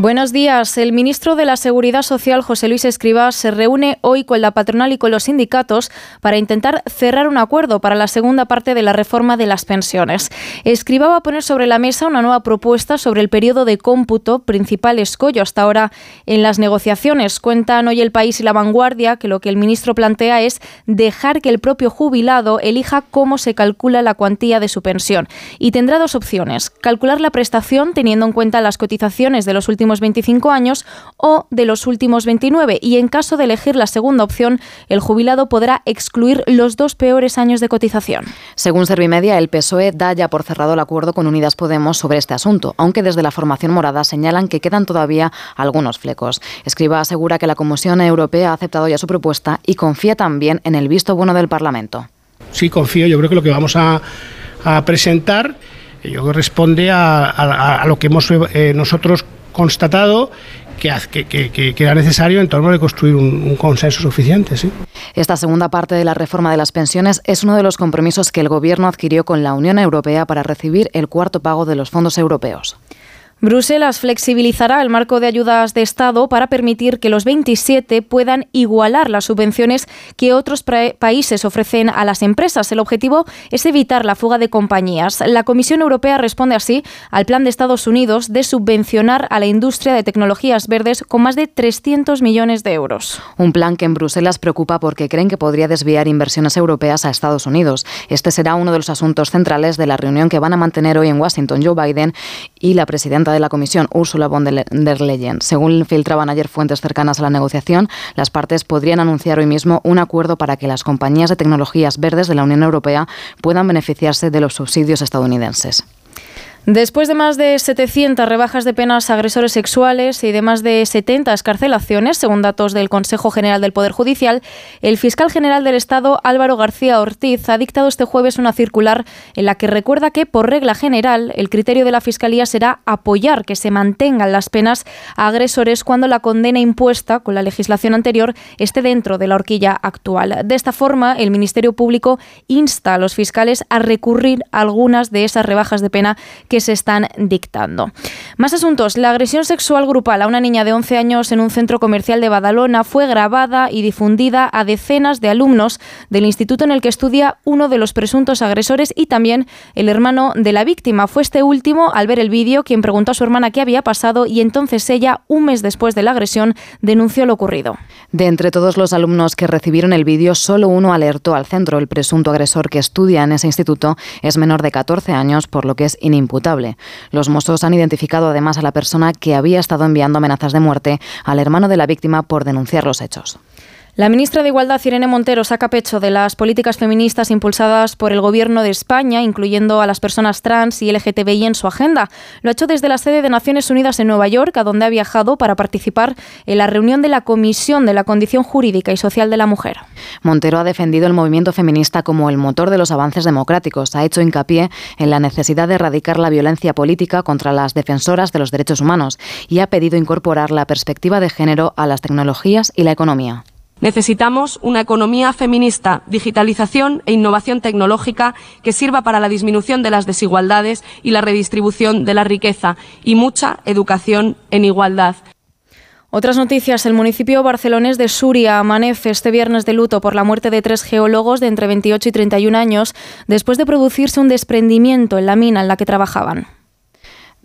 Buenos días. El ministro de la Seguridad Social, José Luis Escrivá, se reúne hoy con la patronal y con los sindicatos para intentar cerrar un acuerdo para la segunda parte de la reforma de las pensiones. Escrivá va a poner sobre la mesa una nueva propuesta sobre el periodo de cómputo, principal escollo hasta ahora en las negociaciones. Cuentan hoy el país y la vanguardia que lo que el ministro plantea es dejar que el propio jubilado elija cómo se calcula la cuantía de su pensión. Y tendrá dos opciones. Calcular la prestación teniendo en cuenta las cotizaciones de los últimos 25 años o de los últimos 29 y en caso de elegir la segunda opción, el jubilado podrá excluir los dos peores años de cotización. Según Servimedia, el PSOE da ya por cerrado el acuerdo con Unidas Podemos sobre este asunto, aunque desde la formación morada señalan que quedan todavía algunos flecos. Escriba asegura que la Comisión Europea ha aceptado ya su propuesta y confía también en el visto bueno del Parlamento. Sí, confío. Yo creo que lo que vamos a, a presentar yo creo que responde a, a- a lo que hemos eh, nosotros constatado que, que era necesario en torno de construir un, un consenso suficiente. ¿sí? Esta segunda parte de la reforma de las pensiones es uno de los compromisos que el Gobierno adquirió con la Unión Europea para recibir el cuarto pago de los fondos europeos. Bruselas flexibilizará el marco de ayudas de Estado para permitir que los 27 puedan igualar las subvenciones que otros países ofrecen a las empresas. El objetivo es evitar la fuga de compañías. La Comisión Europea responde así al plan de Estados Unidos de subvencionar a la industria de tecnologías verdes con más de 300 millones de euros. Un plan que en Bruselas preocupa porque creen que podría desviar inversiones europeas a Estados Unidos. Este será uno de los asuntos centrales de la reunión que van a mantener hoy en Washington Joe Biden y la presidenta de la Comisión, Ursula von der Leyen. Según filtraban ayer fuentes cercanas a la negociación, las partes podrían anunciar hoy mismo un acuerdo para que las compañías de tecnologías verdes de la Unión Europea puedan beneficiarse de los subsidios estadounidenses. Después de más de 700 rebajas de penas a agresores sexuales y de más de 70 escarcelaciones, según datos del Consejo General del Poder Judicial, el fiscal general del Estado, Álvaro García Ortiz, ha dictado este jueves una circular en la que recuerda que, por regla general, el criterio de la Fiscalía será apoyar que se mantengan las penas a agresores cuando la condena impuesta con la legislación anterior esté dentro de la horquilla actual. De esta forma, el Ministerio Público insta a los fiscales a recurrir a algunas de esas rebajas de pena que se están dictando. Más asuntos. La agresión sexual grupal a una niña de 11 años en un centro comercial de Badalona fue grabada y difundida a decenas de alumnos del instituto en el que estudia uno de los presuntos agresores y también el hermano de la víctima. Fue este último, al ver el vídeo, quien preguntó a su hermana qué había pasado y entonces ella, un mes después de la agresión, denunció lo ocurrido. De entre todos los alumnos que recibieron el vídeo, solo uno alertó al centro. El presunto agresor que estudia en ese instituto es menor de 14 años, por lo que es inimputable. Los Mossos han identificado además a la persona que había estado enviando amenazas de muerte al hermano de la víctima por denunciar los hechos. La ministra de Igualdad, Irene Montero, saca pecho de las políticas feministas impulsadas por el Gobierno de España, incluyendo a las personas trans y LGTBI en su agenda. Lo ha hecho desde la sede de Naciones Unidas en Nueva York, a donde ha viajado para participar en la reunión de la Comisión de la Condición Jurídica y Social de la Mujer. Montero ha defendido el movimiento feminista como el motor de los avances democráticos. Ha hecho hincapié en la necesidad de erradicar la violencia política contra las defensoras de los derechos humanos y ha pedido incorporar la perspectiva de género a las tecnologías y la economía. Necesitamos una economía feminista, digitalización e innovación tecnológica que sirva para la disminución de las desigualdades y la redistribución de la riqueza y mucha educación en igualdad. Otras noticias. El municipio barcelonés de Suria amanece este viernes de luto por la muerte de tres geólogos de entre 28 y 31 años después de producirse un desprendimiento en la mina en la que trabajaban.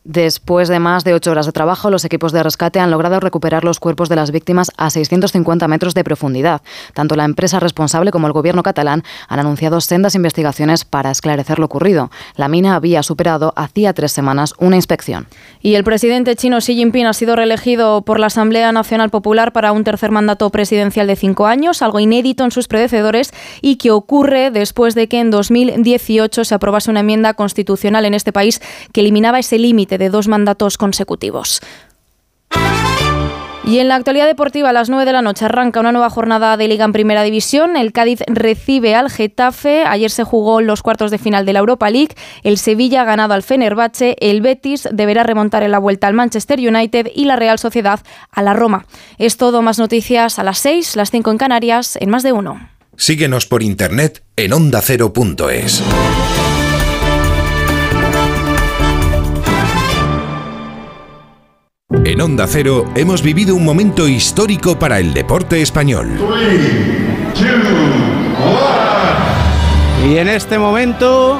Después de más de ocho horas de trabajo, los equipos de rescate han logrado recuperar los cuerpos de las víctimas a 650 metros de profundidad. Tanto la empresa responsable como el gobierno catalán han anunciado sendas investigaciones para esclarecer lo ocurrido. La mina había superado hacía tres semanas una inspección. Y el presidente chino Xi Jinping ha sido reelegido por la Asamblea Nacional Popular para un tercer mandato presidencial de cinco años, algo inédito en sus predecesores y que ocurre después de que en 2018 se aprobase una enmienda constitucional en este país que eliminaba ese límite de dos mandatos consecutivos. Y en la actualidad deportiva, a las 9 de la noche arranca una nueva jornada de Liga en Primera División. El Cádiz recibe al Getafe. Ayer se jugó los cuartos de final de la Europa League. El Sevilla ha ganado al Fenerbahce. El Betis deberá remontar en la vuelta al Manchester United y la Real Sociedad a la Roma. Es todo, más noticias a las 6, las 5 en Canarias, en más de uno. Síguenos por internet en ondacero.es. En Onda Cero hemos vivido un momento histórico para el deporte español. Y en este momento,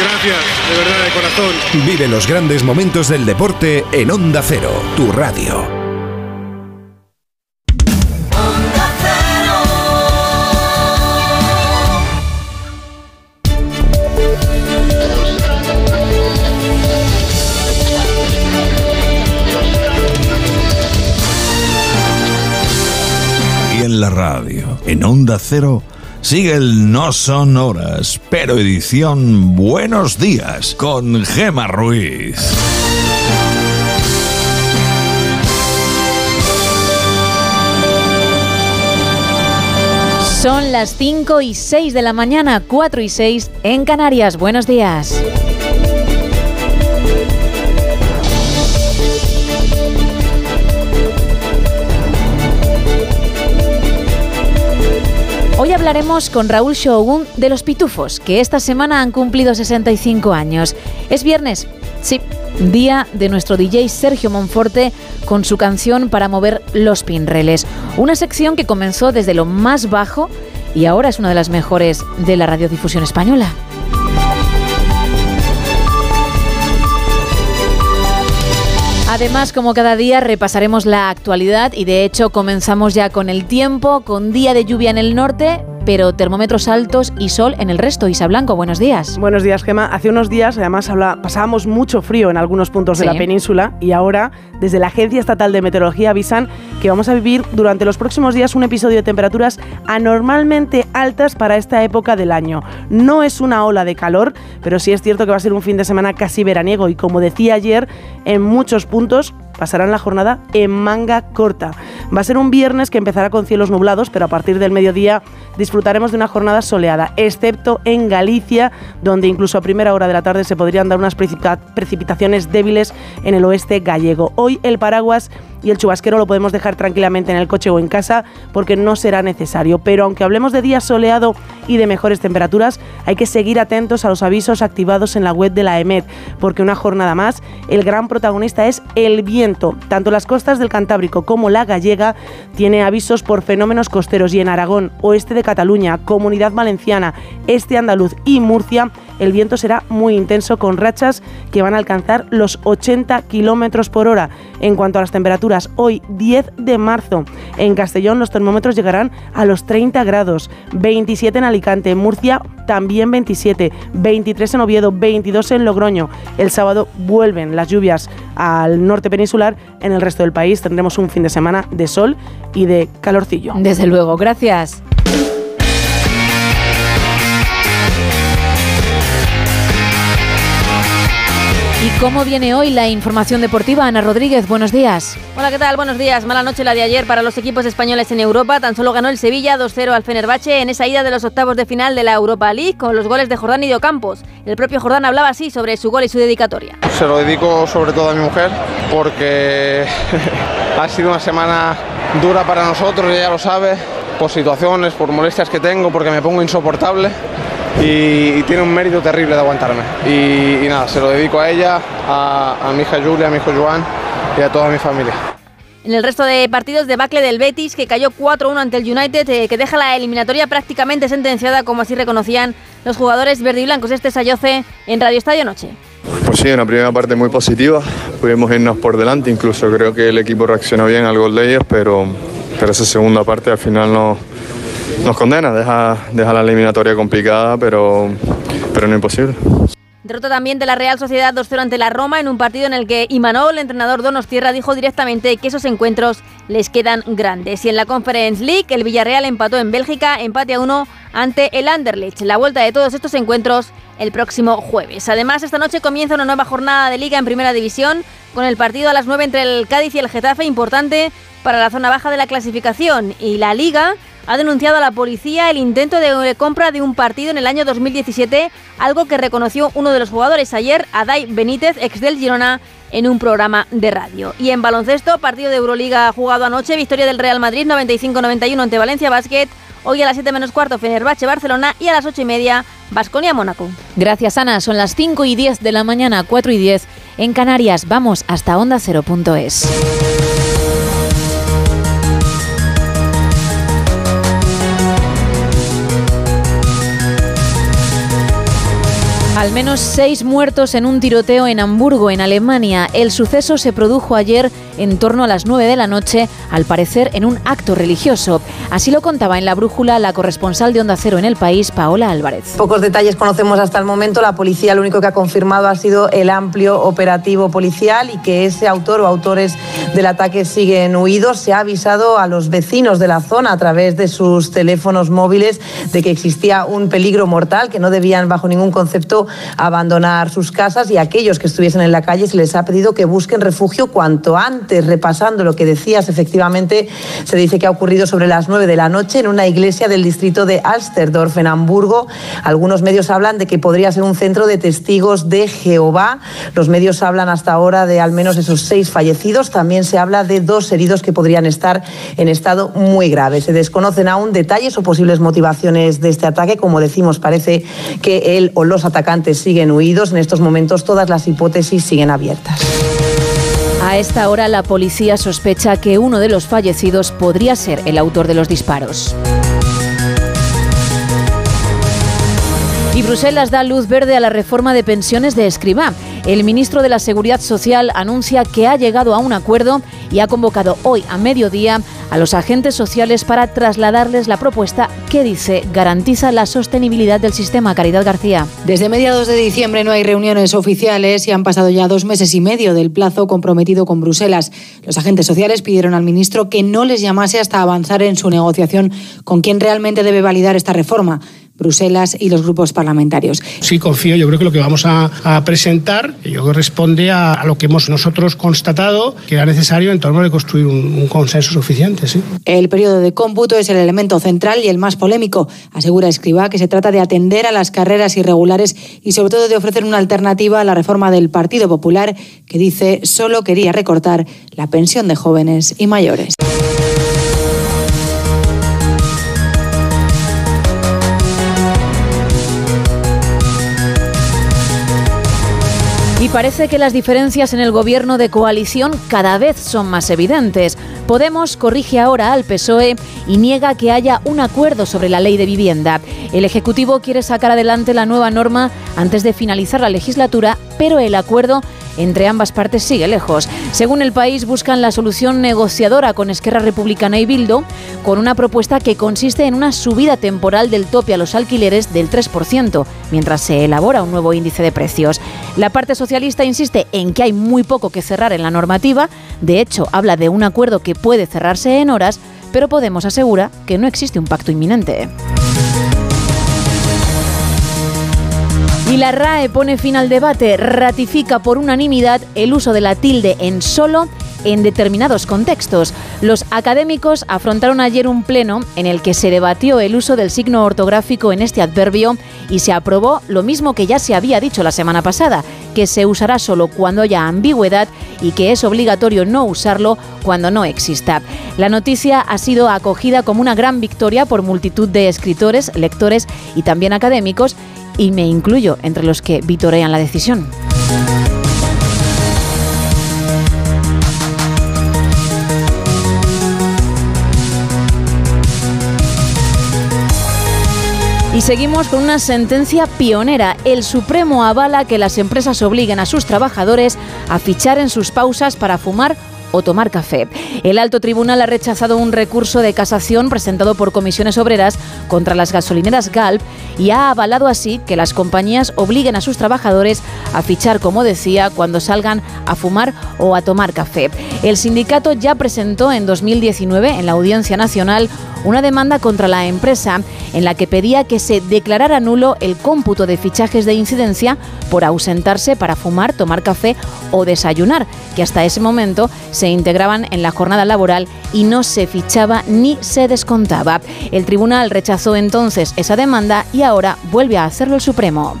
Gracias, de verdad, de corazón. Vive los grandes momentos del deporte en Onda Cero, tu radio. Y en la radio, en Onda Cero, sigue el No Son Horas, pero edición Buenos Días con Gema Ruiz. Son las 5 y 6 de la mañana, 4 y 6 en Canarias. Buenos días. Hoy hablaremos con Raúl Shogun de los Pitufos, que esta semana han cumplido 65 años. Es viernes, sí, día de nuestro DJ Sergio Monforte con su canción para mover los pinreles. Una sección que comenzó desde lo más bajo y ahora es una de las mejores de la radiodifusión española. Además, como cada día, repasaremos la actualidad y de hecho comenzamos ya con el tiempo, con día de lluvia en el norte, pero termómetros altos y sol en el resto. Isa Blanco, buenos días. Buenos días, Gema. Hace unos días, además, habla- pasábamos mucho frío en algunos puntos de la península y ahora, desde la Agencia Estatal de Meteorología, avisan que vamos a vivir durante los próximos días un episodio de temperaturas anormalmente altas para esta época del año. No es una ola de calor, pero sí es cierto que va a ser un fin de semana casi veraniego y, como decía ayer, en muchos puntos pasarán la jornada en manga corta. Va a ser un viernes que empezará con cielos nublados, pero a partir del mediodía disfrutaremos de una jornada soleada, excepto en Galicia, donde incluso a primera hora de la tarde se podrían dar unas precipita- precipitaciones débiles en el oeste gallego. Hoy el paraguas y el chubasquero lo podemos dejar tranquilamente en el coche o en casa porque no será necesario. Pero aunque hablemos de día soleado y de mejores temperaturas, hay que seguir atentos a los avisos activados en la web de la EMET, porque una jornada más, el gran protagonista es el viento. Tanto las costas del Cantábrico como la gallega tiene avisos por fenómenos costeros y en Aragón, oeste de Cataluña, Comunidad Valenciana, este andaluz y Murcia, el viento será muy intenso con rachas que van a alcanzar los 80 kilómetros por hora. En cuanto a las temperaturas, hoy 10 de marzo en Castellón los termómetros llegarán a los 30 grados, 27 en Alicante, en Murcia también 27, 23 en Oviedo, 22 en Logroño. El sábado vuelven las lluvias al norte peninsular, en el resto del país tendremos un fin de semana de sol y de calorcillo. Desde luego, gracias. Cómo viene hoy la información deportiva? Ana Rodríguez, buenos días. Hola, ¿qué tal? Buenos días. Mala noche la de ayer para los equipos españoles en Europa. Tan solo ganó el Sevilla 2-0 al Fenerbahce en esa ida de los octavos de final de la Europa League con los goles de Jordán y de Ocampos. El propio Jordán hablaba así sobre su gol y su dedicatoria. Se lo dedico sobre todo a mi mujer porque [laughs] ha sido una semana dura para nosotros, ella lo sabe, por situaciones, por molestias que tengo, porque me pongo insoportable y, y tiene un mérito terrible de aguantarme. Y, y nada, se lo dedico a ella, a, a mi hija Julia, a mi hijo Joan y a toda mi familia. En el resto de partidos, debacle del Betis, que cayó 4-1 ante el United, eh, que deja la eliminatoria prácticamente sentenciada, como así reconocían los jugadores verde y blancos. Este Sayoce en Radio Estadio Noche. Pues sí, una primera parte muy positiva. Pudimos irnos por delante, incluso creo que el equipo reaccionó bien al gol de ellos, pero pero esa segunda parte al final no, nos condena, deja, deja la eliminatoria complicada, pero, pero no imposible. Derrota también de la Real Sociedad 2-0 ante la Roma en un partido en el que Imanol, entrenador Donostierra, dijo directamente que esos encuentros les quedan grandes. Y en la Conference League, el Villarreal empató en Bélgica, empate a uno ante el Anderlecht. La vuelta de todos estos encuentros el próximo jueves. Además, esta noche comienza una nueva jornada de liga en Primera División con el partido a las 9 entre el Cádiz y el Getafe, importante para la zona baja de la clasificación. Y la liga ha denunciado a la policía el intento de compra de un partido en el año 2017, algo que reconoció uno de los jugadores ayer, Adai Benítez, ex del Girona, en un programa de radio. Y en baloncesto, partido de Euroliga jugado anoche, victoria del Real Madrid 95-91 ante Valencia Basket. Hoy a las 7 menos cuarto, Fenerbahce Barcelona y a las 8 y media, Basconia Mónaco. Gracias, Ana. Son las 5 y 10 de la mañana, 4 y 10 en Canarias. Vamos hasta onda0.es. Al menos seis muertos en un tiroteo en Hamburgo, en Alemania. El suceso se produjo ayer en torno a las 9 de la noche, al parecer en un acto religioso. Así lo contaba en la brújula la corresponsal de Onda Cero en el país, Paola Álvarez. Pocos detalles conocemos hasta el momento. La policía lo único que ha confirmado ha sido el amplio operativo policial y que ese autor o autores del ataque siguen huidos. Se ha avisado a los vecinos de la zona a través de sus teléfonos móviles de que existía un peligro mortal, que no debían bajo ningún concepto abandonar sus casas y a aquellos que estuviesen en la calle se les ha pedido que busquen refugio cuanto antes. Repasando lo que decías, efectivamente se dice que ha ocurrido sobre las 9 de la noche en una iglesia del distrito de Alsterdorf, en Hamburgo. Algunos medios hablan de que podría ser un centro de testigos de Jehová. Los medios hablan hasta ahora de al menos esos seis fallecidos. También se habla de dos heridos que podrían estar en estado muy grave. Se desconocen aún detalles o posibles motivaciones de este ataque. Como decimos, parece que él o los atacantes siguen huidos. En estos momentos todas las hipótesis siguen abiertas. A esta hora la policía sospecha que uno de los fallecidos podría ser el autor de los disparos. Y Bruselas da luz verde a la reforma de pensiones de Escribá. El ministro de la Seguridad Social anuncia que ha llegado a un acuerdo y ha convocado hoy a mediodía a los agentes sociales para trasladarles la propuesta que dice garantiza la sostenibilidad del sistema. Caridad García. Desde mediados de diciembre no hay reuniones oficiales y han pasado ya dos meses y medio del plazo comprometido con Bruselas. Los agentes sociales pidieron al ministro que no les llamase hasta avanzar en su negociación con quien realmente debe validar esta reforma. Bruselas y los grupos parlamentarios. Sí, confío. Yo creo que lo que vamos a, a presentar yo creo que responde a, a, lo que hemos nosotros constatado que era necesario en torno de construir un, un consenso suficiente. ¿sí? El periodo de cómputo es el elemento central y el más polémico. Asegura Escribá que se trata de atender a las carreras irregulares y sobre todo de ofrecer una alternativa a la reforma del Partido Popular que dice solo quería recortar la pensión de jóvenes y mayores. Parece que las diferencias en el gobierno de coalición cada vez son más evidentes. Podemos corrige ahora al PSOE y niega que haya un acuerdo sobre la ley de vivienda. El Ejecutivo quiere sacar adelante la nueva norma antes de finalizar la legislatura, pero el acuerdo entre ambas partes sigue lejos. Según el país, buscan la solución negociadora con Esquerra Republicana y Bildo, con una propuesta que consiste en una subida temporal del tope a los alquileres del 3%, mientras se elabora un nuevo índice de precios. La parte socialista insiste en que hay muy poco que cerrar en la normativa, de hecho habla de un acuerdo que puede cerrarse en horas, pero Podemos asegura que no existe un pacto inminente. Y la RAE pone fin al debate, ratifica por unanimidad el uso de la tilde en solo en determinados contextos. Los académicos afrontaron ayer un pleno en el que se debatió el uso del signo ortográfico en este adverbio y se aprobó lo mismo que ya se había dicho la semana pasada, que se usará solo cuando haya ambigüedad y que es obligatorio no usarlo cuando no exista. La noticia ha sido acogida como una gran victoria por multitud de escritores, lectores y también académicos y me incluyo entre los que vitorean la decisión. Y seguimos con una sentencia pionera. El Supremo avala que las empresas obliguen a sus trabajadores a fichar en sus pausas para fumar o tomar café. El alto tribunal ha rechazado un recurso de casación presentado por comisiones obreras contra las gasolineras Galp y ha avalado así que las compañías obliguen a sus trabajadores a fichar, como decía, cuando salgan a fumar o a tomar café. El sindicato ya presentó en 2019 en la Audiencia Nacional una demanda contra la empresa en la que pedía que se declarara nulo el cómputo de fichajes de incidencia por ausentarse para fumar, tomar café o desayunar, que hasta ese momento integraban en la jornada laboral y no se fichaba ni se descontaba. El tribunal rechazó entonces esa demanda y ahora vuelve a hacerlo el Supremo.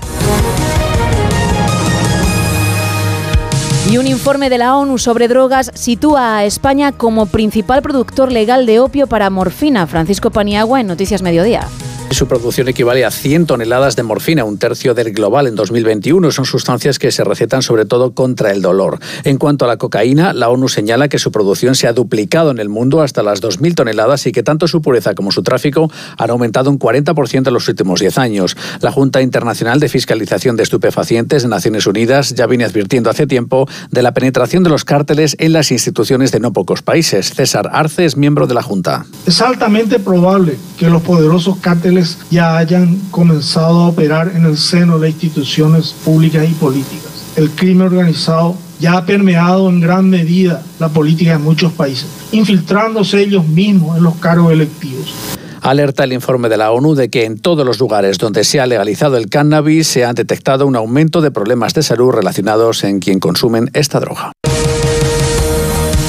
Y un informe de la ONU sobre drogas sitúa a España como principal productor legal de opio para morfina. Francisco Paniagua en Noticias Mediodía. Su producción equivale a 100 toneladas de morfina, un tercio del global en 2021. Son sustancias que se recetan sobre todo contra el dolor. En cuanto a la cocaína, la ONU señala que su producción se ha duplicado en el mundo hasta las 2.000 toneladas y que tanto su pureza como su tráfico han aumentado un 40% en los últimos 10 años. La Junta Internacional de Fiscalización de Estupefacientes de Naciones Unidas ya viene advirtiendo hace tiempo de la penetración de los cárteles en las instituciones de no pocos países. César Arce es miembro de la Junta. Es altamente probable que los poderosos cárteles ya hayan comenzado a operar en el seno de instituciones públicas y políticas. El crimen organizado ya ha permeado en gran medida la política de muchos países, infiltrándose ellos mismos en los cargos electivos. Alerta el informe de la ONU de que en todos los lugares donde se ha legalizado el cannabis se ha detectado un aumento de problemas de salud relacionados en quien consumen esta droga.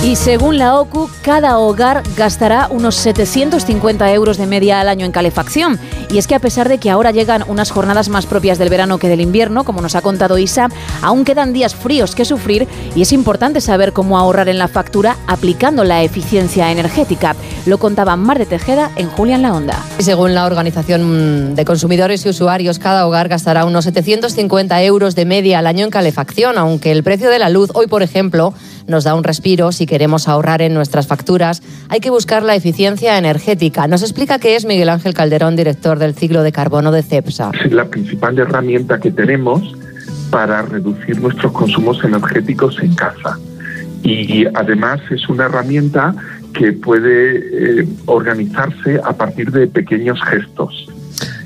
Y según la OCU, cada hogar gastará unos 750 euros de media al año en calefacción. Y es que a pesar de que ahora llegan unas jornadas más propias del verano que del invierno, como nos ha contado Isa, aún quedan días fríos que sufrir y es importante saber cómo ahorrar en la factura aplicando la eficiencia energética. Lo contaba Mar de Tejeda en Julia en la Onda. Según la Organización de Consumidores y Usuarios, cada hogar gastará unos 750 euros de media al año en calefacción, aunque el precio de la luz hoy, por ejemplo, nos da un respiro. Si queremos ahorrar en nuestras facturas, hay que buscar la eficiencia energética. Nos explica qué es Miguel Ángel Calderón, director del ciclo de carbono de CEPSA. Es la principal herramienta que tenemos para reducir nuestros consumos energéticos en casa. Y además es una herramienta que puede eh, organizarse a partir de pequeños gestos.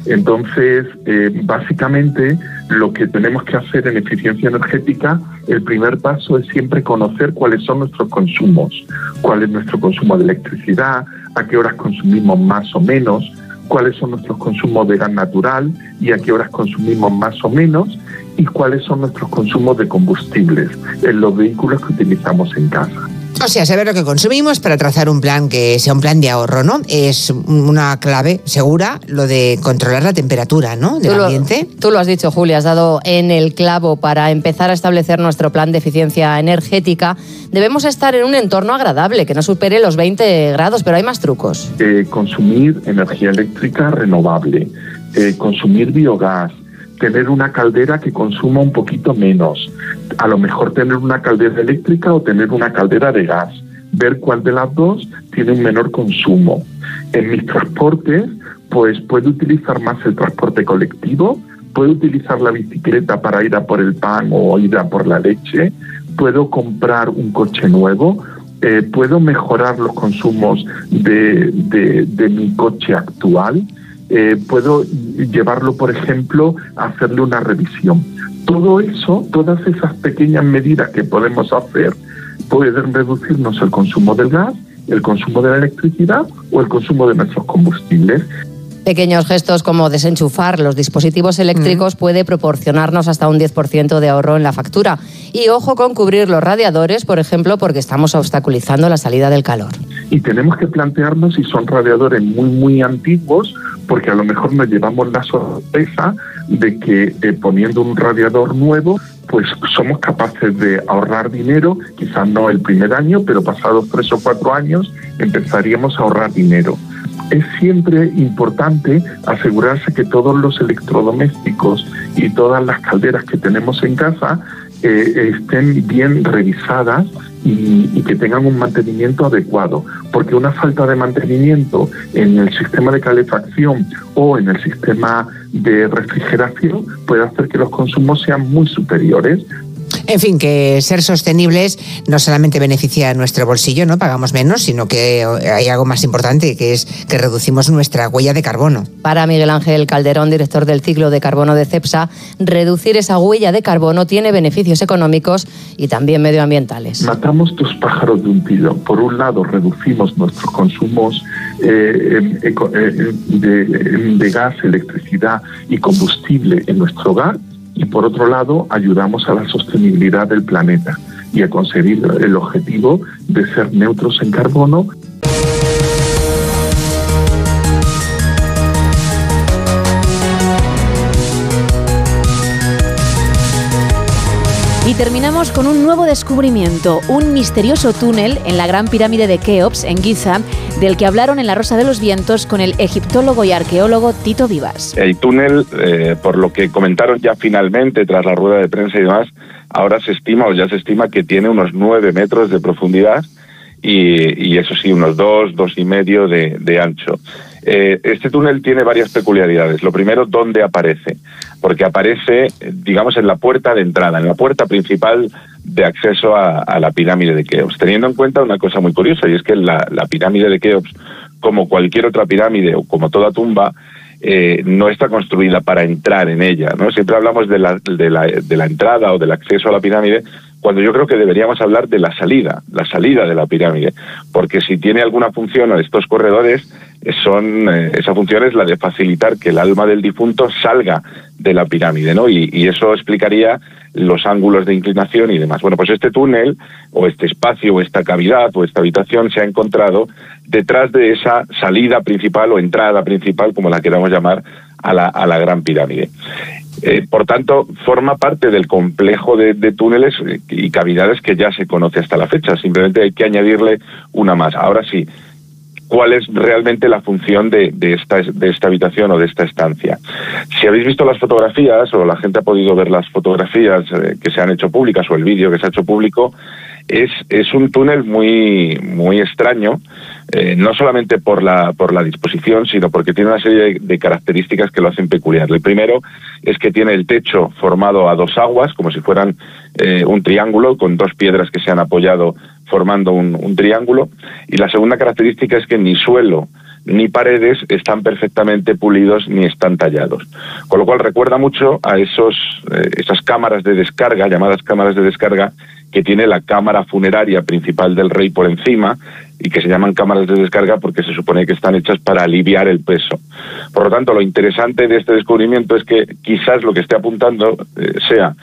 Entonces, eh, básicamente, lo que tenemos que hacer en eficiencia energética, el primer paso es siempre conocer cuáles son nuestros consumos, cuál es nuestro consumo de electricidad, a qué horas consumimos más o menos, cuáles son nuestros consumos de gas natural y a qué horas consumimos más o menos, y cuáles son nuestros consumos de combustibles en los vehículos que utilizamos en casa. O sea, saber lo que consumimos para trazar un plan que sea un plan de ahorro, ¿no? Es una clave segura lo de controlar la temperatura, ¿no? Del ambiente. tú lo has dicho, Julia, has dado en el clavo para empezar a establecer nuestro plan de eficiencia energética. Debemos estar en un entorno agradable, que no supere los 20 grados, pero hay más trucos. Eh, consumir energía eléctrica renovable, eh, consumir biogás, tener una caldera que consuma un poquito menos, a lo mejor tener una caldera eléctrica o tener una caldera de gas, ver cuál de las dos tiene un menor consumo. En mis transportes, pues puedo utilizar más el transporte colectivo, puedo utilizar la bicicleta para ir a por el pan o ir a por la leche, puedo comprar un coche nuevo, eh, puedo mejorar los consumos de, de mi coche actual eh, puedo llevarlo, por ejemplo, a hacerle una revisión. Todo eso, todas esas pequeñas medidas que podemos hacer, pueden reducirnos el consumo del gas, el consumo de la electricidad o el consumo de nuestros combustibles. Pequeños gestos como desenchufar los dispositivos eléctricos puede proporcionarnos hasta un 10% de ahorro en la factura. Y ojo con cubrir los radiadores, por ejemplo, porque estamos obstaculizando la salida del calor. Y tenemos que plantearnos si son radiadores muy, muy antiguos, porque a lo mejor nos llevamos la sorpresa de que eh, poniendo un radiador nuevo pues somos capaces de ahorrar dinero, quizás no el primer año, pero pasados tres o cuatro años empezaríamos a ahorrar dinero es siempre importante asegurarse que todos los electrodomésticos y todas las calderas que tenemos en casa eh, estén bien revisadas y, y, que tengan un mantenimiento adecuado, porque una falta de mantenimiento en el sistema de calefacción o en el sistema de refrigeración puede hacer que los consumos sean muy superiores En fin, que ser sostenibles no solamente beneficia a nuestro bolsillo, no pagamos menos, sino que hay algo más importante, que es que reducimos nuestra huella de carbono. Para Miguel Ángel Calderón, director del ciclo de carbono de CEPSA, reducir esa huella de carbono tiene beneficios económicos y también medioambientales. Matamos dos pájaros de un tiro. Por un lado, reducimos nuestros consumos eh, eh, de, de gas, electricidad y combustible en nuestro hogar y por otro lado ayudamos a la sostenibilidad del planeta y a conseguir el objetivo de ser neutros en carbono Y terminamos con un nuevo descubrimiento, un misterioso túnel en la gran pirámide de Keops, en Giza, del que hablaron en La Rosa de los Vientos con el egiptólogo y arqueólogo Tito Vivas. El túnel, eh, por lo que comentaron ya finalmente tras la rueda de prensa y demás, ahora se estima o ya se estima que tiene unos nueve metros de profundidad y, eso sí, unos dos, dos y medio de, de ancho. Eh, este túnel tiene varias peculiaridades. Lo primero, ¿dónde aparece? Porque aparece, digamos, en la puerta de entrada, en la puerta principal de acceso a, la pirámide de Keops. Teniendo en cuenta una cosa muy curiosa, y es que la, pirámide de Keops, como cualquier otra pirámide o como toda tumba, eh, no está construida para entrar en ella. ¿no? Siempre hablamos de la, de, la, de la entrada o del acceso a la pirámide cuando yo creo que deberíamos hablar de la salida, la salida de la pirámide, porque si tiene alguna función a estos corredores, son eh, esa función es la de facilitar que el alma del difunto salga de la pirámide, ¿no? Y, eso explicaría los ángulos de inclinación y demás. Bueno, pues este túnel o este espacio o esta cavidad o esta habitación se ha encontrado detrás de esa salida principal o entrada principal, como la queramos llamar, a la, a la gran pirámide. Eh, por tanto, forma parte del complejo de, túneles y cavidades que ya se conoce hasta la fecha. Simplemente hay que añadirle una más. Ahora sí, ¿cuál es realmente la función de, esta, de esta habitación o de esta estancia? Si habéis visto las fotografías o la gente ha podido ver las fotografías eh, que se han hecho públicas o el vídeo que se ha hecho público, es, un túnel muy, muy extraño, eh, no solamente por la, por la disposición, sino porque tiene una serie de, características que lo hacen peculiar. El primero es que tiene el techo formado a dos aguas, como si fueran eh, un triángulo, con dos piedras que se han apoyado formando un, un triángulo. Y la segunda característica es que ni suelo, ni paredes están perfectamente pulidos ni están tallados. Con lo cual recuerda mucho a esos, eh, esas cámaras de descarga, llamadas cámaras de descarga, que tiene la cámara funeraria principal del rey por encima y que se llaman cámaras de descarga porque se supone que están hechas para aliviar el peso. Por lo tanto, lo interesante de este descubrimiento es que quizás lo que esté apuntando eh, sea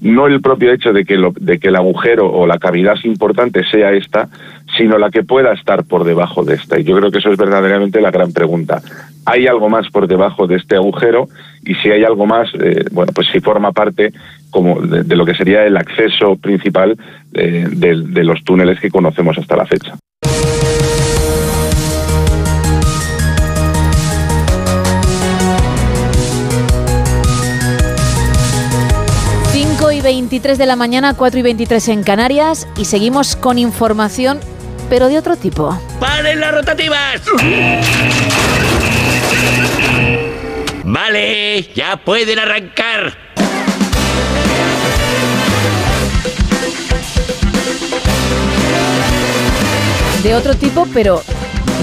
no el propio hecho de que, lo, de que el agujero o la cavidad importante sea esta, sino la que pueda estar por debajo de esta. Y yo creo que eso es verdaderamente la gran pregunta. ¿Hay algo más por debajo de este agujero? Y si hay algo más, eh, bueno, pues si forma parte como de, lo que sería el acceso principal eh, de los túneles que conocemos hasta la fecha. 23 de la mañana, 4 y 23 en Canarias y seguimos con información, pero de otro tipo. ¡Paren las rotativas! Vale, ya pueden arrancar. De otro tipo, pero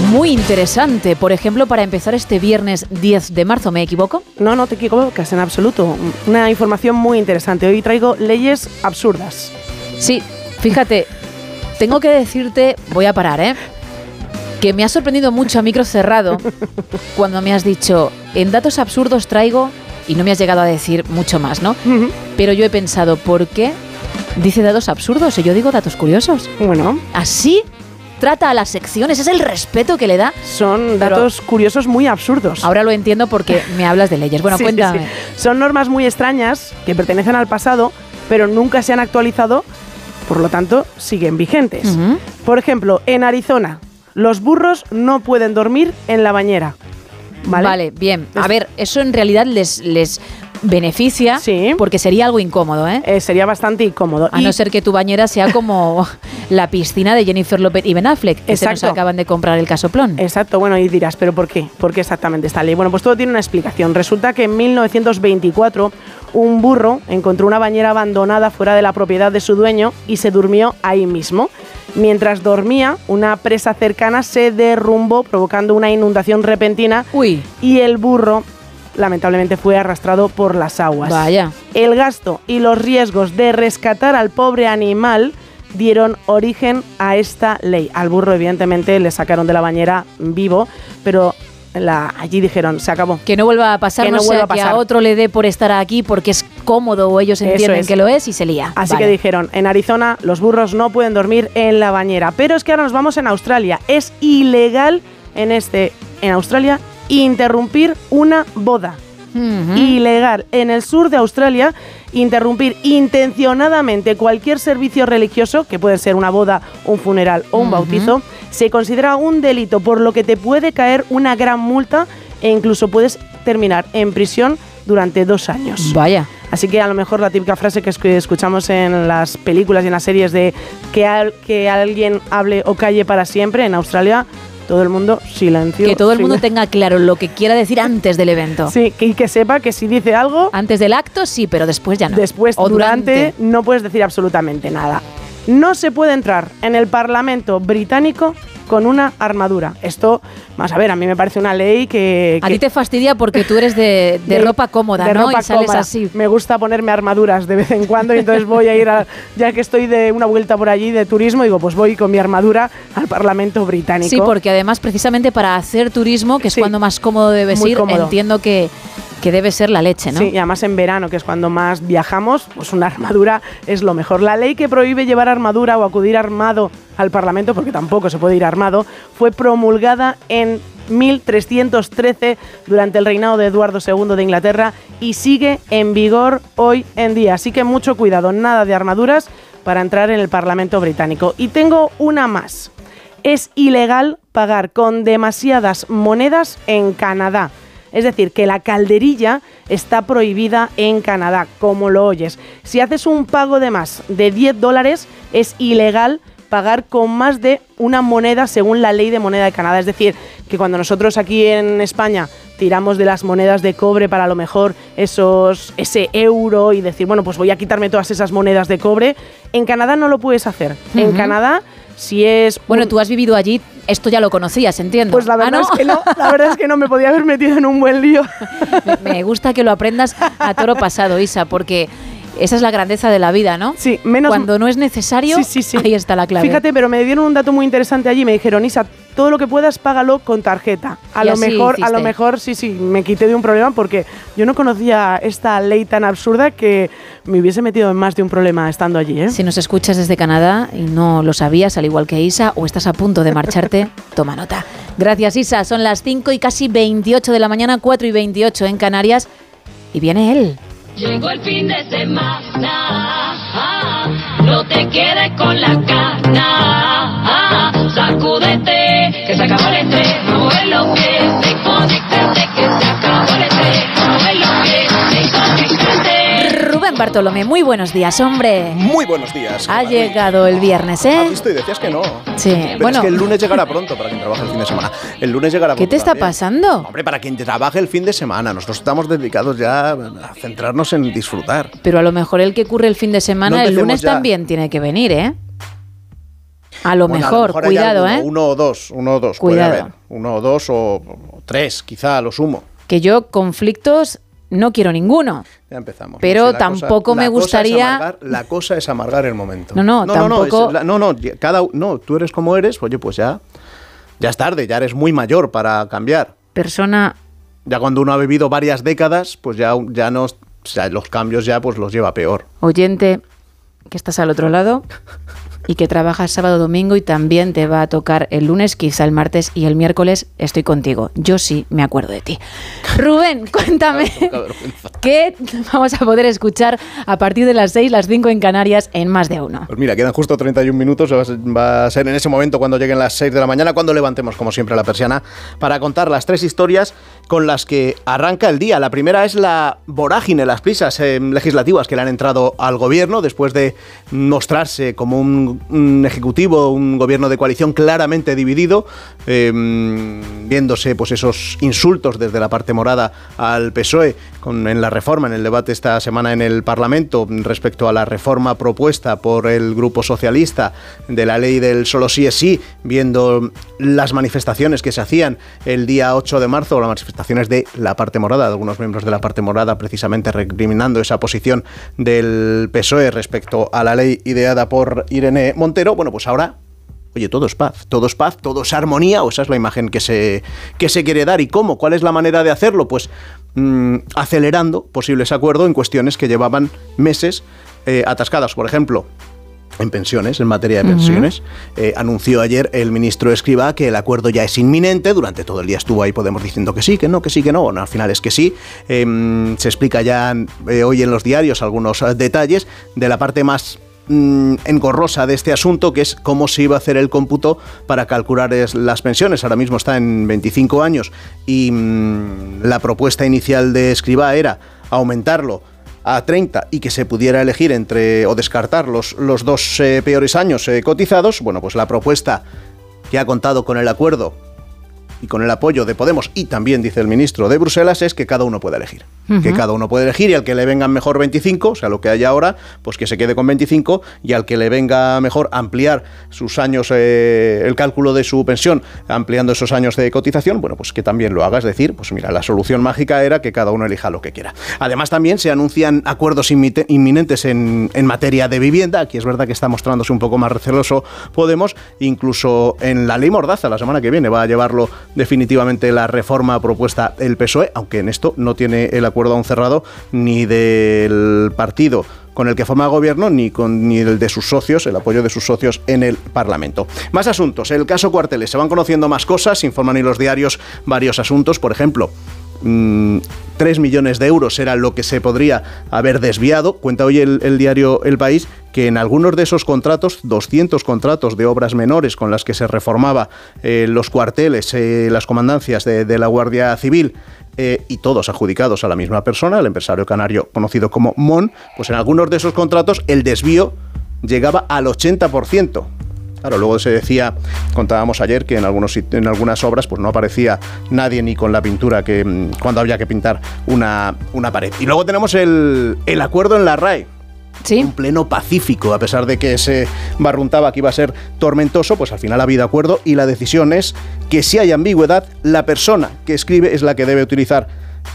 muy interesante. Por ejemplo, para empezar este viernes 10 de marzo, ¿me equivoco? No, no te equivocas en absoluto. Una información muy interesante. Hoy traigo leyes absurdas. Sí, fíjate, tengo que decirte, voy a parar, ¿eh? Que me ha sorprendido mucho a micro cerrado [laughs] cuando me has dicho, en datos absurdos traigo, y no me has llegado a decir mucho más, ¿no? Pero yo he pensado, ¿por qué dice datos absurdos y yo digo datos curiosos? Bueno. Así trata a las secciones, es el respeto que le da. Son datos curiosos muy absurdos. Ahora lo entiendo porque me hablas de leyes. Bueno, [laughs] cuéntame. Son normas muy extrañas que pertenecen al pasado, pero nunca se han actualizado, por lo tanto, siguen vigentes. Por ejemplo, en Arizona, los burros no pueden dormir en la bañera. Vale, bien. A ver, eso en realidad les, les beneficia porque sería algo incómodo, ¿eh? ¿eh? sería bastante incómodo. A no ser que tu bañera sea como [laughs] la piscina de Jennifer López y Ben Affleck, que se nos Exacto. acaban de comprar el casoplón. Exacto, bueno, y dirás, ¿pero por qué? ¿Por qué exactamente esta ley? Bueno, pues todo tiene una explicación. Resulta que en 1924 un burro encontró una bañera abandonada fuera de la propiedad de su dueño y se durmió ahí mismo. Mientras dormía, una presa cercana se derrumbó provocando una inundación repentina y el burro lamentablemente fue arrastrado por las aguas. Vaya. El gasto y los riesgos de rescatar al pobre animal dieron origen a esta ley. Al burro, evidentemente, le sacaron de la bañera vivo, pero la- allí dijeron, se acabó. Que no vuelva a pasar, Que no, no sea vuelva a que a pasar. otro le dé por estar aquí porque es cómodo o ellos entienden es. que lo es y se lía. Así Vale. que dijeron, en Arizona los burros no pueden dormir en la bañera. Pero es que ahora nos vamos en Australia. Es ilegal en este, en Australia, interrumpir una boda. Ilegal en el sur de Australia interrumpir intencionadamente cualquier servicio religioso, que puede ser una boda, un funeral o un bautizo, se considera un delito por lo que te puede caer una gran multa e incluso puedes terminar en prisión durante dos años. Vaya. Así que a lo mejor la típica frase que escu- escuchamos en las películas y en las series de que, al- que alguien hable o calle para siempre en Australia, todo el mundo silencio. Que todo el mundo tenga claro lo que quiera decir antes del evento. Sí, que- y que sepa que si dice algo... Antes del acto sí, pero después ya no. Después, O durante, no puedes decir absolutamente nada. No se puede entrar en el Parlamento británico con una armadura. Esto, vamos a ver, a mí me parece una ley que... A ti te fastidia porque tú eres de, de [laughs] de- ropa cómoda, de ¿no? ropa y sales cómoda. así. Me gusta ponerme armaduras de vez en cuando y entonces voy a ir, a- ya que estoy de una vuelta por allí de turismo, digo, pues voy con mi armadura al Parlamento británico. Sí, porque además precisamente para hacer turismo, que es Sí. cuando más cómodo debes ir, cómodo. entiendo que, que debe ser la leche, ¿no? Sí, y además en verano, que es cuando más viajamos, pues una armadura es lo mejor. La ley que prohíbe llevar armadura o acudir armado al Parlamento, porque tampoco se puede ir armado, fue promulgada en 1313 durante el reinado de Eduardo II de Inglaterra y sigue en vigor hoy en día. Así que mucho cuidado, nada de armaduras para entrar en el Parlamento británico. Y tengo una más. Es ilegal pagar con demasiadas monedas en Canadá. Es decir, que la calderilla está prohibida en Canadá, como lo oyes. Si haces un pago de más de 10 dólares, es ilegal pagar con más de una moneda según la ley de moneda de Canadá. Es decir, que cuando nosotros aquí en España tiramos de las monedas de cobre para a lo mejor esos, ese euro y decir, bueno, pues voy a quitarme todas esas monedas de cobre, en Canadá no lo puedes hacer. En. Canadá, si es... Bueno, un- tú has vivido allí, esto ya lo conocías, entiendo. Pues la Ah, verdad ¿no? es que no, la verdad es que no me podía haber metido en un buen lío. [laughs] Me gusta que lo aprendas a toro pasado, Isa, porque esa es la grandeza de la vida, ¿no? Sí, menos Cuando no es necesario, Sí, sí, sí. ahí está la clave. Fíjate, pero me dieron un dato muy interesante allí. Me dijeron, Isa, todo lo que puedas, págalo con tarjeta. A Y lo mejor, a lo mejor, sí, sí, me quité de un problema porque yo no conocía esta ley tan absurda que me hubiese metido en más de un problema estando allí, ¿eh? Si nos escuchas desde Canadá y no lo sabías, al igual que Isa, o estás a punto de marcharte, [laughs] toma nota. Gracias, Isa. Son las 5 y casi 28 de la mañana, 4 y 28 en Canarias. Y viene él. Llegó el fin de semana, no te quedes con la cana, sacúdete, que se acabó el los pies, desconéctate, que se acabó el Bartolomé, muy buenos días, hombre. Muy buenos días. Ha llegado el viernes, ¿Has ¿eh? visto y decías que no. Sí, Pero bueno. es que el lunes llegará pronto para quien trabaje el fin de semana. El lunes llegará ¿Qué pronto. te está también. pasando? Hombre, para quien trabaje el fin de semana. Nosotros estamos dedicados ya a centrarnos en disfrutar. Pero a lo mejor el que ocurre el fin de semana, No el lunes ya. también tiene que venir, ¿eh? A lo Bueno, mejor, cuidado, alguno, ¿eh? Uno o dos, uno o dos. Cuidado. Puede haber. Uno o dos o, o tres, quizá, a lo sumo. Que yo conflictos no quiero ninguno. Ya empezamos. Pero tampoco me cosa gustaría- amargar- la cosa es amargar el momento. No, no, no, tampoco- es la- no, no, cada, no, tú eres como eres, oye, pues ya, ya es tarde, ya eres muy mayor para cambiar. Persona Ya cuando uno ha vivido varias décadas, pues ya, ya no, o sea, los cambios ya pues los lleva peor. oyente que estás al otro lado y que trabajas sábado domingo y también te va a tocar el lunes, quizá el martes y el miércoles estoy contigo. Yo sí me acuerdo de ti. [laughs] Rubén, cuéntame qué vamos a poder escuchar a partir de las 6, las 5 en Canarias en más de uno. Pues mira, quedan justo 31 minutos, va a ser- en ese momento cuando lleguen las 6 de la mañana, cuando levantemos como siempre la persiana, para contar las tres historias con las que arranca el día. La primera es la vorágine, las prisas eh, legislativas que le han entrado al gobierno después de mostrarse como un un ejecutivo, un gobierno de coalición claramente dividido, eh, viéndose pues esos insultos desde la parte morada al PSOE con, en la reforma, en el debate esta semana en el Parlamento respecto a la reforma propuesta por el Grupo Socialista de la ley del solo sí es sí, viendo las manifestaciones que se hacían el día 8 de marzo, las manifestaciones de la parte morada, de algunos miembros de la parte morada precisamente recriminando esa posición del PSOE respecto a la ley ideada por Irene Montero, bueno, pues ahora Oye, todo es paz, todo es paz, todo es armonía, o esa es la imagen que se, que se quiere dar. ¿Y cómo? ¿Cuál es la manera de hacerlo? Pues mm, acelerando posibles acuerdos en cuestiones que llevaban meses eh, atascadas. Por ejemplo, en pensiones, en materia de pensiones. Eh, anunció ayer el ministro Escriba que el acuerdo ya es inminente. Durante todo el día estuvo ahí Podemos diciendo que sí, que no, que sí, que no. Bueno, al final es que sí. Em, se explica ya eh, hoy en los diarios algunos detalles de la parte más mm, engorrosa de este asunto, que es cómo se iba a hacer el cómputo para calcular las pensiones. Ahora mismo está en 25 años y mm, la propuesta inicial de Escriba era aumentarlo a 30 y que se pudiera elegir entre o descartar los, los dos eh, peores años eh, cotizados, bueno, pues la propuesta que ha contado con el acuerdo y con el apoyo de Podemos y también dice el ministro de Bruselas es que cada uno pueda elegir. Que cada uno puede elegir y al que le vengan mejor 25, o sea, lo que hay ahora, pues que se quede con 25 y al que le venga mejor ampliar sus años, eh, el cálculo de su pensión, ampliando esos años de cotización, bueno, pues que también lo haga. Es decir, pues mira, la solución mágica era que cada uno elija lo que quiera. Además, también se anuncian acuerdos inminentes en, en materia de vivienda. Aquí es verdad que está mostrándose un poco más receloso Podemos, incluso en la ley Mordaza, la semana que viene va a llevarlo definitivamente la reforma propuesta el PSOE, aunque en esto no tiene el acuerdo aún cerrado ni del partido con el que forma gobierno ni con ni el de sus socios, el apoyo de sus socios en el Parlamento. Más asuntos. El caso Cuarteles. Se van conociendo más cosas, informan en los diarios varios asuntos. Por ejemplo, mm, 3 millones de euros era lo que se podría haber desviado. Cuenta hoy el, diario El País que en algunos de esos contratos, 200 contratos de obras menores con las que se reformaba eh, los cuarteles, eh, las comandancias de, de la Guardia Civil, eh, y todos adjudicados a la misma persona, el empresario canario conocido como Mon, pues en algunos de esos contratos el desvío llegaba al 80%. Claro, luego se decía, contábamos ayer que en, algunos, en algunas obras pues no aparecía nadie ni con la pintura que mm, cuando había que pintar una, una pared. Y luego tenemos el, el acuerdo en la RAE. Un pleno pacífico, a pesar de que se barruntaba que iba a ser tormentoso, pues al final ha habido acuerdo y la decisión es que si hay ambigüedad, la persona que escribe es la que debe utilizar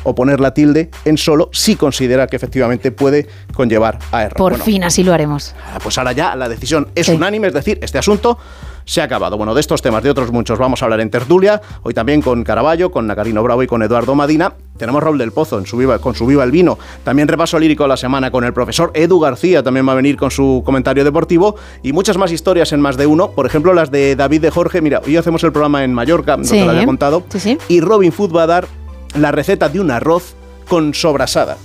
o poner la tilde en solo si considera que efectivamente puede conllevar a error. Por Bueno, fin, así lo haremos. pues ahora ya la decisión es unánime, es decir, este asunto se ha acabado. Bueno, de estos temas, de otros muchos, vamos a hablar en tertulia, hoy también con Caraballo, con Nacarino Bravo y con Eduardo Madina. Tenemos Raúl del Pozo en su viva, con su Viva el Vino. También repaso lírico de la semana con el profesor Edu García, también va a venir con su comentario deportivo y muchas más historias en más de uno. Por ejemplo, las de David de Jorge. Mira, hoy hacemos el programa en Mallorca, no Sí. te lo había contado. Y Robin Food va a dar la receta de un arroz con sobrasada.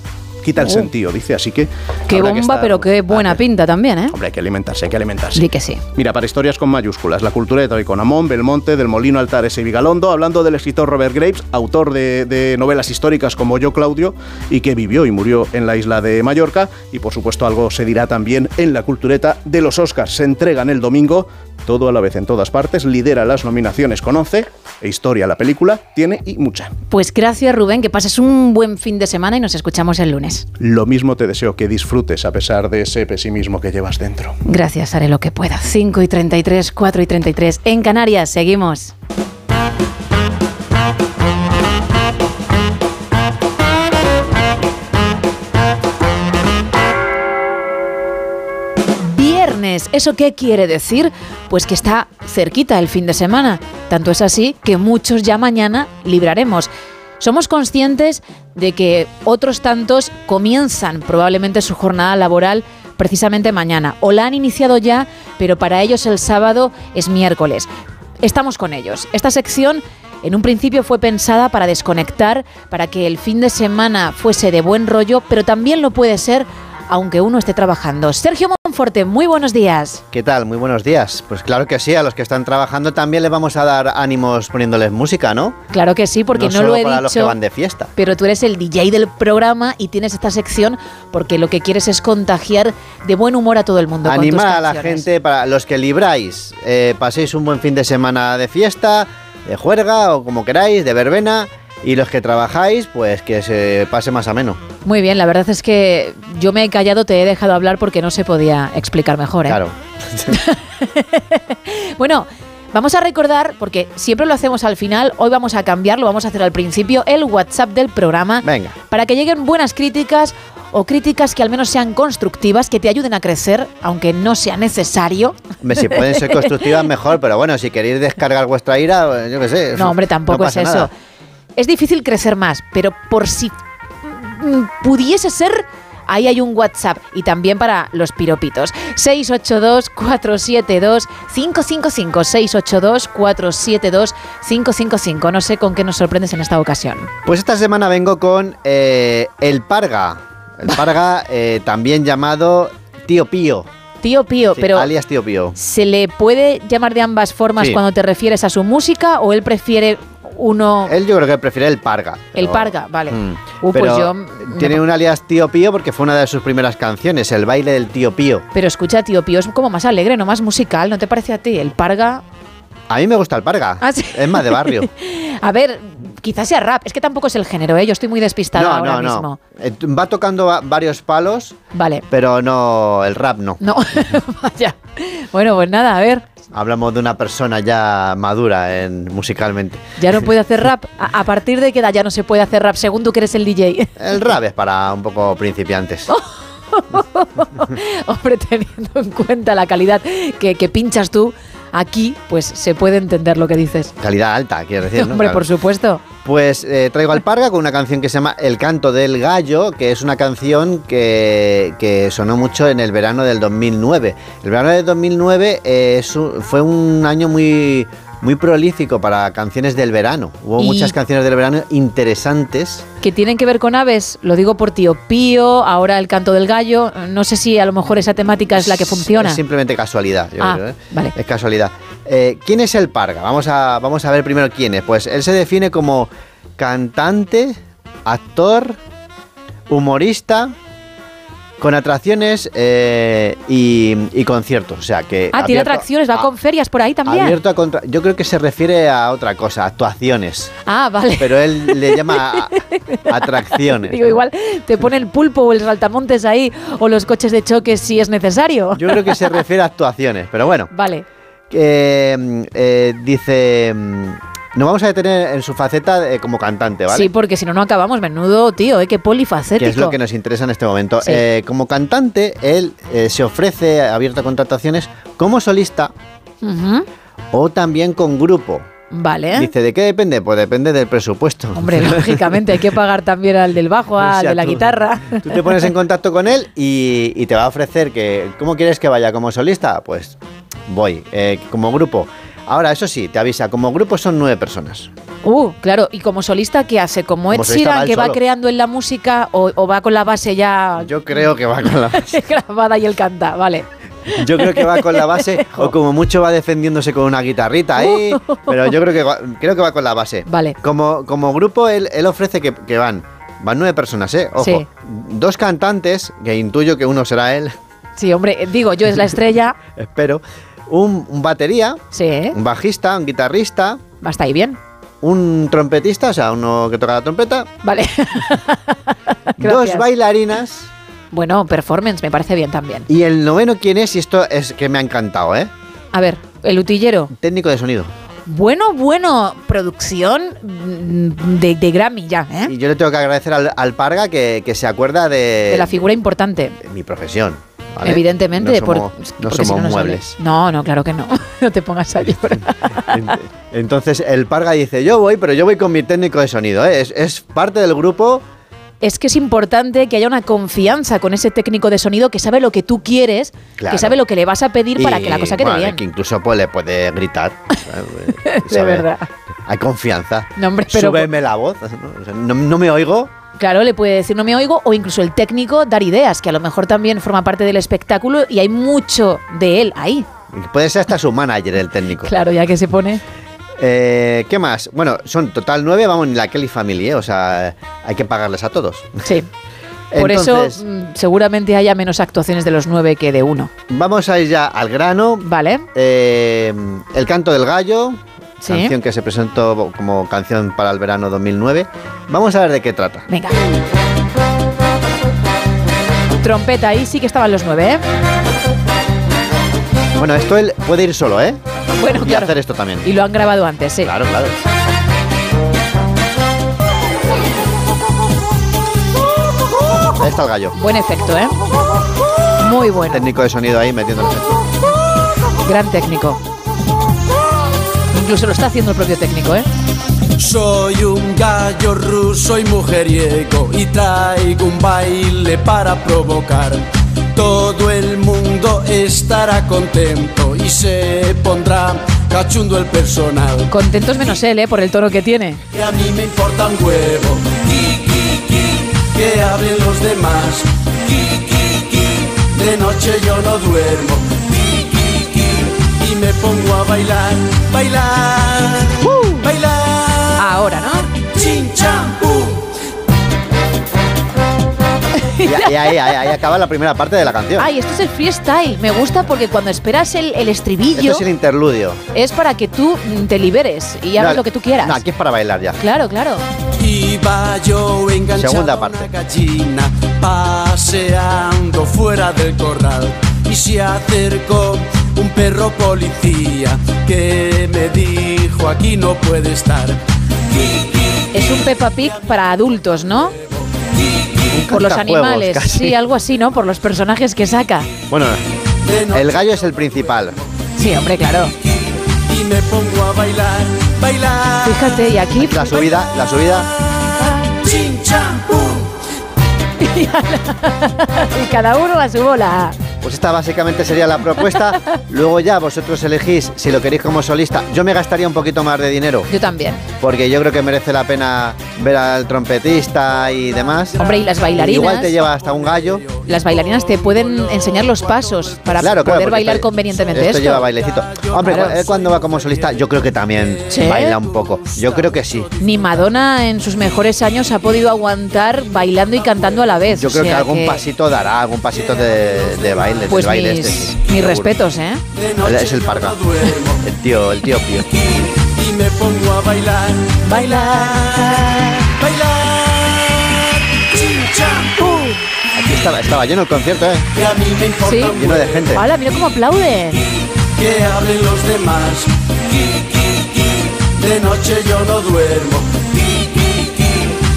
Quita el Oh. sentido, dice, así que... Qué que bomba, estar- pero qué buena pinta también, ¿eh? Hombre, hay que alimentarse, hay que alimentarse. Di que sí. Mira, para historias con mayúsculas, la cultureta hoy con Amón, Belmonte, del Molino Altares y Vigalondo, hablando del escritor Robert Graves, autor de, de novelas históricas como Yo Claudio, y que vivió y murió en la isla de Mallorca, y por supuesto algo se dirá también en la cultureta de los Oscars. Se entregan el domingo, todo a la vez en todas partes, lidera las nominaciones con 11, e historia la película tiene y mucha. Pues gracias, Rubén, que pases un buen fin de semana y nos escuchamos el lunes. Lo mismo te deseo que disfrutes a pesar de ese pesimismo que llevas dentro. Gracias, haré lo que pueda. 5 y 33, 4 y 33. En Canarias, seguimos. ¿Eso qué quiere decir? Pues que está cerquita el fin de semana. Tanto es así que muchos ya mañana libraremos. Somos conscientes de que otros tantos comienzan probablemente su jornada laboral precisamente mañana o la han iniciado ya, pero para ellos el sábado es miércoles. Estamos con ellos. Esta sección en un principio fue pensada para desconectar, para que el fin de semana fuese de buen rollo, pero también lo puede ser aunque uno esté trabajando. Sergio Monforte. Forte. Muy buenos días. ¿Qué tal? Muy buenos días. Pues claro que sí, a los que están trabajando también les vamos a dar ánimos poniéndoles música, ¿no? Claro que sí, porque no, solo lo he para los que dicho. van de fiesta. Pero tú eres el DJ del programa y tienes esta sección porque lo que quieres es contagiar de buen humor a todo el mundo. con tus Animar a la gente, para los que libráis, eh, paséis un buen fin de semana de fiesta, de juerga o como queráis, de verbena. Y los que trabajáis, pues que se pase más ameno. Muy bien, la verdad es que yo me he callado, te he dejado hablar porque no se podía explicar mejor. ¿eh? Claro. [laughs] Bueno, vamos a recordar, porque siempre lo hacemos al final, hoy vamos a cambiarlo, vamos a hacer al principio el WhatsApp del programa. Venga. Para que lleguen buenas críticas o críticas que al menos sean constructivas, que te ayuden a crecer, aunque no sea necesario. Si pueden ser [laughs] constructivas, mejor, pero bueno, si queréis descargar vuestra ira, yo qué sé. No, hombre, tampoco no es eso. nada. Es difícil crecer más, pero por si mm, pudiese ser, ahí hay un WhatsApp y también para los piropitos. 682-472-555. 682-472-555. No sé con qué nos sorprendes en esta ocasión. Pues esta semana vengo con eh, el Parga. El Parga, [laughs] eh, también llamado Tío Pío. Tío Pío, Sí, pero alias Tío Pío. ¿se le puede llamar de ambas formas Sí. cuando te refieres a su música o él prefiere uno... Él yo creo que prefiere el Parga. El Parga, vale. Mm. Uh, pues Pero yo... Tiene un alias Tío Pío porque fue una de sus primeras canciones, el baile del Tío Pío. Pero escucha, tío Pío, es como más alegre, no más musical, ¿no te parece a ti? El Parga... A mí me gusta el Parga. Ah, sí. Es más de barrio. [laughs] A ver, quizás sea rap, es que tampoco es el género, ¿eh? Yo estoy muy despistada no, ahora no, mismo. Eh, Va tocando va- varios palos, Vale. pero no el rap no. No, [laughs] vaya. Bueno, pues nada, a ver, Hablamos de una persona ya madura en, musicalmente. ya no puede hacer [laughs] rap. ¿A, a partir de qué edad ya no se puede hacer rap, según tú que eres el DJ? El rap es para un poco principiantes. [laughs] Hombre, teniendo en cuenta la calidad que, que pinchas tú aquí, pues se puede entender lo que dices. Calidad alta, quiero decir. ¿no? [laughs] Hombre, Claro. por supuesto. Pues eh, traigo al Parga con una canción que se llama El canto del gallo, que es una canción que, que sonó mucho en el verano del 2009. El verano del 2009 eh, fue un año muy, muy prolífico para canciones del verano. Hubo Y- muchas canciones del verano interesantes. Que tienen que ver con aves, lo digo por tío Pío, ahora el canto del gallo. No sé si a lo mejor esa temática es la que funciona. Es simplemente casualidad, yo Ah, creo, ¿eh? vale. Es casualidad. Eh, ¿Quién es el Parga? Vamos a, vamos a ver primero quién es. Pues él se define como cantante, actor, humorista, con atracciones eh, y, y conciertos. O sea que. Ah, tiene atracciones, va a- con ferias por ahí también. Abierto a contra- Yo creo que se refiere a otra cosa, actuaciones. Ah, vale. Pero él le llama a- [laughs] atracciones. Digo, igual te pone el pulpo o el saltamontes ahí o los coches de choque si es necesario. Yo creo que se refiere a actuaciones. Pero bueno. Vale. eh, dice mm, nos vamos a detener en su faceta eh, como cantante, ¿vale? Sí, porque si no, no acabamos. Menudo, tío, ¿eh? qué polifacético. que es lo que nos interesa en este momento. Sí. Eh, como cantante, él eh, se ofrece abierto a contrataciones como solista o también con grupo. Vale. Dice, ¿de qué depende? Pues depende del presupuesto. Hombre, [laughs] lógicamente hay que pagar también al del bajo, O al sea, de la tú- guitarra. [laughs] Tú te pones en contacto con él y, y te va a ofrecer que, ¿cómo quieres que vaya? ¿Como solista? Pues voy. Eh, como grupo. Ahora, eso sí, te avisa, como grupo son nueve personas. Uh, claro, y como solista, ¿qué hace? ¿Como Ed Sheeran, que va creando en la música o, o va con la base ya Yo creo que va con la [laughs] grabada y él canta? Vale. Yo creo que va con la base [laughs] o como mucho va defendiéndose con una guitarrita ahí, [laughs] pero yo creo que va, creo que va con la base. Vale. Como, como grupo él, él ofrece que, que van van nueve personas, ¿eh? Ojo. Sí. Dos cantantes, que intuyo que uno será él, Sí, hombre, digo, yo es la estrella. espero. Un, un batería, Sí, un bajista, un guitarrista, va hasta ahí bien. un trompetista, o sea, uno que toca la trompeta, Vale. [laughs] dos bailarinas Bueno, performance, me parece bien también. y el noveno quién es y esto es que me ha encantado, ¿eh? A ver, el utillero. Técnico de sonido. Bueno, bueno, producción mm, de, de Grammy ya, ¿eh? Y yo le tengo que agradecer al, al Parga que, que se acuerda de, De la figura importante. de mi profesión. ¿Vale? Evidentemente, no por- somos, no porque si somos no, muebles. No, no, claro que no. [laughs] No te pongas a llorar. Ent- [laughs] Entonces el Parga dice, yo voy, pero yo voy con mi técnico de sonido. ¿eh? Es, es parte del grupo. Es que es importante que haya una confianza con ese técnico de sonido que sabe lo que tú quieres, Claro. que sabe lo que le vas a pedir para y, que la cosa quede bueno, bien. Que incluso pues, le puede gritar. [laughs] ¿sabes? De verdad. Hay confianza. No, hombre, pero- Súbeme la voz. no, no me oigo. Claro, le puede decir no me oigo o incluso el técnico dar ideas, que a lo mejor también forma parte del espectáculo y hay mucho de él ahí. Puede ser hasta su manager, el técnico. Claro, ya que se pone. Eh, ¿Qué más? Bueno, son total nueve, vamos en la Kelly Family, ¿eh? o sea, hay que pagarles a todos. Sí. [laughs] Por Entonces, eso mm, seguramente haya menos actuaciones de los nueve que de uno. Vamos a ir ya al grano. Vale. Eh, el canto del gallo, Sí. canción que se presentó como canción para el verano 2009. Vamos a ver de qué trata. Venga. Trompeta, ahí sí que estaban los nueve, ¿eh? Bueno, esto él puede ir solo, ¿eh? Bueno, y claro. hacer esto también. Y lo han grabado antes, sí. Claro, claro. Ahí está el gallo. Buen efecto, ¿eh? Muy bueno. Técnico de sonido ahí efecto. Gran técnico. Incluso lo está haciendo el propio técnico, ¿eh? Soy un gallo ruso y mujeriego y traigo un baile para provocar. Todo el mundo estará contento y se pondrá cachundo el personal. Contentos menos él, ¿eh? Por el tono que tiene. Que a mí me importa un huevo. Ki, ki, ki, que hablen los demás. De noche yo no duermo. Pongo a bailar, bailar, bailar. Ahora, ¿no? Chin, chan, pum. [laughs] Y, y ahí, ahí, ahí acaba la primera parte de la canción. Ay, esto es el freestyle. Me gusta porque cuando esperas el, el estribillo Esto es el interludio. es para que tú mm, te liberes y hagas No, lo que tú quieras. No, aquí es para bailar ya. Claro, claro. Iba yo enganchado Segunda parte. una gallina paseando fuera del corral y se acercó un perro policía que me dijo aquí no puede estar. Es un Peppa Pig para adultos, ¿no? Por los animales. casi. Sí, algo así, ¿no? Por los personajes que saca. Bueno, el gallo es el principal. Sí, hombre, claro. Y me pongo a bailar, bailar. Fíjate, y aquí La subida, la subida. [laughs] Y cada uno a su bola. Pues esta básicamente sería la propuesta. Luego ya vosotros elegís si lo queréis como solista. Yo me gastaría un poquito más de dinero. Yo también. Porque yo creo que merece la pena ver al trompetista y demás. Hombre, y las bailarinas. Igual te lleva hasta un gallo. Las bailarinas te pueden enseñar los pasos para Claro, poder bailar convenientemente Esto esto. lleva bailecito. Hombre, Claro. él cuando va como solista, yo creo que también ¿Sí? baila un poco. Yo creo que sí. Ni Madonna en sus mejores años ha podido aguantar bailando y cantando a la vez. Yo O creo que algún pasito dará, algún pasito de, de baile, Pues del baile mis, este. sí, mis seguro. respetos, ¿eh? Es el parga. El tío, el tío Pío. Y me pongo a bailar, bailar. Aquí estaba, estaba lleno el concierto, ¿eh? Que a mí me importa Sí. Lleno de gente. Hola, mira cómo aplauden. Que hablen los demás. Ki, ki, ki, de noche yo no duermo. Ki, ki,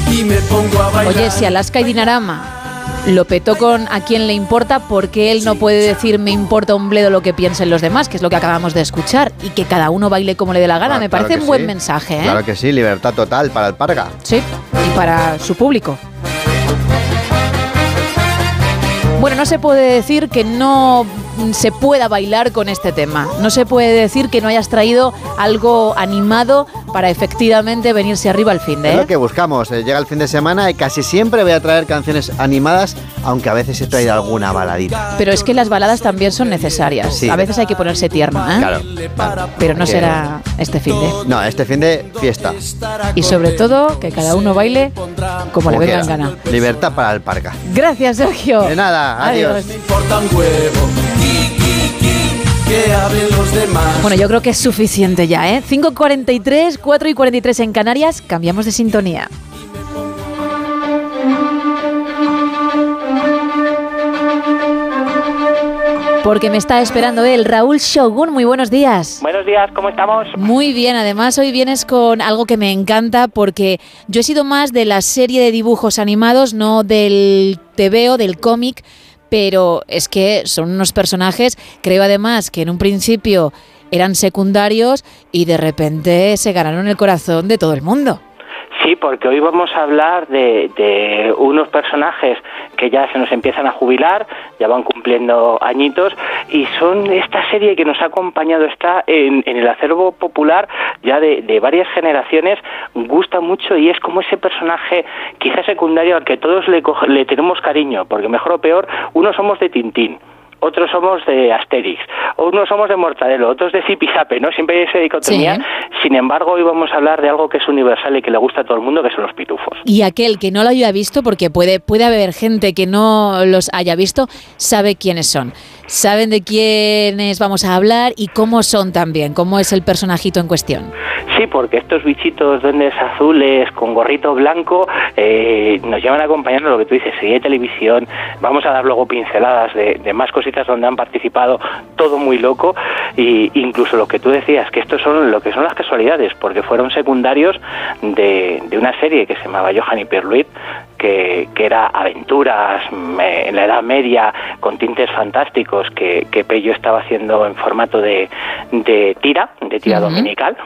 ki, y me pongo a bailar. Oye, si Alaska y Dinarama lo petó con a quién le importa, porque él no puede decir me importa un bledo lo que piensen los demás, que es lo que acabamos de escuchar, y que cada uno baile como le dé la gana. Ah, Me claro parece un buen sí. mensaje, ¿eh? Claro que sí, libertad total para el parga. Sí, y para su público. Bueno, no se puede decir que no se pueda bailar con este tema. No se puede decir que no hayas traído algo animado para efectivamente venirse arriba al fin Es de. lo que buscamos. eh, Llega el fin de semana y casi siempre voy a traer canciones animadas, aunque a veces he traído alguna baladita. Pero es que las baladas también son necesarias. Sí. A veces hay que ponerse tierno, ¿eh? Claro. Pero no Que- será este fin de. No, este fin de fiesta. Y sobre todo, que cada uno baile como le venga en gana. Libertad para el parga. Gracias, Sergio. De nada, adiós. Que hablen los demás. Bueno, yo creo que es suficiente ya, ¿eh? 5.43, 4 y 43 en Canarias, cambiamos de sintonía. Porque me está esperando él, Raúl Shogun. Muy buenos días. Buenos días, ¿cómo estamos? Muy bien, además hoy vienes con algo que me encanta porque yo he sido más de la serie de dibujos animados, no del TVO, del cómic, pero es que son unos personajes, creo además que en un principio eran secundarios y de repente se ganaron el corazón de todo el mundo. Sí, porque hoy vamos a hablar de, de unos personajes que ya se nos empiezan a jubilar, ya van cumpliendo añitos, y son esta serie que nos ha acompañado, está en, en el acervo popular ya de, varias generaciones, gusta mucho y es como ese personaje quizá secundario al que todos le, le tenemos cariño, porque mejor o peor, unos somos de Tintín, otros somos de Asterix, unos somos de Mortadelo, otros de Zipizape, ¿no? Siempre hay esa dicotomía. Sin embargo, hoy vamos a hablar de algo que es universal y que le gusta a todo el mundo, que son los pitufos. Y aquel que no lo haya visto, porque puede, puede haber gente que no los haya visto, sabe quiénes son. Saben de quiénes vamos a hablar y cómo son también, cómo es el personajito en cuestión. Sí, porque estos bichitos duendes azules con gorrito blanco eh, nos llevan acompañando lo que tú dices, serie de televisión. Vamos a dar luego pinceladas de, de más cositas donde han participado, todo muy loco. Y incluso lo que tú decías, que estos son lo que son las casualidades, porque fueron secundarios de, de una serie que se llamaba Johan y Pierluit, que, que era aventuras en la Edad Media con tintes fantásticos que, que Pello estaba haciendo en formato de, de tira, de tira dominical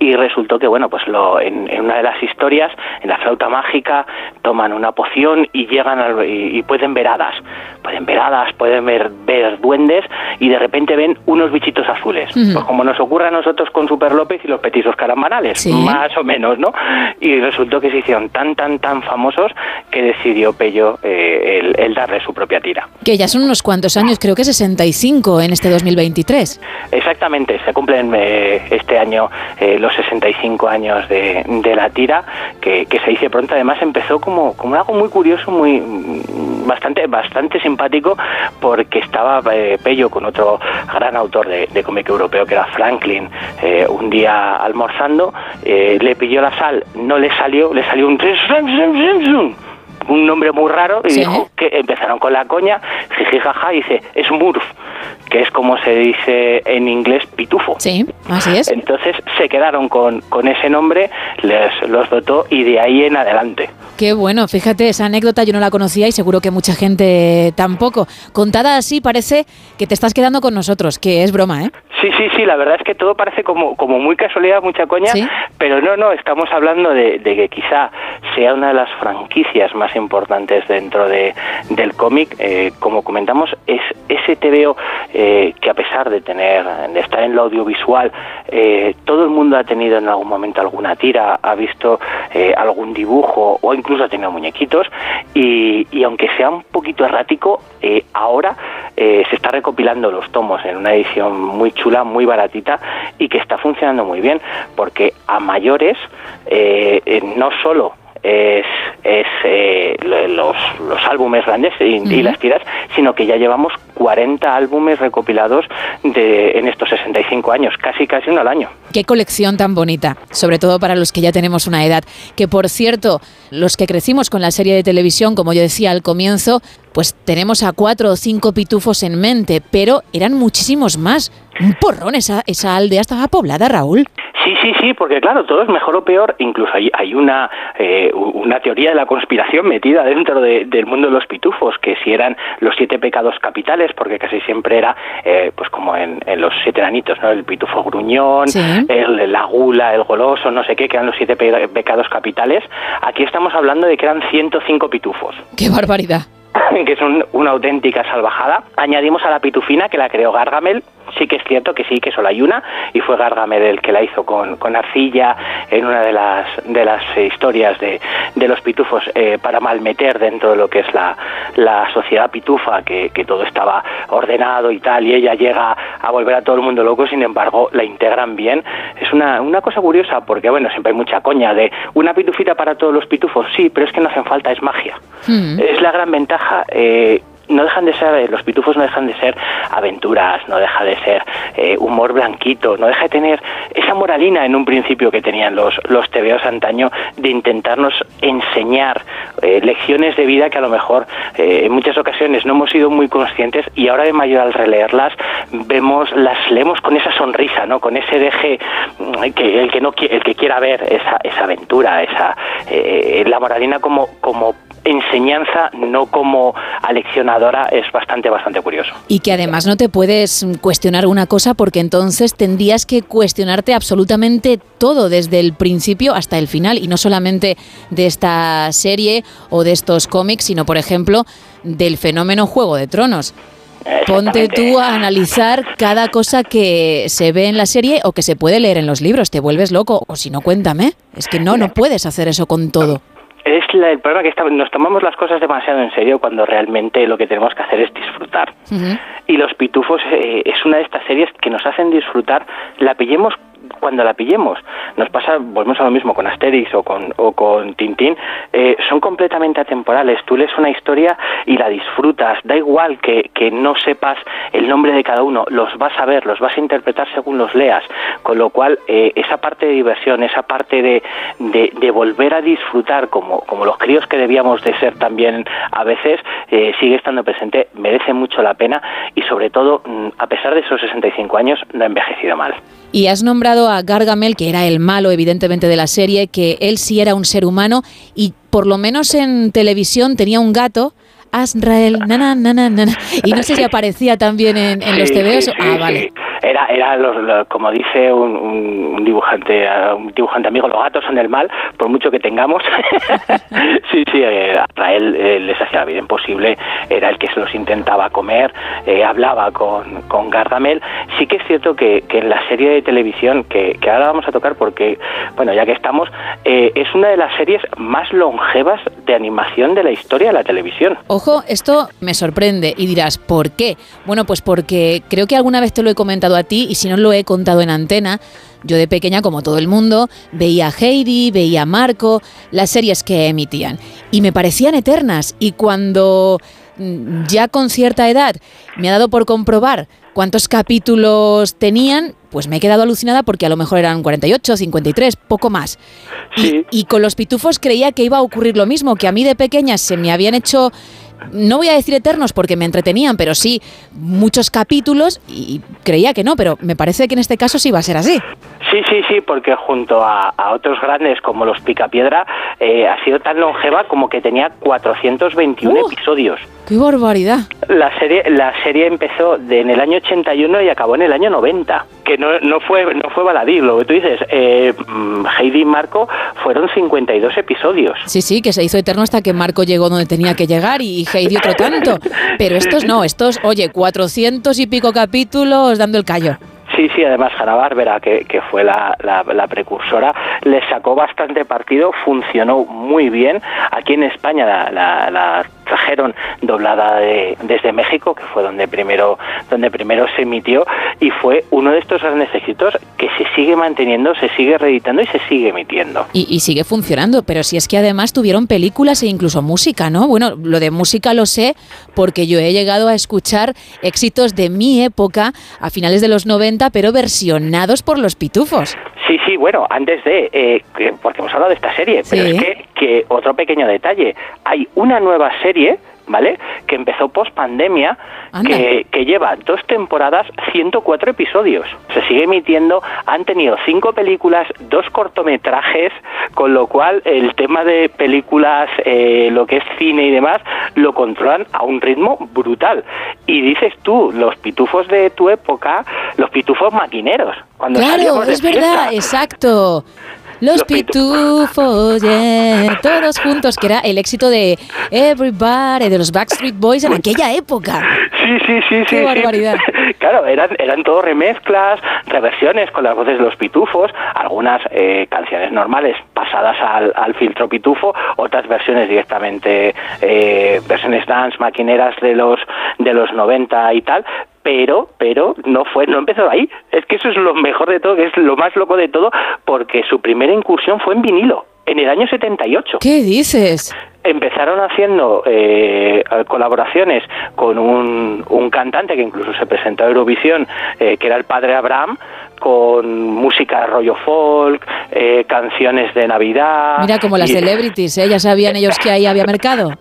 y resultó que bueno pues lo, en, en una de las historias en la flauta mágica toman una poción y llegan al- y, y pueden ver hadas. Pueden ver hadas pueden ver, ver duendes y de repente ven unos bichitos azules. Pues como nos ocurre a nosotros con Super López y los petizos caramanales Sí. más o menos no y resultó que se hicieron tan tan tan famosos que decidió Pello eh, el, el darle su propia tira. Que ya son unos cuantos años, creo que 65 en este 2023. Exactamente, se cumplen eh, este año eh, los 65 años de, de la tira, que, que se dice pronto. Además empezó como, como algo muy curioso, muy bastante bastante simpático, porque estaba eh, Pello con otro gran autor de, de cómic europeo, que era Franklin, eh, un día almorzando, eh, le pilló la sal, no le salió, le salió un un nombre muy raro y Sí. dijo que empezaron con la coña, jiji jaja, y dice, es Murph, que es como se dice en inglés pitufo. Sí, así es. Entonces se quedaron con, con ese nombre, les los dotó y de ahí en adelante. Qué bueno, fíjate, esa anécdota yo no la conocía y seguro que mucha gente tampoco. Contada así parece que te estás quedando con nosotros, que es broma, ¿eh? Sí, sí, sí, la verdad es que todo parece como, como muy casualidad, mucha coña, pero no, no, estamos hablando de, de que quizá sea una de las franquicias más importantes dentro de, del cómic. Eh, como comentamos, es ese TVO eh, que a pesar de tener, de estar en lo audiovisual, eh, todo el mundo ha tenido en algún momento alguna tira, ha visto eh, algún dibujo o incluso ha tenido muñequitos y, y aunque sea un poquito errático, eh, ahora se está recopilando los tomos en una edición muy chula, muy baratita y que está funcionando muy bien porque a mayores eh, eh, no solo es, es eh, lo- los, los álbumes grandes y, las tiras, sino que ya llevamos 40 álbumes recopilados de, en estos 65 años, casi casi uno al año. Qué colección tan bonita, sobre todo para los que ya tenemos una edad. Que por cierto, los que crecimos con la serie de televisión, como yo decía al comienzo, pues tenemos a cuatro o cinco pitufos en mente, pero eran muchísimos más. Un porrón, esa, esa aldea estaba poblada, Raúl. Sí, sí, sí, porque claro, todo es mejor o peor. Incluso hay, hay una, eh, una teoría de la conspiración metida dentro de- del mundo de los pitufos, que si eran los siete pecados capitales, porque casi siempre era, eh, pues como en, en los siete anitos, ¿no? El pitufo gruñón, Sí. el, la gula, el goloso, no sé qué, que eran los siete pe- pecados capitales. Aquí estamos hablando de que eran 105 pitufos. ¡Qué barbaridad! [laughs] que es un- una auténtica salvajada. Añadimos a la pitufina que la creó Gargamel. Sí que es cierto que sí, que solo hay una, y fue Gargamel el que la hizo con, con arcilla en una de las, de las eh, historias de, de los pitufos eh, para malmeter dentro de lo que es la, la sociedad pitufa, que, que todo estaba ordenado y tal, y ella llega a volver a todo el mundo loco, sin embargo la integran bien. Es una, una cosa curiosa, porque bueno, siempre hay mucha coña de una pitufita para todos los pitufos, sí, pero es que no hacen falta, es magia. Es la gran ventaja. eh, no dejan de ser, eh, los pitufos no dejan de ser aventuras, no deja de ser eh, humor blanquito, no deja de tener esa moralina en un principio que tenían los, los TVOs antaño de intentarnos enseñar eh, lecciones de vida que a lo mejor en muchas ocasiones no hemos sido muy conscientes y ahora de mayor al releerlas vemos, las leemos con esa sonrisa, ¿no? con ese deje mm, que el que no el que quiera ver esa, esa aventura, esa la moralina como, como enseñanza, no como es bastante, bastante curioso. Y que además no te puedes cuestionar una cosa porque entonces tendrías que cuestionarte absolutamente todo desde el principio hasta el final y no solamente de esta serie o de estos cómics, sino por ejemplo del fenómeno Juego de Tronos. Ponte tú a analizar cada cosa que se ve en la serie o que se puede leer en los libros. Te vuelves loco. O si no, cuéntame. Es que no, no puedes hacer eso con todo. Es la- el problema que está- nos tomamos las cosas demasiado en serio cuando realmente lo que tenemos que hacer es disfrutar. Y Los Pitufos eh, es una de estas series que nos hacen disfrutar, la pillemos cuando la pillemos. Nos pasa, volvemos a lo mismo con Asterix o con, o con Tintín, eh, son completamente atemporales. Tú lees una historia y la disfrutas. Da igual que, que no sepas el nombre de cada uno, los vas a ver, los vas a interpretar según los leas. Con lo cual, eh, esa parte de diversión, esa parte de, de, de volver a disfrutar como, como los críos que debíamos de ser también a veces, eh, sigue estando presente, merece mucho la pena y sobre todo, mm, a pesar de esos 65 años, no ha envejecido mal. Y has nombrado a Gargamel, que era el malo, evidentemente, de la serie, que él sí era un ser humano y por lo menos en televisión tenía un gato. Azrael, nana, nana, nana. Y no sé si aparecía también en, en los TVOs. sí, ah, vale. Era, era los- lo- como dice un, un- dibujante, un dibujante amigo, los gatos son el mal, por mucho que tengamos. [laughs] sí, sí, eh, Azrael eh, les hacía la vida imposible, era el que se los intentaba comer, eh, hablaba con, con Gargamel. Sí que es cierto que, que en la serie de televisión, que, que ahora vamos a tocar porque, bueno, ya que estamos, eh, es una de las series más longevas de animación de la historia de la televisión. Ojo, esto me sorprende y dirás, ¿por qué? Bueno, pues porque creo que alguna vez te lo he comentado a ti y si no lo he contado en antena, yo de pequeña, como todo el mundo, veía a Heidi, veía a Marco, las series que emitían y me parecían eternas y cuando mm, ya con cierta edad me ha dado por comprobar cuántos capítulos tenían, pues me he quedado alucinada porque a lo mejor eran 48, 53, poco más. Y, y con los pitufos creía que iba a ocurrir lo mismo, que a mí de pequeña se me habían hecho, no voy a decir eternos porque me entretenían, pero sí muchos capítulos y creía que no, pero me parece que en este caso sí va a ser así. Sí, sí, sí, porque junto a, a otros grandes como los Picapiedra, eh, ha sido tan longeva como que tenía 421 episodios. ¡Qué barbaridad! La serie, la serie empezó de- en el año 81 y acabó en el año 90, que no, no fue no fue baladí, lo que tú dices, eh, mm, Heidi y Marco fueron 52 episodios. Sí, sí, que se hizo eterno hasta que Marco llegó donde tenía que llegar y Heidi otro tanto. Pero estos no, estos, oye, 400 y pico capítulos dando el callo. Sí, sí, además Hanna Bárbara, que, que fue la, la- la precursora, le sacó bastante partido, funcionó muy bien. Aquí en España la, la- la trajeron doblada de- desde México, que fue donde primero, donde primero se emitió, y fue uno de estos grandes éxitos que se sigue manteniendo, se sigue reeditando y se sigue emitiendo. Y, y sigue funcionando, pero si es que además tuvieron películas e incluso música, ¿no? Bueno, lo de música lo sé porque yo he llegado a escuchar éxitos de mi época a finales de los 90, pero versionados por los pitufos. Sí, sí, bueno, antes de, eh, que- porque hemos hablado de esta serie, pero Sí. es que, que otro pequeño detalle, hay una nueva serie, ¿vale? Que empezó post pandemia, que, que lleva dos temporadas, 104 episodios. Se sigue emitiendo, han tenido cinco películas, dos cortometrajes, con lo cual el tema de películas, eh, lo que es cine y demás, lo controlan a un ritmo brutal. Y dices tú, los pitufos de tu época, los pitufos maquineros, cuando Claro, de es verdad, exacto. Los pitufos, yeah, todos juntos, que era el éxito de Everybody, de los Backstreet Boys en aquella época. Sí, sí, sí, Qué sí. barbaridad. sí. [laughs] Claro, eran, eran todo remezclas, reversiones con las voces de los pitufos, algunas eh, canciones normales pasadas al, al filtro pitufo, otras versiones directamente, eh, versiones dance, maquineras de los, de los 90 y tal, pero pero no fue no empezó ahí es que eso es lo mejor de todo que es lo más loco de todo porque su primera incursión fue en vinilo en el año 78 ¿Qué dices? empezaron haciendo eh, colaboraciones con un, un cantante que incluso se presentó a Eurovisión, eh, que era el padre Abraham, con música rollo folk, eh, canciones de Navidad. Mira, como las y- celebrities, ¿eh? Ya sabían ellos que ahí había mercado.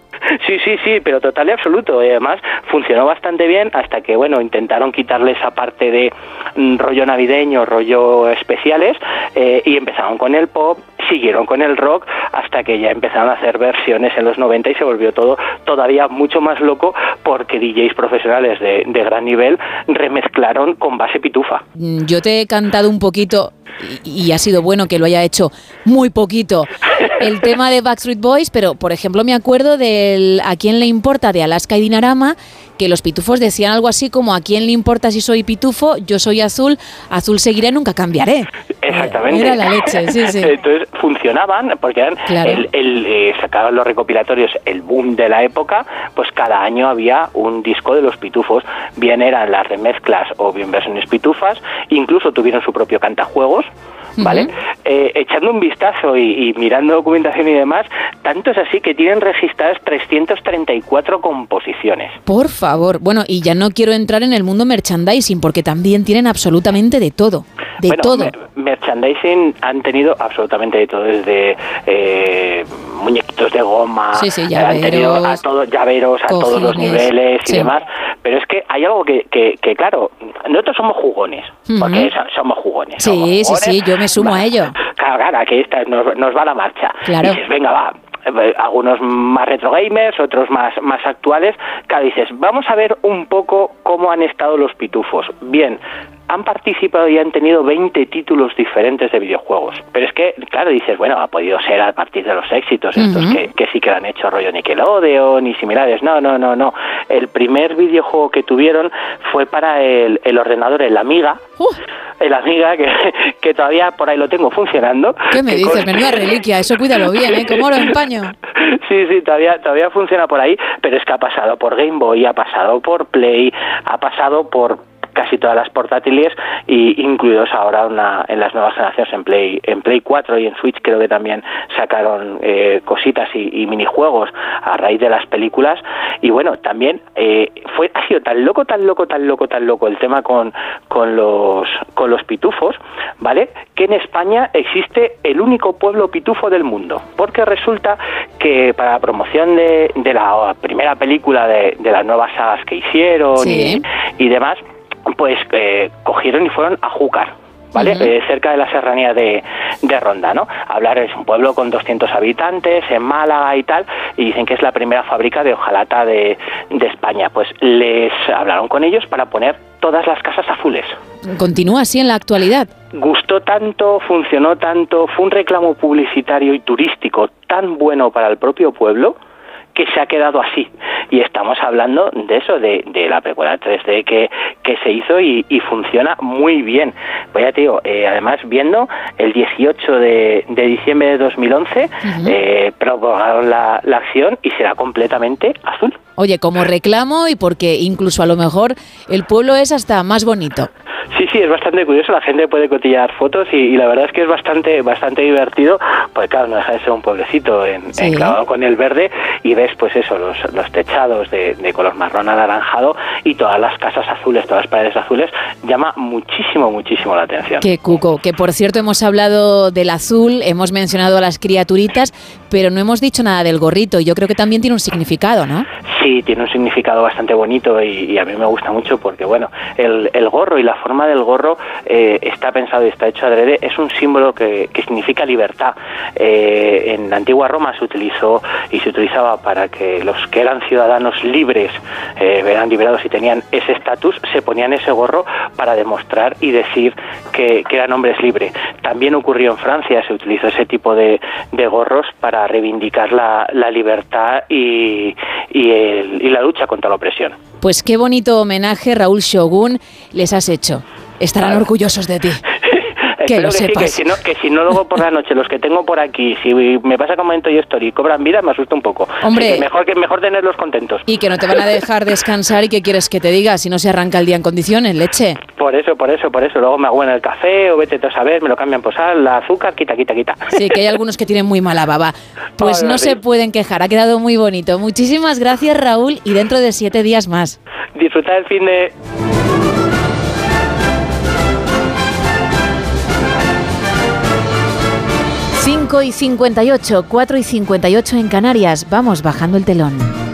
Sí, sí, sí, pero total y absoluto. Y además funcionó bastante bien hasta que, bueno, intentaron quitarle esa parte de mm, rollo navideño, rollo especiales, eh, y empezaron con el pop, siguieron con el rock hasta que ya empezaron a hacer versiones en los 90 y se volvió todo todavía mucho más loco porque DJs profesionales de, de gran nivel remezclaron con base pitufa. Mm, Yo te he cantado un poquito y, y ha sido bueno que lo haya hecho muy poquito el tema de Backstreet Boys, pero por ejemplo me acuerdo ¿A quién le importa? de Alaska y Dinarama, que los pitufos decían algo así como ¿A quién le importa si soy pitufo? Yo soy azul, azul seguiré, nunca cambiaré. Exactamente. Era la leche, sí, sí. [laughs] Entonces funcionaban porque eran Claro. el, el, eh, sacaban los recopilatorios el boom de la época, pues cada año había un disco de los pitufos, bien eran las remezclas o bien versiones pitufas, incluso tuvieron su propio cantajuegos. ¿Vale? Eh, echando un vistazo y, y mirando documentación y demás, tanto es así que tienen registradas 334 composiciones. Por favor. Bueno, y ya no quiero entrar en el mundo merchandising porque también tienen absolutamente de todo. De Bueno, todo. mer- merchandising han tenido absolutamente de todo, desde eh, muñequitos de goma, Sí, sí, eh, han tenido a llaveros, todos llaveros, a todos los niveles y sí. demás. Pero es que hay algo que, que, que, claro, nosotros somos jugones, porque Ujú. so- somos jugones. Sí, somos sí, jugones. sí, yo me sumo a ello. [laughs] Claro, claro, que esta nos, nos va la marcha. Claro. Y dices, venga, va. eh, Algunos más retro gamers, otros más, más actuales. Claro, dices, vamos a ver un poco cómo han estado los pitufos. Bien, han participado y han tenido 20 títulos diferentes de videojuegos. Pero es que, claro, dices, bueno, ha podido ser a partir de los éxitos estos que, que sí que lo han hecho rollo Nickelodeon y similares. No, no, no, no. El primer videojuego que tuvieron fue para el, el ordenador, el Amiga. El Amiga, que, que todavía por ahí lo tengo funcionando. ¿Qué me dices? consta- Menuda reliquia, eso cuídalo bien, ¿eh? Como oro en paño. [laughs] Sí, sí, todavía, todavía funciona por ahí, pero es que ha pasado por Game Boy, ha pasado por Play, ha pasado por casi todas las portátiles y incluidos ahora una- en las nuevas generaciones en Play en Play 4 y en Switch creo que también sacaron eh, cositas y, y minijuegos a raíz de las películas y bueno también eh, fue ha sido tan loco tan loco tan loco tan loco el tema con con los con los pitufos vale que en España existe el único pueblo pitufo del mundo porque resulta que para la promoción de, de la primera película de, de las nuevas sagas que hicieron Sí. y, y demás pues eh, cogieron y fueron a Júcar. ¿Vale? Eh, cerca de la serranía de, de Ronda, ¿no? Hablar es un pueblo con 200 habitantes, en Málaga y tal, y dicen que es la primera fábrica de hojalata de, de España. Pues les hablaron con ellos para poner todas las casas azules. Continúa así en la actualidad. Gustó tanto, funcionó tanto, fue un reclamo publicitario y turístico tan bueno para el propio pueblo que se ha quedado así. Y estamos hablando de eso, de, de la precuela 3D que, que se hizo y, y funciona muy bien. Pues ya te digo, eh, además viendo el 18 de, de diciembre de 2011, eh, prorrogaron la, la acción y será completamente azul. Oye, como reclamo y porque incluso a lo mejor el pueblo es hasta más bonito. Sí, sí, es bastante curioso, la gente puede cotillar fotos y, y la verdad es que es bastante bastante divertido, porque claro, no deja de ser un pueblecito en, Sí. enclavado con el verde y ves pues eso, los, los techados de, de color marrón anaranjado y todas las casas azules, todas las paredes azules, llama muchísimo, muchísimo la atención. Que cuco, que por cierto hemos hablado del azul, hemos mencionado a las criaturitas, pero no hemos dicho nada del gorrito. Yo creo que también tiene un significado, ¿no? Sí, tiene un significado bastante bonito y, y a mí me gusta mucho porque, bueno, el, el gorro y la forma del gorro eh, está pensado y está hecho adrede, es un símbolo que, que significa libertad. Eh, en la antigua Roma se utilizó y se utilizaba para que los que eran ciudadanos libres, eh, eran liberados y tenían ese estatus, se ponían ese gorro para demostrar y decir que, que eran hombres libres. También ocurrió en Francia, se utilizó ese tipo de, de gorros para reivindicar la, la libertad y, y, el- y la lucha contra la opresión. Pues qué bonito homenaje, Raúl Shogun, les has hecho. Estarán orgullosos de ti. [laughs] que Espero lo sepas. que si no, que si no luego por la noche los que tengo por aquí, si me pasa como en Toy Story, cobran vida, me asusta un poco. Hombre. Que mejor que mejor tenerlos contentos. Y que no te van a dejar descansar y que quieres que te diga si no se arranca el día en condiciones, leche. Por eso, por eso, por eso. Luego me hago en el café o vete tú a saber, me lo cambian por sal, la azúcar, quita, quita, quita. Sí, que hay algunos que tienen muy mala baba. Pues no sí. se pueden quejar, ha quedado muy bonito. Muchísimas gracias, Raúl, y dentro de siete días más. Disfrutar el fin de... 5 y 58, 4 y 58 en Canarias. Vamos bajando el telón.